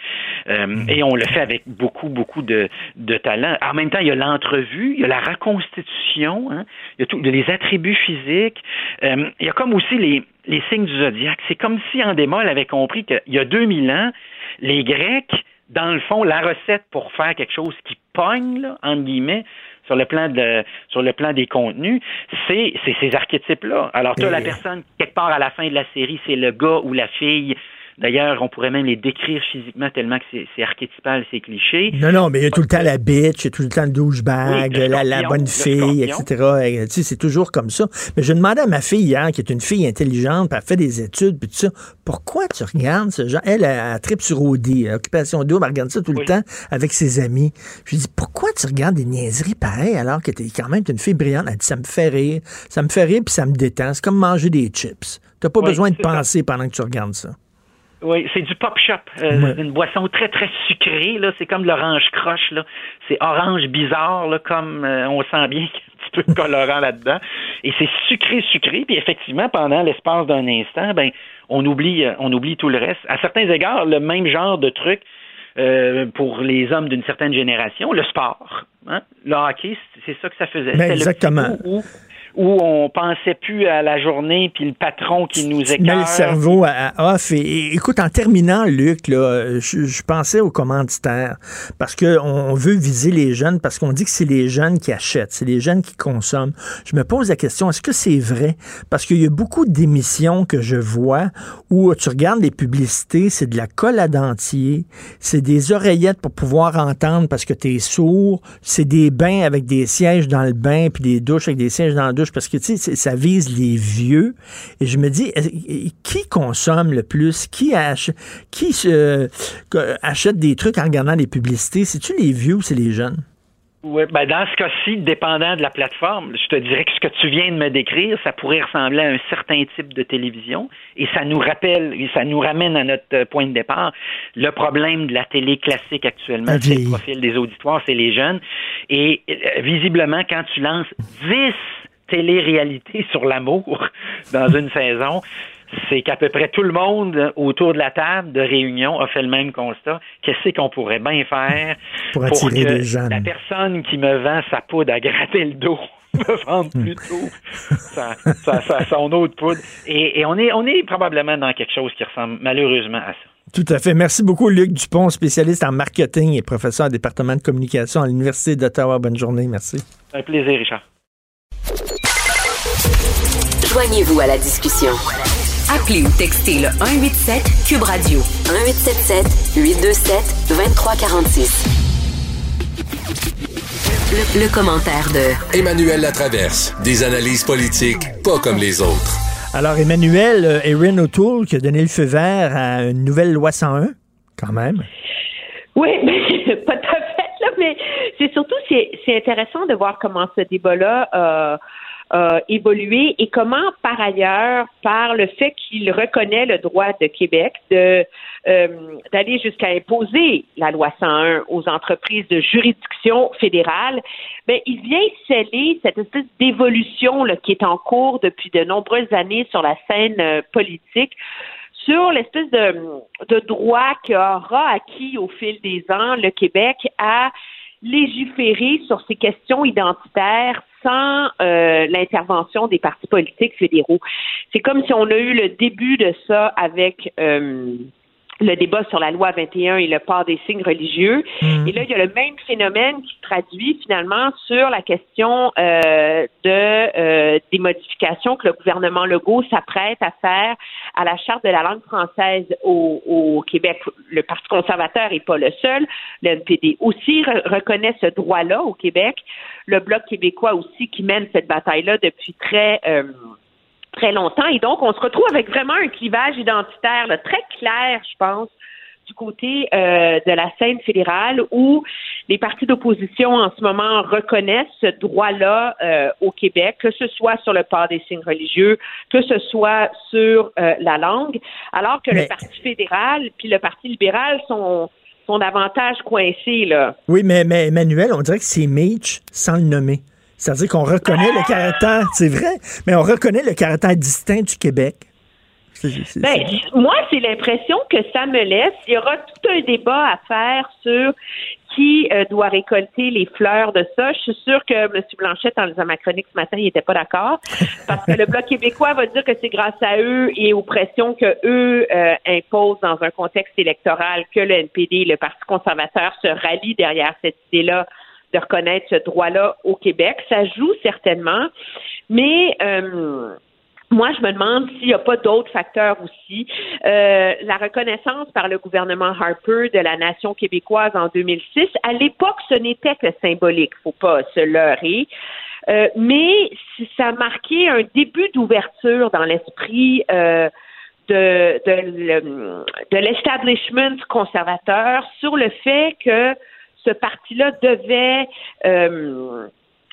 Euh, Et on le fait avec beaucoup, beaucoup de, de talent. En même temps, il y a l'entrevue, il y a la reconstitution, hein, il y a tout, les attributs physiques. Euh, il y a comme aussi les, les signes du zodiaque. C'est comme si Endemol avait compris qu'il y a 2000 ans, les Grecs, dans le fond, la recette pour faire quelque chose qui pogne, là, entre guillemets, sur le plan de sur le plan des contenus, c'est c'est ces archétypes-là. Alors, tu as
Et-
la personne, quelque part à la fin de la série, c'est le gars ou la fille D'ailleurs, on pourrait même les décrire physiquement tellement que c'est, archétypal, c'est cliché.
Non, non, mais il y a tout le temps la bitch, il y a tout le temps le douchebag,
Oui,
la, la bonne
le
fille, etc. Et, tu sais, c'est toujours comme ça. Mais je demandais à ma fille hier, qui est une fille intelligente, puis elle fait des études, puis tout ça, pourquoi tu regardes ce genre? Elle, elle, elle tripe sur euh, Occupation Double, elle regarde ça tout le temps avec ses amis. Je lui dis, pourquoi tu regardes des niaiseries pareilles alors que t'es quand même une fille brillante? Elle dit, ça me fait rire. Ça me fait rire, puis ça me détend. C'est comme manger des chips. T'as pas
Oui,
besoin de
ça.
penser pendant que tu regardes ça.
Oui, c'est du pop shop. Euh,
Ouais.
Une boisson très, très sucrée. Là. C'est comme l'orange croche. Là. C'est orange bizarre, là, comme euh, on sent bien [LAUGHS] qu'il y a un petit peu de colorant là-dedans. Et c'est sucré, sucré. Puis effectivement, pendant l'espace d'un instant, ben, on oublie, euh, on oublie tout le reste. À certains égards, le même genre de truc euh, pour les hommes d'une certaine génération, le sport. Hein? Le hockey, c'est- ça que ça faisait.
Ben,
le
exactement.
Où, on pensait plus à la journée, puis le patron qui nous écœure.
le cerveau à, à off. Et, et écoute, en terminant, Luc, là, je, je pensais aux commanditaires parce qu'on on veut viser les jeunes parce qu'on dit que c'est les jeunes qui achètent, c'est les jeunes qui consomment. Je me pose la question, est-ce que c'est vrai? Parce qu'il y a beaucoup d'émissions que je vois où tu regardes les publicités, c'est de la colle à dentier, c'est des oreillettes pour pouvoir entendre parce que tu es sourd, c'est des bains avec des sièges dans le bain puis des douches avec des sièges dans la douche parce que tu sais, ça vise les vieux. Et je me dis, qui consomme le plus? Qui, ach- qui achète des trucs en regardant les publicités? C'est-tu les vieux ou c'est les jeunes?
Oui, ben dans ce cas-ci, dépendant de la plateforme, je te dirais que ce que tu viens de me décrire, ça pourrait ressembler à un certain type de télévision et ça nous rappelle, et ça nous ramène à notre euh, point de départ. Le problème de la télé classique actuellement,
Elle
c'est le profil des auditoires, c'est les jeunes. Et euh, visiblement, quand tu lances 10 télé-réalités sur l'amour [LAUGHS] dans une saison, c'est qu'à peu près tout le monde autour de la table de réunion a fait le même constat. Qu'est-ce qu'on pourrait bien faire [LAUGHS]
Pour attirer
que
les jeunes.
la personne qui me vend sa poudre à gratter le dos [LAUGHS] me vende plutôt sa, sa- sa- son de poudre. Et, et on, est, on est probablement dans quelque chose qui ressemble malheureusement à ça.
Tout à fait. Merci beaucoup, Luc Dupont, spécialiste en marketing et professeur au département de communication à l'Université d'Ottawa. Bonne journée. Merci.
Un plaisir, Richard.
Joignez-vous à la discussion. Appelez ou textez le 187 Cube Radio 1877 827 2346. Le, le commentaire de
Emmanuel Latraverse. Des analyses politiques pas comme les autres.
Alors, Emmanuel, euh, Erin O'Toole qui a donné le feu vert à une nouvelle loi 101, quand même.
Oui, [LAUGHS] mais pas tout à fait, là, mais c'est surtout, c'est, c'est intéressant de voir comment ce débat-là a a évolué et comment, par ailleurs, par le fait qu'il reconnaît le droit de Québec de euh, d'aller jusqu'à imposer la loi 101 aux entreprises de juridiction fédérale, ben, il vient sceller cette espèce d'évolution qui est en cours depuis de nombreuses années sur la scène euh, politique sur l'espèce de, de droit qu'aura acquis au fil des ans le Québec à légiférer sur ces questions identitaires sans euh, l'intervention des partis politiques fédéraux. C'est comme si on a eu le début de ça avec euh, le débat sur la loi 21 et le port des signes religieux. Et là, il y a le même phénomène qui se traduit finalement sur la question euh, de euh, des modifications que le gouvernement Legault s'apprête à faire à la charte de la langue française au, au Québec. Le Parti conservateur n'est pas le seul. Le NPD aussi re- reconnaît ce droit-là au Québec. Le Bloc québécois aussi qui mène cette bataille-là depuis très euh, très longtemps. Et donc, on se retrouve avec vraiment un clivage identitaire là, très clair, je pense, du côté euh, de la scène fédérale où les partis d'opposition en ce moment reconnaissent ce droit-là euh, au Québec, que ce soit sur le port des signes religieux, que ce soit sur euh, la langue, alors que
Mais-
le Parti fédéral puis le Parti libéral sont, sont davantage coincés. Là.
Oui, mais, mais Emmanuel, on dirait que c'est Mitch sans le nommer. C'est-à-dire qu'on reconnaît le caractère, c'est vrai, mais on reconnaît le caractère distinct du Québec.
Ben, moi, c'est l'impression que ça me laisse. Il y aura tout un débat à faire sur qui euh, doit récolter les fleurs de ça. Je suis sûre que M. Blanchette, en lisant ma chronique ce matin, il n'était pas d'accord. Parce que le Bloc québécois va dire que c'est grâce à eux et aux pressions que eux euh, imposent dans un contexte électoral que le NPD et le Parti conservateur se rallient derrière cette idée-là de reconnaître ce droit-là au Québec. Ça joue certainement, mais euh, moi, je me demande s'il n'y a pas d'autres facteurs aussi. Euh, la reconnaissance par le gouvernement Harper de la nation québécoise en 2006, à l'époque, ce n'était que symbolique, faut pas se leurrer. Euh, mais ça a marqué un début d'ouverture dans l'esprit euh, de, de l'establishment conservateur sur le fait que ce parti-là devait euh,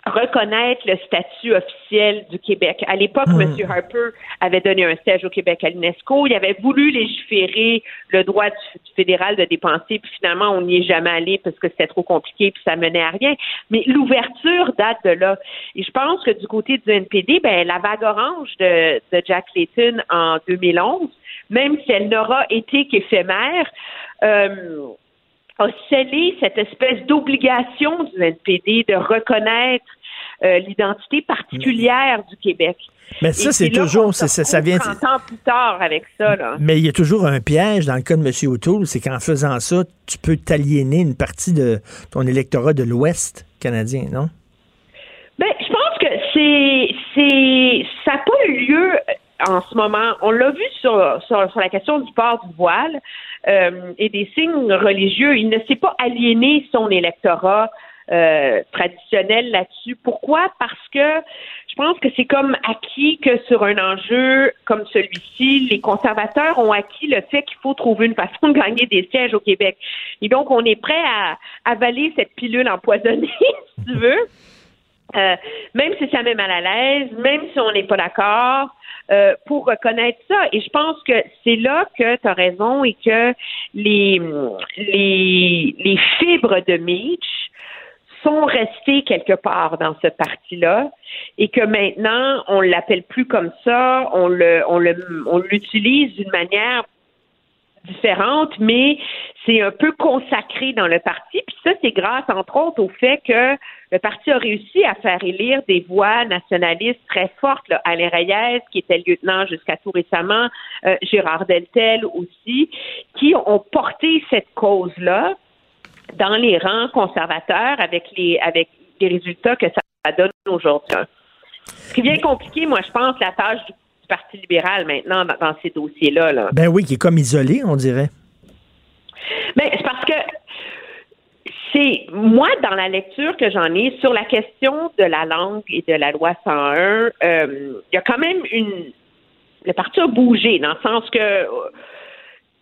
reconnaître le statut officiel du Québec. À l'époque,
Hmm.
M. Harper avait donné un siège au Québec à l'UNESCO. Il avait voulu légiférer le droit du, du fédéral de dépenser, puis finalement, on n'y est jamais allé parce que c'était trop compliqué, puis ça menait à rien. Mais l'ouverture date de là. Et je pense que du côté du NPD, ben, la vague orange de, de Jack Layton en 2011, même si elle n'aura été qu'éphémère, euh, a scellé cette espèce d'obligation du NPD de reconnaître euh, l'identité particulière du Québec.
Mais ça, c'est toujours- ça- ça vient-
retrouve 30 ans plus tard avec ça, là.
Mais il y a toujours un piège dans le cas de M. O'Toole, c'est qu'en faisant ça, tu peux t'aliéner une partie de ton électorat de l'Ouest canadien, non?
Ben, je pense que c'est, c'est, ça n'a pas eu lieu en ce moment. On l'a vu sur, sur, sur la question du port du voile euh, et des signes religieux. Il ne s'est pas aliéné son électorat euh, traditionnel là-dessus. Pourquoi? Parce que je pense que c'est comme acquis que sur un enjeu comme celui-ci, les conservateurs ont acquis le fait qu'il faut trouver une façon de gagner des sièges au Québec. Et donc, on est prêt à avaler cette pilule empoisonnée, [LAUGHS] si tu veux. Euh, même si ça met mal à l'aise, même si on n'est pas d'accord, euh, pour reconnaître ça. Et je pense que c'est là que tu as raison et que les, les, les fibres de Mitch sont restées quelque part dans ce parti-là et que maintenant, on l'appelle plus comme ça, on le, on le, on l'utilise d'une manière différente, mais c'est un peu consacré dans le parti. Puis ça, c'est grâce, entre autres, au fait que le parti a réussi à faire élire des voix nationalistes très fortes. Alain Reyes, qui était lieutenant jusqu'à tout récemment, euh, Gérard Deltel aussi, qui ont porté cette cause-là dans les rangs conservateurs avec les avec résultats que ça donne aujourd'hui. Ce qui est bien compliqué, moi, je pense, la tâche du Parti libéral maintenant dans, dans ces dossiers-là. Là.
Ben oui, qui est comme isolé, on dirait.
Ben, c'est parce que c'est moi dans la lecture que j'en ai sur la question de la langue et de la loi 101, euh, il y a quand même une le parti a bougé dans le sens que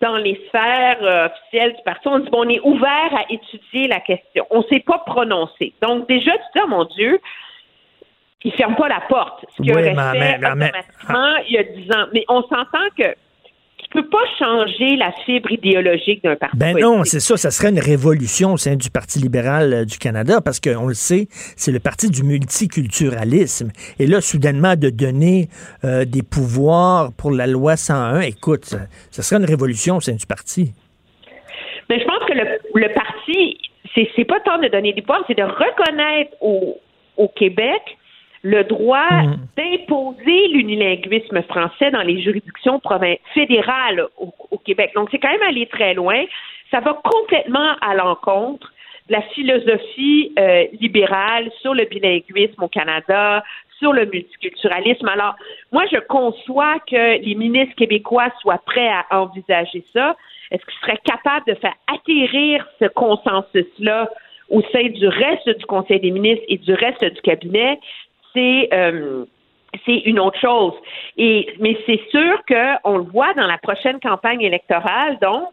dans les sphères euh, officielles du parti, on dit bon, on est ouvert à étudier la question. On ne s'est pas prononcé. Donc déjà, tu dis, oh mon Dieu, il ne ferme pas la porte. Ce qu'il
Oui,
aurait
mais-
fait automatiquement il y a 10 ans. Mais on s'entend que tu peux pas changer la fibre idéologique d'un parti.
Ben
politique.
non, c'est ça, ça serait une révolution au sein du Parti libéral euh, du Canada, parce qu'on le sait, c'est le parti du multiculturalisme. Et là, soudainement, de donner euh, des pouvoirs pour la loi 101, écoute, ça, ça serait une révolution au sein du parti.
Mais je pense que le, le parti, c'est pas tant de donner des pouvoirs, c'est de reconnaître au, au Québec le droit d'imposer l'unilinguisme français dans les juridictions fédérales au, au Québec. Donc, c'est quand même aller très loin. Ça va complètement à l'encontre de la philosophie euh, libérale sur le bilinguisme au Canada, sur le multiculturalisme. Alors, moi, je conçois que les ministres québécois soient prêts à envisager ça. Est-ce qu'ils seraient capables de faire atterrir ce consensus-là au sein du reste du Conseil des ministres et du reste du cabinet? C'est euh, c'est une autre chose. Mais c'est sûr qu'on le voit dans la prochaine campagne électorale, donc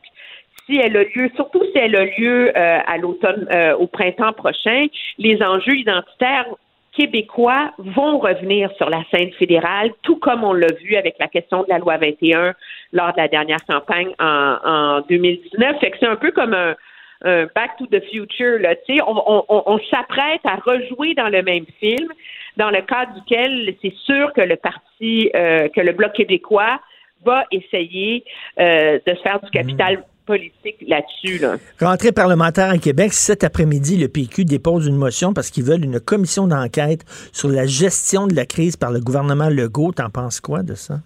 si elle a lieu, surtout si elle a lieu euh, à l'automne, euh, au printemps prochain, les enjeux identitaires québécois vont revenir sur la scène fédérale, tout comme on l'a vu avec la question de la loi 21 lors de la dernière campagne en, en 2019. Fait c'est un peu comme un, un Back to the Future. Là, on, on, on, s'apprête à rejouer dans le même film, dans le cadre duquel c'est sûr que le parti, euh, que le Bloc québécois va essayer euh, de se faire du capital politique là-dessus. Là.
Rentrée parlementaire à Québec, cet après-midi, le PQ dépose une motion parce qu'ils veulent une commission d'enquête sur la gestion de la crise par le gouvernement Legault. T'en penses quoi de ça?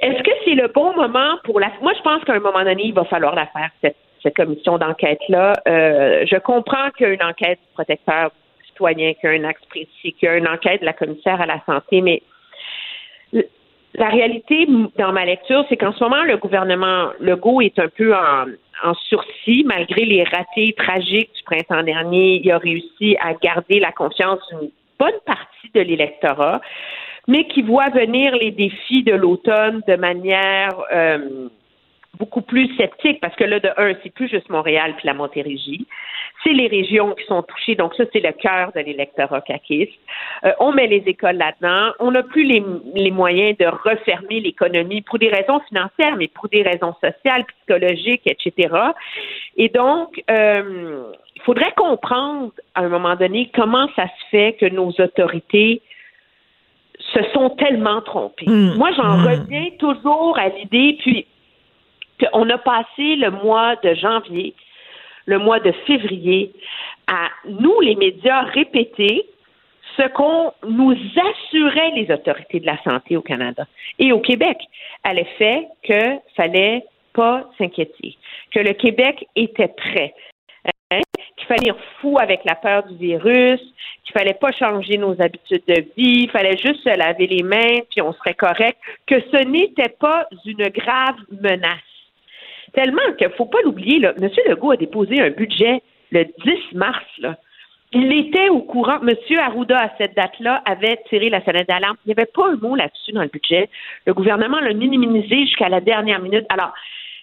Est-ce que c'est le bon moment pour la... Moi, je pense qu'à un moment donné, il va falloir la faire, cette, cette commission d'enquête-là. Euh, je comprends qu'il y a une enquête du protecteur citoyen, qu'il y a un axe précis, qu'il y a une enquête de la commissaire à la santé, mais La réalité, dans ma lecture, c'est qu'en ce moment, le gouvernement Legault est un peu en, en sursis, malgré les ratés tragiques du printemps dernier. Il a réussi à garder la confiance d'une bonne partie de l'électorat, mais qui voit venir les défis de l'automne de manière euh, beaucoup plus sceptique, parce que là, de un, c'est plus juste Montréal puis la Montérégie. C'est les régions qui sont touchées, donc ça, c'est le cœur de l'électorat caquiste. Euh, on met les écoles là-dedans. On n'a plus les, les, moyens de refermer l'économie pour des raisons financières, mais pour des raisons sociales, psychologiques, etc. Et donc, euh, il faudrait comprendre à un moment donné comment ça se fait que nos autorités se sont tellement trompées.
Mmh.
Moi, j'en
Mmh.
reviens toujours à l'idée, puis qu'on a passé le mois de janvier, le mois de février, à nous, les médias, répéter ce qu'on nous assurait les autorités de la santé au Canada et au Québec, à l'effet que fallait pas s'inquiéter, que le Québec était prêt, être fou avec la peur du virus, qu'il fallait pas changer nos habitudes de vie, il fallait juste se laver les mains puis on serait correct, que ce n'était pas une grave menace. Tellement qu'il faut pas l'oublier, M. Legault a déposé un budget le 10 mars, là. Il était au courant. M. Arruda, à cette date-là, avait tiré la sonnette d'alarme. Il n'y avait pas un mot là-dessus dans le budget. Le gouvernement l'a minimisé jusqu'à la dernière minute. Alors,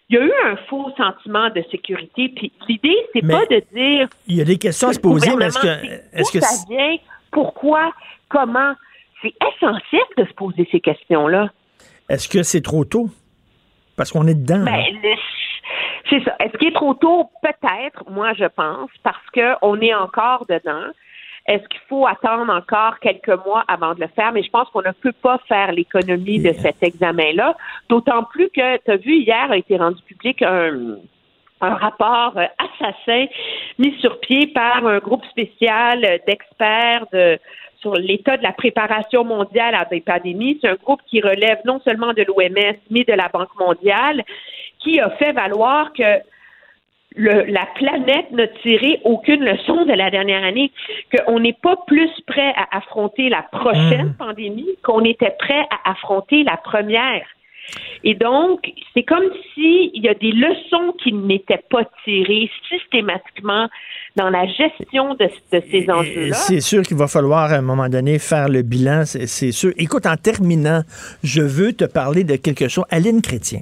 il y a eu un faux sentiment de sécurité. Puis l'idée, c'est pas de dire.
Il y a des questions à se poser, mais est-ce que, est-ce que
ça vient, pourquoi, comment? C'est essentiel de se poser ces questions-là.
est-ce que c'est trop tôt? Parce qu'on est dedans.
Ben, le- c'est ça. Est-ce qu'il est trop tôt? Peut-être, moi, je pense, parce qu'on est encore dedans. Est-ce qu'il faut attendre encore quelques mois avant de le faire? Mais je pense qu'on ne peut pas faire l'économie de cet examen-là. D'autant plus que, tu as vu, hier a été rendu public un, un rapport euh, assassin mis sur pied par un groupe spécial d'experts de sur l'état de la préparation mondiale à des pandémies. C'est un groupe qui relève non seulement de l'OMS, mais de la Banque mondiale, qui a fait valoir que le- la planète n'a tiré aucune leçon de la dernière année, qu'on n'est pas plus prêt à affronter la prochaine pandémie qu'on était prêt à affronter la première. Et donc, c'est comme s'il y a des leçons qui n'étaient pas tirées systématiquement dans la gestion de, de ces enjeux-là.
C'est sûr qu'il va falloir à un moment donné faire le bilan, c'est c'est sûr. Écoute, en terminant, je veux te parler de quelque chose. Aline Chrétien.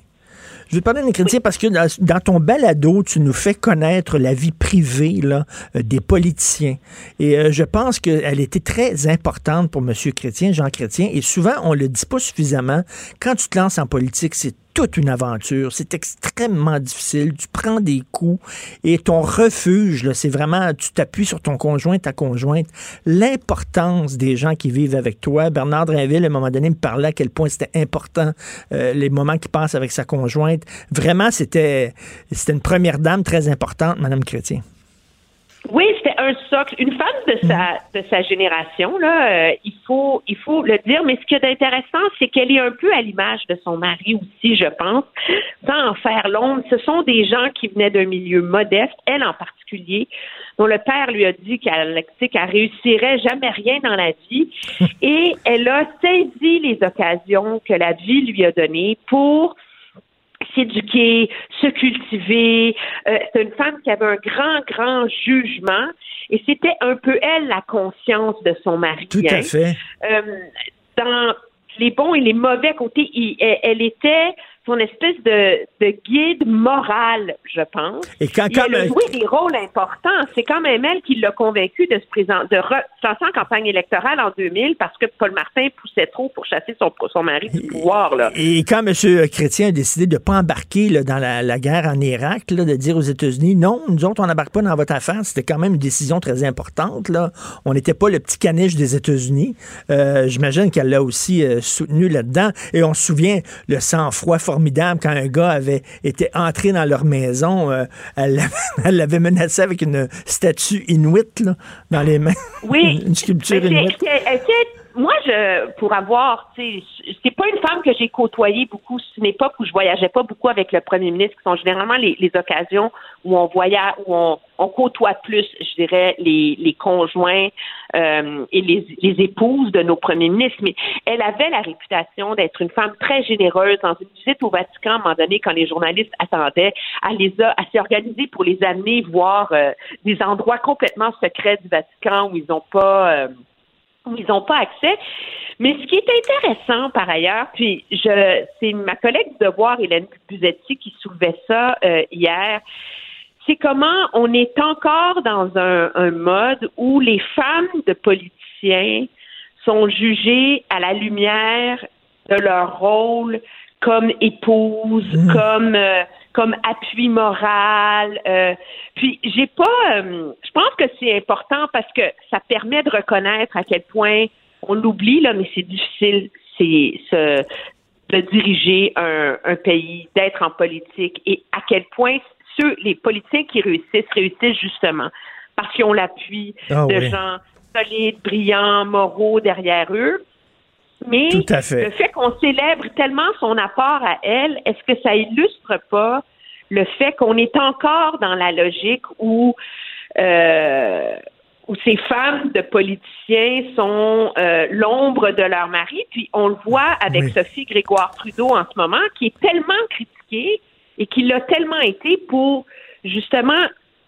Je veux parler d'Aline Chrétien parce que dans, ton balado, tu nous fais connaître la vie privée euh, des politiciens. Et euh, je pense qu'elle était très importante pour M. Chrétien, Jean Chrétien. Et souvent, on le dit pas suffisamment. Quand tu te lances en politique, c'est toute une aventure. C'est extrêmement difficile. Tu prends des coups et ton refuge, c'est vraiment, tu t'appuies sur ton conjoint, ta conjointe. L'importance des gens qui vivent avec toi. Bernard Drinville, à un moment donné, me parlait à quel point c'était important, euh, les moments qu'il passe avec sa conjointe. Vraiment, c'était, c'était une première dame très importante, Madame Chrétien.
Oui, c'était un socle. Une femme de sa de sa génération, là, euh, il faut il faut le dire. Mais ce qui est intéressant, c'est qu'elle est un peu à l'image de son mari aussi, je pense. Sans en faire l'ombre, ce sont des gens qui venaient d'un milieu modeste, elle en particulier, dont le père lui a dit qu'elle qu'elle réussirait jamais rien dans la vie, et elle a saisi les occasions que la vie lui a données pour s'éduquer, se cultiver. Euh, c'est une femme qui avait un grand, grand jugement et c'était un peu elle la conscience de son mari.
Tout à
hein.
fait.
Euh, dans les bons et les mauvais côtés, il- elle, elle était son espèce de, de guide moral, je pense.
Et quand, quand
elle a joué des rôles importants. C'est quand même elle qui l'a convaincu de se présenter, de se en campagne électorale en 2000 parce que Paul Martin poussait trop pour chasser son, son mari du pouvoir. Là.
Et quand M. Chrétien a décidé de ne pas embarquer là, dans la, la guerre en Irak, là, de dire aux États-Unis, non, nous autres, on n'embarque pas dans votre affaire, c'était quand même une décision très importante. Là. On n'était pas le petit caniche des États-Unis. Euh, J'imagine qu'elle l'a aussi euh, soutenu là-dedans. Et on se souvient le sang-froid formidable quand un gars avait été entré dans leur maison. euh, elle l'avait- [LAUGHS] menacé avec une statue inuite là, dans les mains.
Oui. [LAUGHS]
une sculpture inuite.
c'est- elle était moi, je, pour avoir, tu sais, c'est pas une femme que j'ai côtoyée beaucoup. C'est une époque où je voyageais pas beaucoup avec le premier ministre, qui sont généralement les, les occasions où on voyage, où on, on côtoie plus, je dirais, les, les conjoints euh, et les, les épouses de nos premiers ministres. Mais elle avait la réputation d'être une femme très généreuse. Dans une visite au Vatican, à un moment donné, quand les journalistes attendaient, elle les a, elle s'est organisée pour les amener voir euh, des endroits complètement secrets du Vatican où ils n'ont pas euh, ils n'ont pas accès. Mais ce qui est intéressant par ailleurs, puis je c'est ma collègue du devoir, Hélène Buzetti, qui soulevait ça euh, hier, c'est comment on est encore dans un, un mode où les femmes de politiciens sont jugées à la lumière de leur rôle comme épouse, comme euh, comme appui moral. Euh, puis j'ai pas, euh, je pense que c'est important parce que ça permet de reconnaître à quel point on l'oublie là, mais c'est difficile, c'est ce, de diriger un, un pays, d'être en politique et à quel point ceux les politiques qui réussissent réussissent justement parce qu'ils ont l'appui
Ah
de
oui.
gens solides, brillants, moraux derrière eux. Mais
Tout à fait.
le fait qu'on célèbre tellement son apport à elle, est-ce que ça illustre pas le fait qu'on est encore dans la logique où euh, où ces femmes de politiciens sont euh, l'ombre de leur mari, puis on le voit avec
Oui.
Sophie Grégoire Trudeau en ce moment, qui est tellement critiquée et qui l'a tellement été pour justement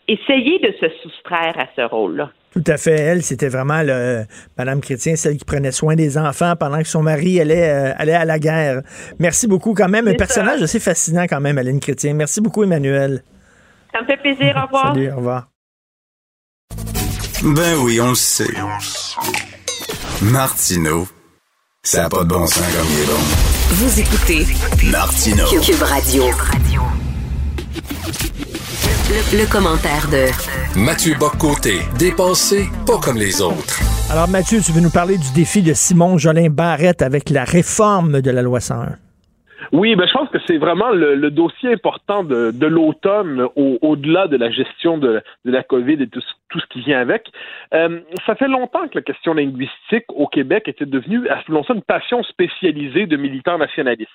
essayer de se soustraire à ce rôle-là.
Tout à fait. Elle, c'était vraiment le, Madame Chrétien, celle qui prenait soin des enfants pendant que son mari allait, euh, allait à la guerre. Merci beaucoup quand même. Un personnage
ça.
assez fascinant quand même, Aline Chrétien. Merci beaucoup, Emmanuel.
Ça me fait plaisir. Au revoir.
Salut, au revoir.
Ben oui, on le sait. Martineau, ça n'a pas de bon sens comme il est bon.
Vous écoutez
Martineau.
Cube Radio. Le, le commentaire de
Mathieu Boccoté, dépensé pas comme les autres.
Alors, Mathieu, tu veux nous parler du défi de Simon Jolin Barrette avec la réforme de la loi 101.
Oui, ben, je pense que c'est vraiment le, le dossier important de, de l'automne au- au-delà de la gestion de, de la COVID et tout, ce- tout ce qui vient avec. Euh, ça fait longtemps que la question linguistique au Québec était devenue, appelons ça, une passion spécialisée de militants nationalistes.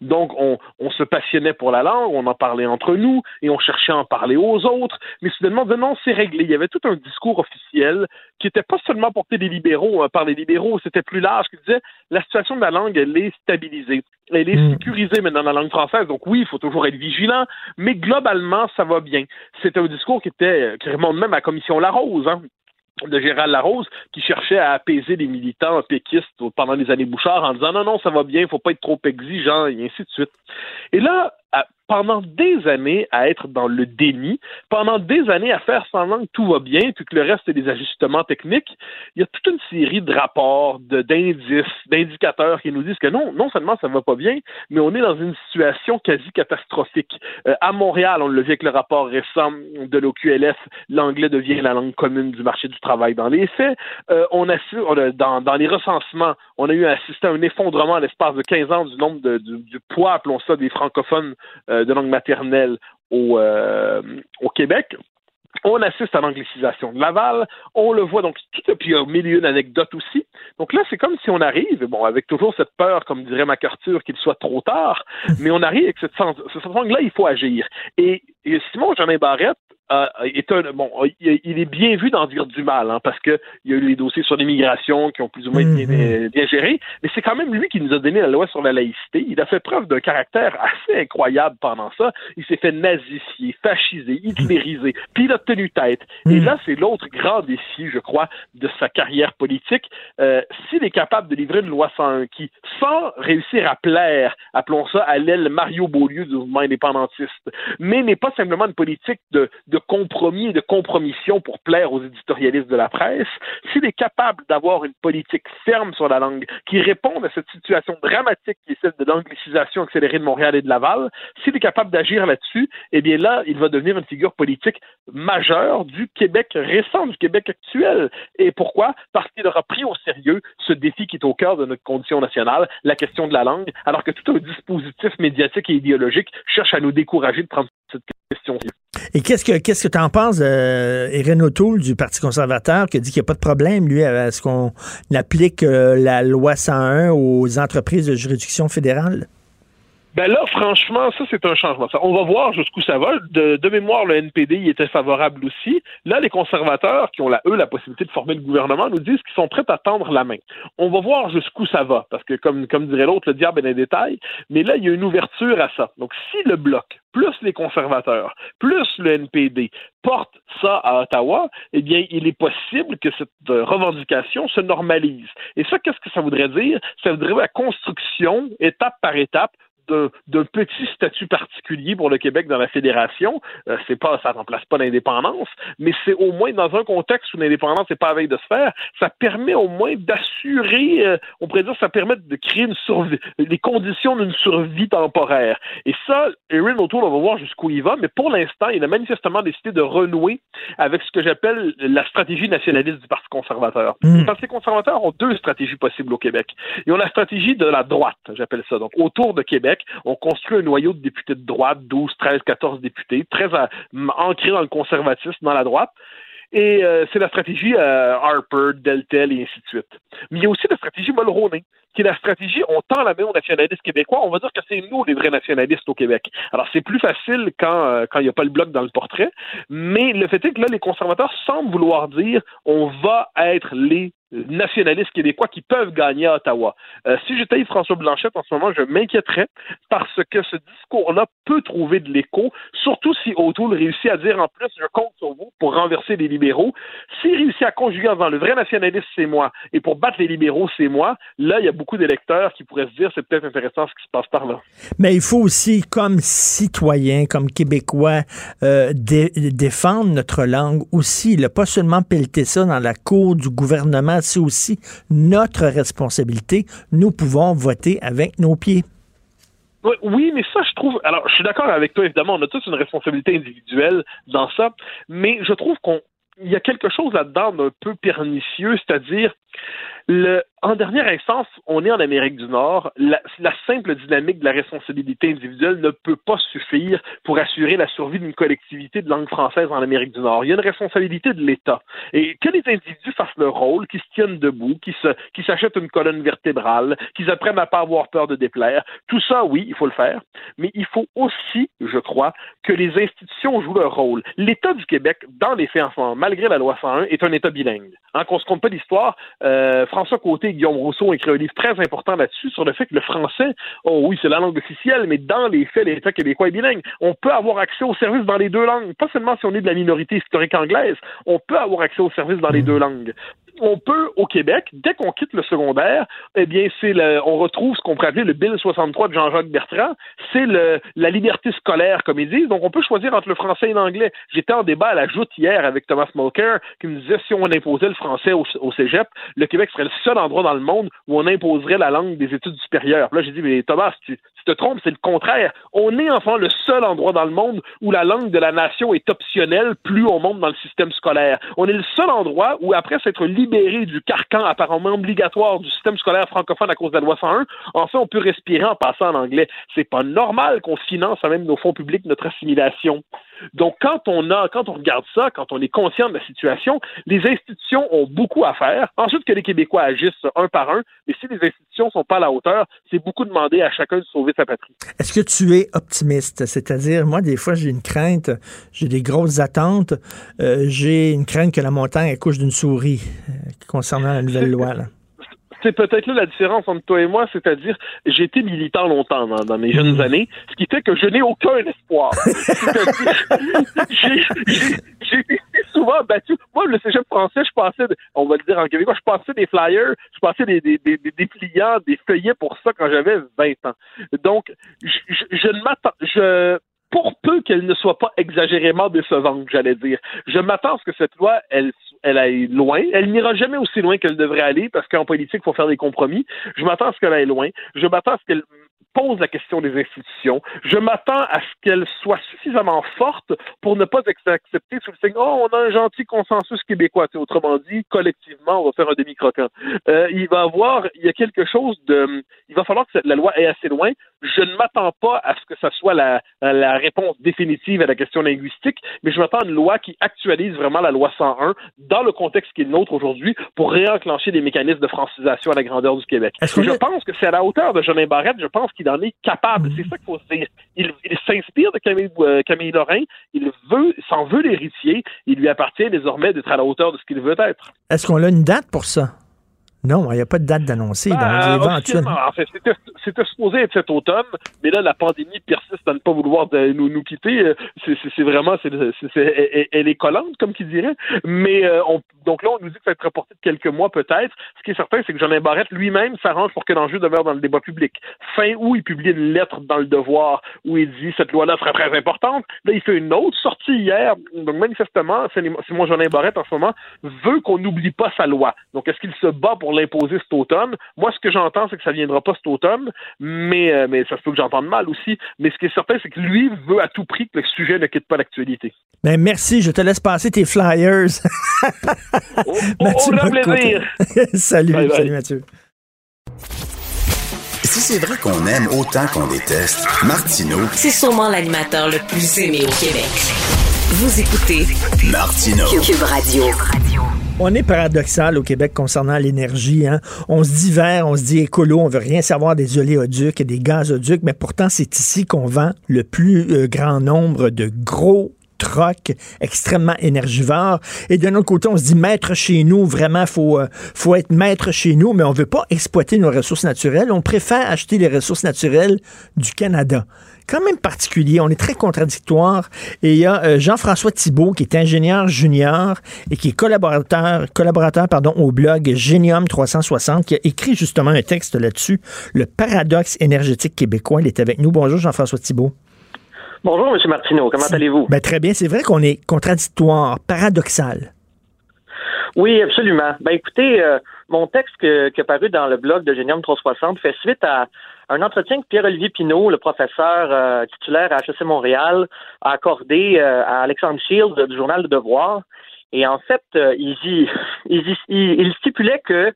Donc, on, on se passionnait pour la langue, on en parlait entre nous et on cherchait à en parler aux autres, mais soudainement, non, c'est réglé. Il y avait tout un discours officiel qui n'était pas seulement porté des libéraux, hein, par les libéraux, c'était plus large, qui disait la situation de la langue, elle est stabilisée. Elle est sécurisée maintenant dans la langue française. Donc oui, il faut toujours être vigilant, mais globalement, ça va bien. C'est un discours qui était qui remonte même à la commission Larose, hein, de Gérald Larose, qui cherchait à apaiser les militants péquistes pendant les années Bouchard en disant non, non, ça va bien, il faut pas être trop exigeant, et ainsi de suite. Et là, pendant des années à être dans le déni, pendant des années à faire semblant que tout va bien, puis que le reste c'est des ajustements techniques, il y a toute une série de rapports, d'indices, d'indicateurs qui nous disent que non, non seulement ça va pas bien, mais on est dans une situation quasi catastrophique. Euh, à Montréal, on l'a vu avec le rapport récent de l'OQLF, l'anglais devient la langue commune du marché du travail dans les faits. Euh, on a, su- on a- dans, dans les recensements, on a eu assisté à un effondrement à l'espace de 15 ans du nombre de, du, du poids, appelons ça, des francophones de langue maternelle au, euh, au Québec. On assiste à l'anglicisation de Laval. On le voit donc tout, puis il y a mille et une anecdotes aussi. Donc là, c'est comme si on arrive, bon, avec toujours cette peur, comme dirait MacArthur, qu'il soit trop tard, [LAUGHS] mais on arrive avec cette sens, ce sens-là, il faut agir. Et, et Simon Jeanin Barrette euh, est un, bon, il, il est bien vu d'en dire du mal, hein, parce que il y a eu les dossiers sur l'immigration qui ont plus ou moins été bien, bien gérés, mais c'est quand même lui qui nous a donné la loi sur la laïcité. Il a fait preuve d'un caractère assez incroyable pendant ça. Il s'est fait nazifier, fasciser, hitlériser, puis il a tenu tête. Et là, c'est l'autre grand défi, je crois, de sa carrière politique. Euh, S'il est capable de livrer une loi 101 qui, sans réussir à plaire, appelons ça à l'aile Mario Beaulieu du mouvement indépendantiste, mais n'est pas simplement une politique de, compromis de compromission pour plaire aux éditorialistes de la presse, s'il est capable d'avoir une politique ferme sur la langue qui réponde à cette situation dramatique qui est celle de l'anglicisation accélérée de Montréal et de Laval, s'il est capable d'agir là-dessus, eh bien là, il va devenir une figure politique majeure du Québec récent, du Québec actuel. Et pourquoi? Parce qu'il aura pris au sérieux ce défi qui est au cœur de notre condition nationale, la question de la langue, alors que tout un dispositif médiatique et idéologique cherche à nous décourager de prendre
Et qu'est-ce que qu'est-ce que tu en penses d'Erin O'Toole du Parti conservateur qui dit qu'il n'y a pas de problème, lui, à ce qu'on applique euh, la loi 101 aux entreprises de juridiction fédérale?
Ben là, franchement, ça, c'est un changement. On va voir jusqu'où ça va. De, mémoire, le NPD y était favorable aussi. Là, les conservateurs, qui ont, la, eux, la possibilité de former le gouvernement, nous disent qu'ils sont prêts à tendre la main. On va voir jusqu'où ça va, parce que, comme, comme dirait l'autre, le diable est dans les détails. Mais là, il y a une ouverture à ça. Donc, si le bloc, plus les conservateurs, plus le NPD portent ça à Ottawa, eh bien, il est possible que cette euh, revendication se normalise. Et ça, qu'est-ce que ça voudrait dire? Ça voudrait la construction, étape par étape, d'un petit statut particulier pour le Québec dans la fédération. Euh, c'est pas, ça remplace pas l'indépendance, mais c'est au moins dans un contexte où l'indépendance n'est pas à veille de se faire, ça permet au moins d'assurer, euh, on pourrait dire, ça permet de créer une survie, les conditions d'une survie temporaire. Et ça, Erin O'Toole, on va voir jusqu'où il va, mais pour l'instant, il a manifestement décidé de renouer avec ce que j'appelle la stratégie nationaliste du Parti conservateur.
Mm.
Le Parti conservateur ont deux stratégies possibles au Québec. Ils ont la stratégie de la droite, j'appelle ça, donc autour de Québec, on construit un noyau de députés de droite, 12, 13, 14 députés, très ancrés dans le conservatisme, dans la droite. Et euh, c'est la stratégie euh, Harper, Deltel et ainsi de suite. Mais il y a aussi la stratégie Mulroney, qui est la stratégie on tend la main aux nationalistes québécois. On va dire que c'est nous les vrais nationalistes au Québec. Alors c'est plus facile quand euh, quand il n'y a pas le bloc dans le portrait, mais le fait est que là les conservateurs semblent vouloir dire on va être les nationalistes québécois qui peuvent gagner à Ottawa. Euh, si j'étais François Blanchette en ce moment, je m'inquiéterais parce que ce discours-là peut trouver de l'écho, surtout si O'Toole réussit à dire en plus je compte sur vous pour renverser les libéraux. S'il réussit à conjuguer en le vrai nationaliste c'est moi et pour battre les libéraux c'est moi, là il y a beaucoup d'électeurs qui pourraient se dire c'est peut-être intéressant ce qui se passe par là.
Mais il faut aussi comme citoyen, comme québécois, euh, dé défendre notre langue aussi, là, pas seulement pelleter ça dans la cour du gouvernement c'est aussi notre responsabilité. Nous pouvons voter avec nos pieds.
Oui, mais ça, je trouve. Alors, je suis d'accord avec toi, évidemment, on a tous une responsabilité individuelle dans ça, mais je trouve qu'on il y a quelque chose là-dedans d'un peu pernicieux, c'est-à-dire le, en dernière instance, on est en Amérique du Nord. La, simple dynamique de la responsabilité individuelle ne peut pas suffire pour assurer la survie d'une collectivité de langue française en Amérique du Nord. Il y a une responsabilité de l'État. Et que les individus fassent leur rôle, qu'ils se tiennent debout, qu'ils s'achètent une colonne vertébrale, qu'ils apprennent à pas avoir peur de déplaire, tout ça, oui, il faut le faire. Mais il faut aussi, je crois, que les institutions jouent leur rôle. L'État du Québec, dans les faits en ce moment, malgré la loi 101, est un État bilingue. Hein, qu'on se compte pas d'histoire, euh, François Côté Guillaume Rousseau ont écrit un livre très important là-dessus sur le fait que le français, oh oui, c'est la langue officielle, mais dans les faits, l'État québécois est bilingue. On peut avoir accès aux services dans les deux langues, pas seulement si on est de la minorité historique anglaise, on peut avoir accès aux services dans les deux langues on peut, au Québec, dès qu'on quitte le secondaire, eh bien, c'est le, on retrouve ce qu'on pourrait appeler le Bill 63 de Jean-Jacques Bertrand. C'est le, la liberté scolaire, comme ils disent. Donc, on peut choisir entre le français et l'anglais. J'étais en débat à la joute hier avec Thomas Mulcair, qui me disait si on imposait le français au, au, cégep, le Québec serait le seul endroit dans le monde où on imposerait la langue des études supérieures. Là, j'ai dit, mais Thomas, tu, te trompes, c'est le contraire. On est enfin le seul endroit dans le monde où la langue de la nation est optionnelle plus on monte dans le système scolaire. On est le seul endroit où, après s'être libéré du carcan apparemment obligatoire du système scolaire francophone à cause de la loi 101, enfin, on peut respirer en passant en anglais. C'est pas normal qu'on finance même nos fonds publics notre assimilation. Donc, quand on a, quand on regarde ça, quand on est conscient de la situation, les institutions ont beaucoup à faire. Ensuite, que les Québécois agissent un par un, mais si les institutions sont pas à la hauteur, c'est beaucoup demander à chacun de sauver sa patrie.
Est-ce que tu es optimiste? C'est-à-dire, moi, des fois, j'ai une crainte, j'ai des grosses attentes, euh, j'ai une crainte que la montagne accouche d'une souris euh, concernant la nouvelle loi. Là
c'est peut-être là la différence entre toi et moi, c'est-à-dire j'ai été militant longtemps dans, dans mes jeunes années, ce qui fait que je n'ai aucun espoir. [LAUGHS] j'ai été souvent battu. Moi, le cégep français, je passais, on va le dire en québécois, je passais des flyers, je passais des, des, des, des dépliants, des feuillets pour ça quand j'avais 20 ans. Donc, je, je, je ne m'attends, je, pour peu qu'elle ne soit pas exagérément décevante, j'allais dire. Je m'attends à ce que cette loi, elle, elle aille loin. Elle n'ira jamais aussi loin qu'elle devrait aller, parce qu'en politique, il faut faire des compromis. Je m'attends à ce qu'elle aille loin. Je m'attends à ce qu'elle pose la question des institutions. Je m'attends à ce qu'elle soit suffisamment forte pour ne pas accepter sous le signe Oh, on a un gentil consensus québécois. autrement dit, collectivement, on va faire un demi-croquant. Euh, il va avoir, il y a quelque chose de. Il va falloir que la loi aille assez loin. Je ne m'attends pas à ce que ça soit la, la réponse définitive à la question linguistique, mais je m'attends à une loi qui actualise vraiment la loi 101 dans le contexte qui est le nôtre aujourd'hui pour réenclencher des mécanismes de francisation à la grandeur du Québec. Je pense que c'est à la hauteur de Jolin Barrette, je pense qu'il en est capable. C'est ça qu'il faut se dire. Il, il s'inspire de Camille, euh, Camille Lorrain, il veut, s'en veut l'héritier, il lui appartient désormais d'être à la hauteur de ce qu'il veut être.
Est-ce qu'on a une date pour ça? Non, il n'y a pas de date d'annoncer. donc,
Ben, en fait, c'était- supposé être cet automne, mais là, la pandémie persiste à ne pas vouloir de- nous, nous quitter. Euh, C'est vraiment, elle, elle est collante, comme qui dirait. Mais euh, on, donc là, on nous dit que ça va être reporté de quelques mois peut-être. Ce qui est certain, c'est que Jean Barrette lui-même s'arrange pour que l'enjeu demeure dans le débat public. Fin août, il publie une lettre dans le Devoir où il dit cette loi-là serait très importante. Là, il fait une autre sortie hier. Donc manifestement, c'est Simon Jean Barrette en ce moment veut qu'on n'oublie pas sa loi. Donc est-ce qu'il se bat pour l'imposer cet automne Moi, ce que j'entends, c'est que ça viendra pas cet automne, mais euh, mais ça se peut que j'entende mal aussi. Mais ce qui est certain, c'est que lui veut à tout prix que le sujet ne quitte pas l'actualité.
Ben, merci, je te laisse passer tes flyers.
Au, [LAUGHS]
Mathieu
au grand
Bocoté.
plaisir. [LAUGHS]
salut,
Bye bye.
salut Mathieu.
Si c'est vrai qu'on aime autant qu'on déteste, Martineau,
C'est sûrement l'animateur le plus aimé au Québec. Vous écoutez
Martineau.
Cube Radio.
On est paradoxal au Québec concernant l'énergie. Hein. On se dit vert, on se dit écolo, on veut rien savoir des oléoducs et des gazoducs, mais pourtant c'est ici qu'on vend le plus euh, grand nombre de gros trocs extrêmement énergivores. Et d'un autre côté, on se dit maître chez nous, vraiment, faut, euh, faut être maître chez nous, mais on veut pas exploiter nos ressources naturelles. On préfère acheter les ressources naturelles du Canada quand même particulier. On est très contradictoire. Et il y a euh, Jean-François Thibault, qui est ingénieur junior et qui est collaborateur, collaborateur pardon, au blog Génium 360, qui a écrit justement un texte là-dessus, le paradoxe énergétique québécois. Il est avec nous. Bonjour, Jean-François Thibault.
Bonjour, M. Martineau. Comment allez-vous?
Ben, très bien. C'est vrai qu'on est contradictoire, paradoxal.
Oui, absolument. Ben, écoutez, euh, mon texte que- qui est paru dans le blog de Génium 360 fait suite à un entretien que Pierre-Olivier Pinault, le professeur euh, titulaire à HEC Montréal, a accordé euh, à Alexandre Shields du journal Le Devoir. Et en fait, euh, il, y- [LAUGHS] il, y- il- stipulait que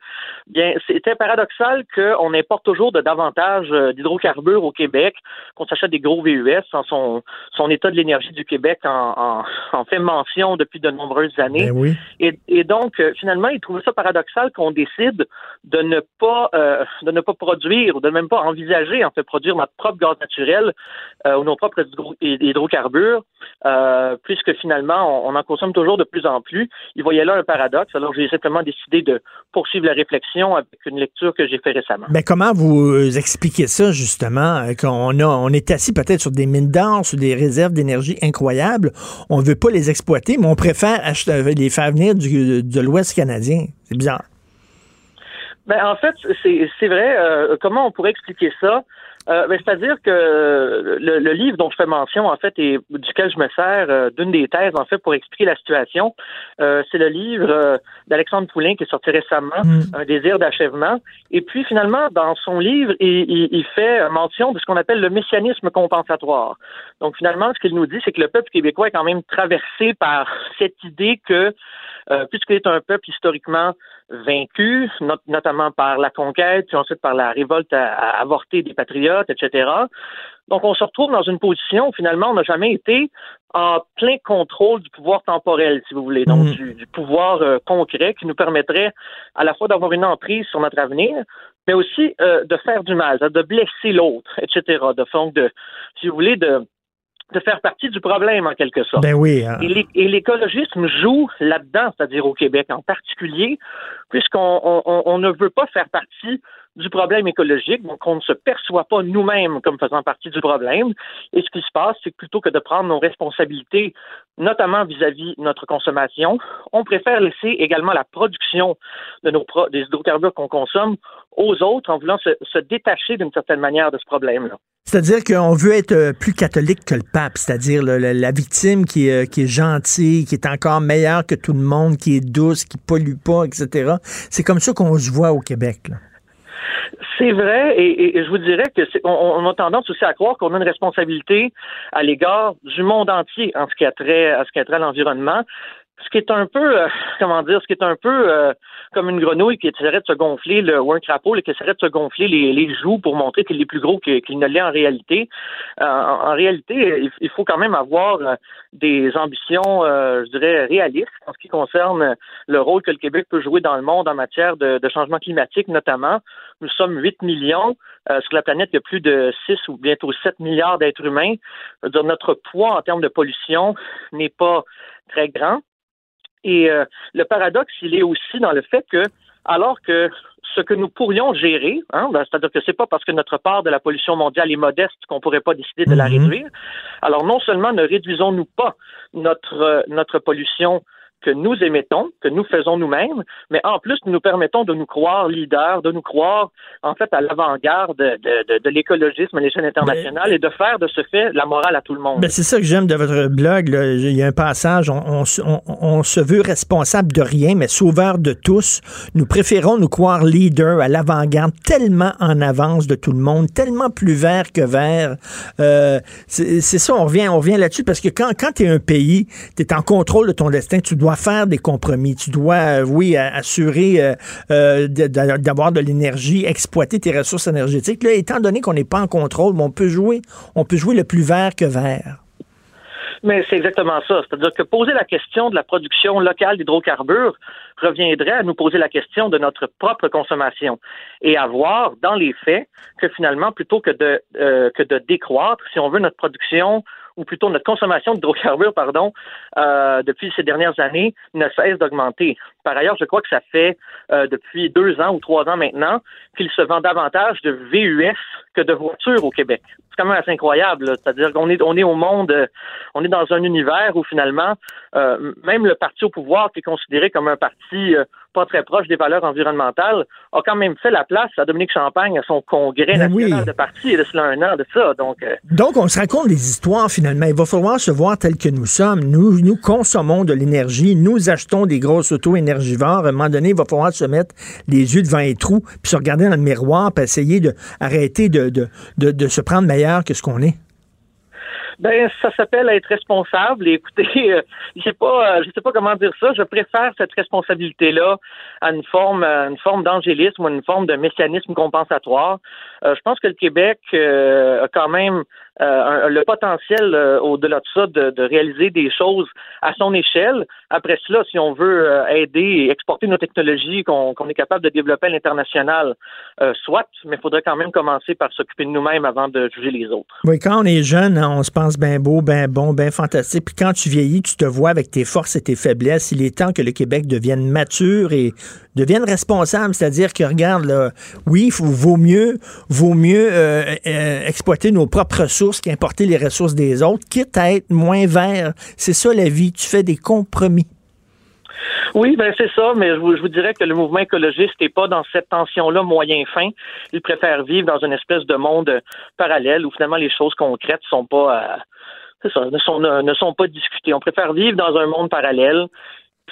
bien c'était paradoxal qu'on importe toujours de davantage euh, d'hydrocarbures au Québec, qu'on s'achète des gros VUS. Son, son état de l'énergie du Québec en, en, en fait mention depuis de nombreuses années.
Ben oui.
Et, et donc, euh, finalement, il trouvait ça paradoxal qu'on décide de ne pas euh, de ne pas produire ou de même pas envisager en fait produire notre propre gaz naturel euh, ou nos propres hydro- hydrocarbures, euh, puisque finalement on, on en consomme toujours de plus en plus. Il voyait là un paradoxe. Alors j'ai simplement décidé de poursuivre la réflexion avec une lecture que j'ai fait récemment.
Ben, comment vous euh, expliquez ça, justement, euh, qu'on a, on est assis peut-être sur des mines d'or, sur des réserves d'énergie incroyables. On veut pas les exploiter, mais on préfère acheter, euh, les faire venir du, de l'Ouest canadien. C'est bizarre.
Ben, en fait, c'est c'est vrai. euh, comment on pourrait expliquer ça? Euh, ben, C'est-à-dire que le, le livre dont je fais mention, en fait, et duquel je me sers euh, d'une des thèses, en fait, pour expliquer la situation, euh, c'est le livre euh, d'Alexandre Poulain qui est sorti récemment, Un désir d'achèvement. Et puis, finalement, dans son livre, il, il- il fait mention de ce qu'on appelle le messianisme compensatoire. Donc, finalement, ce qu'il nous dit, c'est que le peuple québécois est quand même traversé par cette idée que, euh, puisqu'il est un peuple historiquement vaincu, not- notamment par la conquête, puis ensuite par la révolte à, à avorter des patriotes, etc. Donc, on se retrouve dans une position où finalement, on n'a jamais été en plein contrôle du pouvoir temporel, si vous voulez, donc du, du pouvoir euh, concret qui nous permettrait à la fois d'avoir une emprise sur notre avenir, mais aussi euh, de faire du mal, de blesser l'autre, etc. De, donc, de, si vous voulez, de, de faire partie du problème en quelque sorte.
Ben oui. hein.
Et l'é- Et l'écologisme joue là-dedans, c'est-à-dire au Québec en particulier, puisqu'on on, on- on ne veut pas faire partie du problème écologique, donc on ne se perçoit pas nous-mêmes comme faisant partie du problème. Et ce qui se passe, c'est que plutôt que de prendre nos responsabilités, notamment vis-à-vis de notre consommation, on préfère laisser également la production de nos pro- des hydrocarbures qu'on consomme aux autres en voulant se, se détacher d'une certaine manière de ce problème-là.
C'est-à-dire qu'on veut être euh, plus catholique que le pape, c'est-à-dire la victime qui est, euh, qui est gentille, qui est encore meilleure que tout le monde, qui est douce, qui pollue pas, etc. C'est comme ça qu'on se voit au Québec.
C'est vrai, et, je vous dirais que on, on a tendance aussi à croire qu'on a une responsabilité à l'égard du monde entier en ce qui a trait à ce qui a trait à l'environnement. Ce qui est un peu, euh, comment dire, ce qui est un peu euh, comme une grenouille qui essaierait de se gonfler, le, ou un crapaud qui essaierait de se gonfler les, les joues pour montrer qu'il est plus gros qu'il ne l'est en réalité. Euh, en, réalité, il, faut quand même avoir euh, des ambitions, euh, je dirais, réalistes en ce qui concerne le rôle que le Québec peut jouer dans le monde en matière de, de changement climatique, notamment. Nous sommes 8 millions. Euh, sur la planète, il y a plus de 6 ou bientôt 7 milliards d'êtres humains. Dire, notre poids en termes de pollution n'est pas très grand. Et euh, le paradoxe, il est aussi dans le fait que, alors que ce que nous pourrions gérer, hein, ben, c'est-à-dire que c'est pas parce que notre part de la pollution mondiale est modeste qu'on pourrait pas décider de la réduire. Alors non seulement ne réduisons-nous pas notre euh, notre pollution que nous émettons, que nous faisons nous-mêmes, mais en plus, nous nous permettons de nous croire leaders, de nous croire, en fait, à l'avant-garde de, de, de l'écologisme à l'échelle internationale et de faire de ce fait la morale à tout le monde.
Ben, c'est ça que j'aime de votre blog. là. Il y a un passage, on, on se- on- on se veut responsable de rien, mais sauveur de tous. Nous préférons nous croire leader à l'avant-garde, tellement en avance de tout le monde, tellement plus vert que vert. Euh, c'est c'est ça, on revient, on revient là-dessus, parce que quand, quand tu es un pays, tu es en contrôle de ton destin, tu dois faire des compromis, tu dois, euh, oui, a- assurer euh, euh, d'avoir de l'énergie, exploiter tes ressources énergétiques. Là, étant donné qu'on n'est pas en contrôle, on peut jouer, on peut jouer le plus vert que vert.
Mais c'est exactement ça. C'est-à-dire que poser la question de la production locale d'hydrocarbures reviendrait à nous poser la question de notre propre consommation et à voir dans les faits que finalement, plutôt euh, que de décroître, si on veut, notre production ou plutôt notre consommation [LAUGHS] d'hydrocarbures, pardon, euh, depuis ces dernières années, ne cesse d'augmenter. Par ailleurs, je crois que ça fait euh, depuis deux ans ou trois ans maintenant qu'il se vend davantage de VUS que de voitures au Québec. C'est quand même assez incroyable. C'est-à-dire qu'on est, on est au monde, euh, on est dans un univers où finalement, euh, même le parti au pouvoir, qui est considéré comme un parti euh, pas très proche des valeurs environnementales, a quand même fait la place à Dominique Champagne à son congrès
Ben
national
oui.
de parti, il y a de cela un an de ça. Donc, euh,
Donc, on se raconte des histoires finalement. Il va falloir se voir tel que nous sommes. Nous, nous consommons de l'énergie, nous achetons des grosses autos À un moment donné, il va falloir se mettre les yeux devant les trous, puis se regarder dans le miroir, puis essayer de arrêter de, de, de, de se prendre meilleur que ce qu'on est.
Ben, ça s'appelle être responsable. Écoutez, [LAUGHS] euh, je sais pas, euh, je sais pas comment dire ça. Je préfère cette responsabilité-là à une forme, à une forme d'angélisme ou à une forme de messianisme compensatoire. Euh, je pense que le Québec euh, a quand même euh, le potentiel, euh, au-delà de ça, de, de réaliser des choses à son échelle. Après cela, si on veut euh, aider et exporter nos technologies qu'on qu'on est capable de développer à l'international, euh, soit, mais il faudrait quand même commencer par s'occuper de nous-mêmes avant de juger les autres.
Oui, quand on est jeune, hein, on se pense bien beau, bien bon, bien fantastique. Puis quand tu vieillis, tu te vois avec tes forces et tes faiblesses. Il est temps que le Québec devienne mature et devienne responsable. C'est-à-dire que, regarde, là, oui, il vaut mieux, vaut mieux euh, euh, exploiter nos propres ressources qu'importer les ressources des autres, quitte à être moins vert. C'est ça la vie. Tu fais des compromis.
Oui, ben c'est ça, mais je vous, dirais que le mouvement écologiste n'est pas dans cette tension-là moyen-fin. Il préfère vivre dans une espèce de monde euh, parallèle où finalement les choses concrètes sont pas ne sont, ne sont pas discutées. On préfère vivre dans un monde parallèle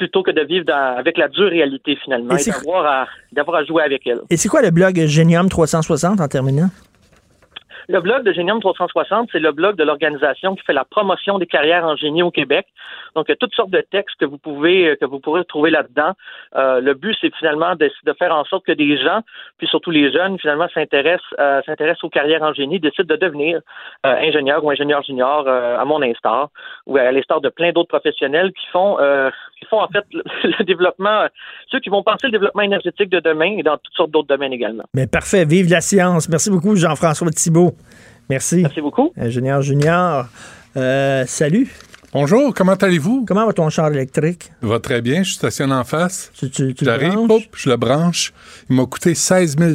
plutôt que de vivre dans- avec la dure réalité finalement
Et
d'avoir à, d'avoir à jouer avec elle.
Et c'est quoi le blog Genium 360 en terminant?
Le blog de Génium 360, c'est le blog de l'organisation qui fait la promotion des carrières en génie au Québec. Donc, il y a toutes sortes de textes que vous pouvez que vous pourrez trouver là-dedans. Euh, le but, c'est finalement de, de faire en sorte que des gens, puis surtout les jeunes, finalement, s'intéressent euh, s'intéressent aux carrières en génie, décident de devenir euh, ingénieur ou ingénieur junior euh, à mon instar, ou à l'instar de plein d'autres professionnels qui font euh, qui font en fait le, [LAUGHS] le développement, ceux qui vont penser le développement énergétique de demain et dans toutes sortes d'autres domaines également.
Mais parfait, vive la science. Merci beaucoup, Jean-François Thibault. Merci.
Merci beaucoup.
Ingénieur junior. Euh, salut.
Bonjour, comment allez-vous?
Comment va ton char électrique?
Va très bien, je stationne en face.
Tu, tu, tu
J'arrive, je le branche. Il m'a coûté 16 000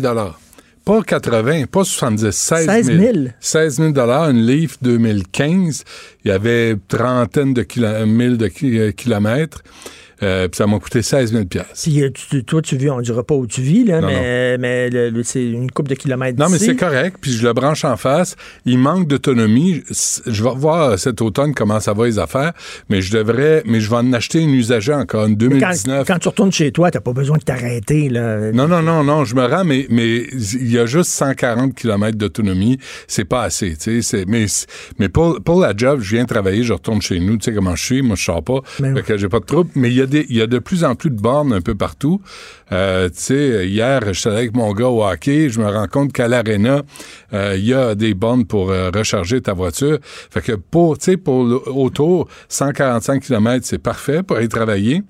Pas 80, pas 70, 16 000.
16 000?
16 000 une Leaf 2015. Il y avait trentaine de kilo- mille de ki- euh, kilomètres. Euh, puis ça m'a coûté 16 000
Puis, euh, tu- toi, tu vis, on dira pas où tu vis, là,
Non,
mais, mais c'est une coupe de kilomètres
Non, mais c'est correct. Puis je le branche en face. Il manque d'autonomie. Je vais voir euh, cet automne comment ça va les affaires. Mais je devrais, mais je vais en acheter une usagée encore, une
Mais Quand,
2019.
quand tu retournes chez toi, t'as pas besoin de t'arrêter, là.
Non, non, non, non, je me rends, mais mais il y a juste 140 km d'autonomie. C'est pas assez, tu sais. c'est- Mais, mais pour, pour la job, je viens travailler, je retourne chez nous, tu sais comment je suis, moi je sors pas, fait que j'ai pas de trouble. Mais il y, a il y a de plus en plus de bornes un peu partout. Euh, hier, je suis avec mon gars au hockey, je me rends compte qu'à l'aréna, euh, il y a des bornes pour euh, recharger ta voiture. Fait que pour, pour autour, 145 km, c'est parfait pour aller travailler.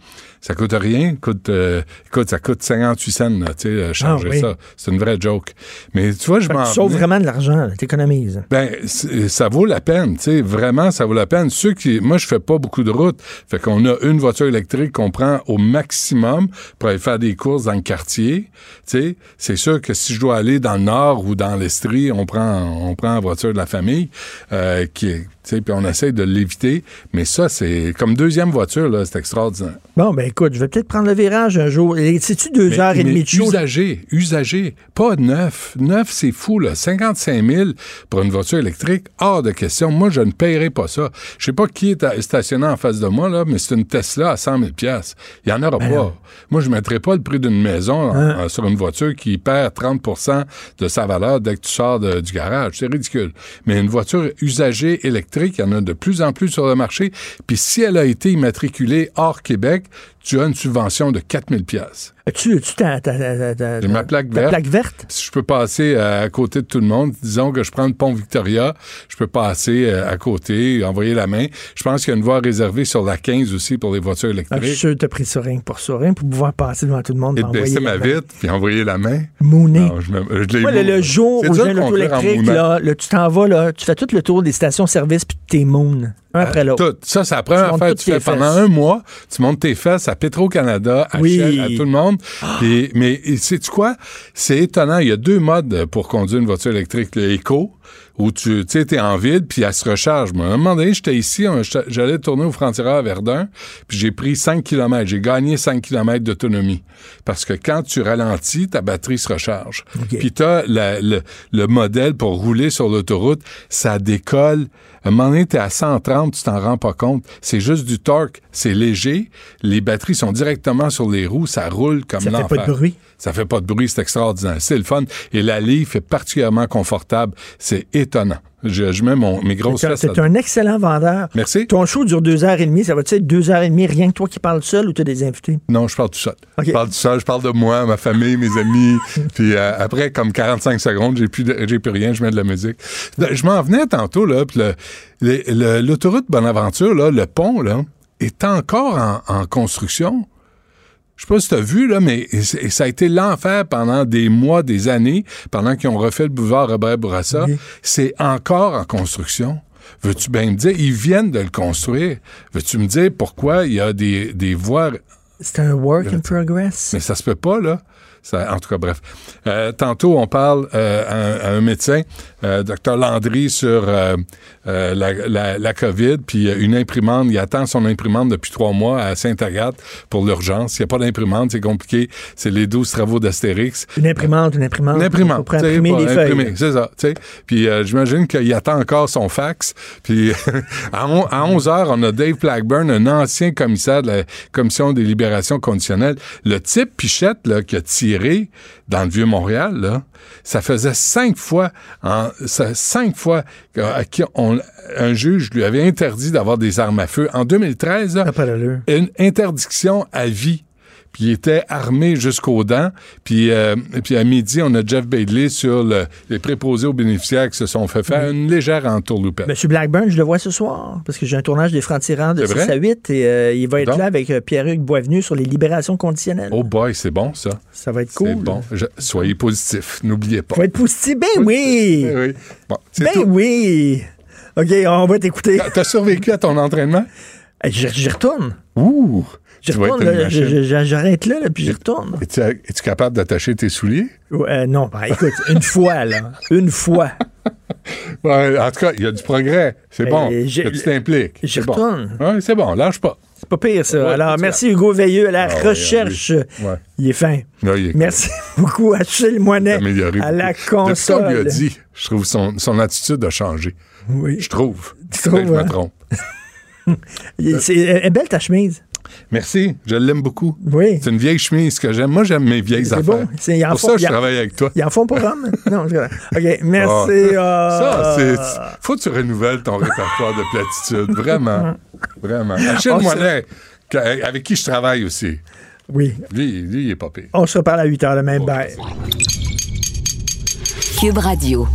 Ça coûte rien. Coûte, euh, écoute, ça coûte 58 cents, là, tu sais, euh,
Ah oui.
ça. C'est une vraie joke. Mais tu vois, je m'en
tu sauves vraiment de l'argent, là, t'économises.
ben, c'est- ça vaut la peine, tu sais, vraiment, ça vaut la peine. Ceux qui, moi, je fais pas beaucoup de route, fait qu'on a une voiture électrique qu'on prend au maximum pour aller faire des courses dans le quartier, tu sais. C'est sûr que si je dois aller dans le nord ou dans l'Estrie, on prend, on prend la voiture de la famille, euh, qui est, tu puis on essaie de l'éviter. Mais ça, c'est comme deuxième voiture, là, c'est extraordinaire.
Bon, ben écoute, je vais peut-être prendre le virage un jour. C'est-tu deux
Mais-
heures et demie de show?
Usagé, usagé. Pas neuf. Neuf, c'est fou, là. 55 000 pour une voiture électrique, hors de question. Moi, je ne paierai pas ça. Je sais pas qui est stationné en face de moi, là, mais c'est une Tesla à 100 000 Il y en aura
Ben
pas. Moi, je ne mettrai pas le prix d'une maison en-
Hein?
en- sur une voiture qui perd 30 de sa valeur dès que tu sors de- du garage. C'est ridicule. Mais une voiture usagée électrique, il y en a de plus en plus sur le marché. Puis si elle a été immatriculée hors Québec, tu as une subvention de 4 000
As-tu as-tu ta,
ma plaque verte.
plaque verte?
Si je peux passer euh, à côté de tout le monde, disons que je prends le pont Victoria, je peux passer euh, à côté, envoyer la main. Je pense qu'il y a une voie réservée sur la 15 aussi pour les voitures
Ah, je suis
électriques.
sûr que t'as pris ça rien pour ça, rien pour pouvoir passer devant tout le monde.
Et baisser ma vitre, puis envoyer la main.
Moi, le, jour où j'ai
de
un auto
conduire en
électrique, là, là, tu t'en vas, là, tu fais tout le tour des stations-service puis t'es moon. Un après l'autre.
Euh, Tout. Ça, c'est la première
Tu
affaire que tu fais pendant un mois. Tu montes tes fesses à Petro-Canada, à
Oui.
Shell, à tout le monde. Puis- mais sais-tu quoi? C'est étonnant. Il y a deux modes pour conduire une voiture électrique. Le éco, où tu t'es en vide, puis elle se recharge. Moi, à un moment donné, j'étais ici, j'allais tourner au frontières à Verdun, puis j'ai pris 5 km. J'ai gagné 5 km d'autonomie. Parce que quand tu ralentis, ta batterie se recharge. Puis t'as la- le, le modèle pour rouler sur l'autoroute, ça décolle. À un moment donné, t'es à 130, tu t'en rends pas compte. C'est juste du torque. C'est léger. Les batteries sont directement sur les roues. Ça roule comme
Ça fait
l'enfer.
pas de bruit?
Ça fait pas de bruit, c'est extraordinaire. C'est le fun. Et la Leaf est particulièrement confortable. C'est étonnant. Je, je mets mon, mes grosses fesses
T'es un excellent vendeur.
Merci.
Ton show dure deux heures et demie. Ça va-tu être deux heures et demie rien que toi qui parles seul ou t'as des invités?
Non, je parle tout seul. Je parle tout seul, je parle de moi, ma famille, mes amis. [LAUGHS] puis euh, après, comme 45 secondes, j'ai plus, de- plus rien, je mets de la musique. Je m'en venais tantôt, là, puis l'autoroute Bonaventure, là, le pont, là, est encore en, en construction. Je sais pas si tu as vu, là, mais ça a été l'enfer pendant des mois, des années, pendant qu'ils ont refait le boulevard Robert Bourassa. C'est encore en construction. Veux-tu bien me dire, ils viennent de le construire. Veux-tu me dire pourquoi il y a des, des voies?
C'est un work in progress.
mais ça se peut pas, là. Ça, en tout cas, bref. Euh, tantôt, on parle euh, à, un, à un médecin, euh, Dr Landry, sur euh, euh, la, la, la COVID, puis une imprimante. Il attend son imprimante depuis trois mois à Sainte-Agathe pour l'urgence. Il n'y a pas d'imprimante, c'est compliqué. C'est les 12 travaux d'Astérix.
Une imprimante, une imprimante.
Une imprimante.
Pour imprimer des feuilles.
C'est ça. tu sais. Puis j'imagine qu'il attend encore son fax. Puis [LAUGHS] à, on- à 11 heures, on a Dave Blackburn, un ancien commissaire de la Commission des libérations conditionnelles. Le type Pichette là, qui a tiré dans le Vieux-Montréal, là, ça faisait cinq fois, en, cinq fois à qui on- un juge lui avait interdit d'avoir des armes à feu. En 2013, là, une interdiction à vie. Puis il était armé jusqu'aux dents. Puis, euh, puis à midi, on a Jeff Bailey sur le- les préposés aux bénéficiaires qui se sont fait faire une légère entourloupette.
Monsieur Blackburn, je le vois ce soir, parce que j'ai un tournage des francs-tirants de
C'est
6
vrai?
à 8 et euh, il va être
Donc?
là avec euh, Pierre-Hugues Boisvenu sur les libérations conditionnelles.
Oh boy, c'est bon ça.
Ça va être cool.
C'est bon. Je- soyez positifs, n'oubliez pas.
Faut être positif. Ben oui!
oui. Bon, c'est
Ben
tout.
oui! OK, on va t'écouter.
T'as survécu à ton entraînement?
J'y retourne.
Ouh! Vas
retourne, là, je- je- j'arrête là, là, puis j'y retourne.
Es-tu, es-tu capable d'attacher tes souliers?
Euh, non, ben, écoute, une fois, là. Une fois. [LAUGHS]
Ouais, en tout cas, il y a du progrès. C'est
Mais
bon.
j'ai-
Que tu t'impliques. C'est bon.
retourne.
Ouais, c'est bon, lâche pas.
C'est pas pire, ça.
Ouais,
Alors, merci Hugo Veilleux à la
Ah
recherche.
oui.
Il est fin.
Là, il est
Merci [LAUGHS] beaucoup Achille Moinet à la
beaucoup. Depuis qu'on lui a
console.
dit, je trouve son, son attitude a changé.
Oui.
Je trouve.
Tu
que je
trouves,
me
hein?
trompe. [LAUGHS]
C'est- Elle est belle ta chemise.
Merci, je l'aime beaucoup.
Oui.
C'est une vieille chemise que j'aime. Moi, j'aime mes vieilles
C'est
affaires.
bon. C'est- il en
Pour
faut-
ça, je
en-
travaille avec toi.
Ils en font pas Rome? [LAUGHS] non, je... OK, merci.
Ah. Ça, c'est. Faut que tu renouvelles ton répertoire de platitudes. Vraiment. [LAUGHS] Vraiment. Achille Moinet, avec qui je travaille aussi.
Oui.
Lui, lui il est pas pire.
On se reparle à 8 h le même. Bye.
Cube Radio.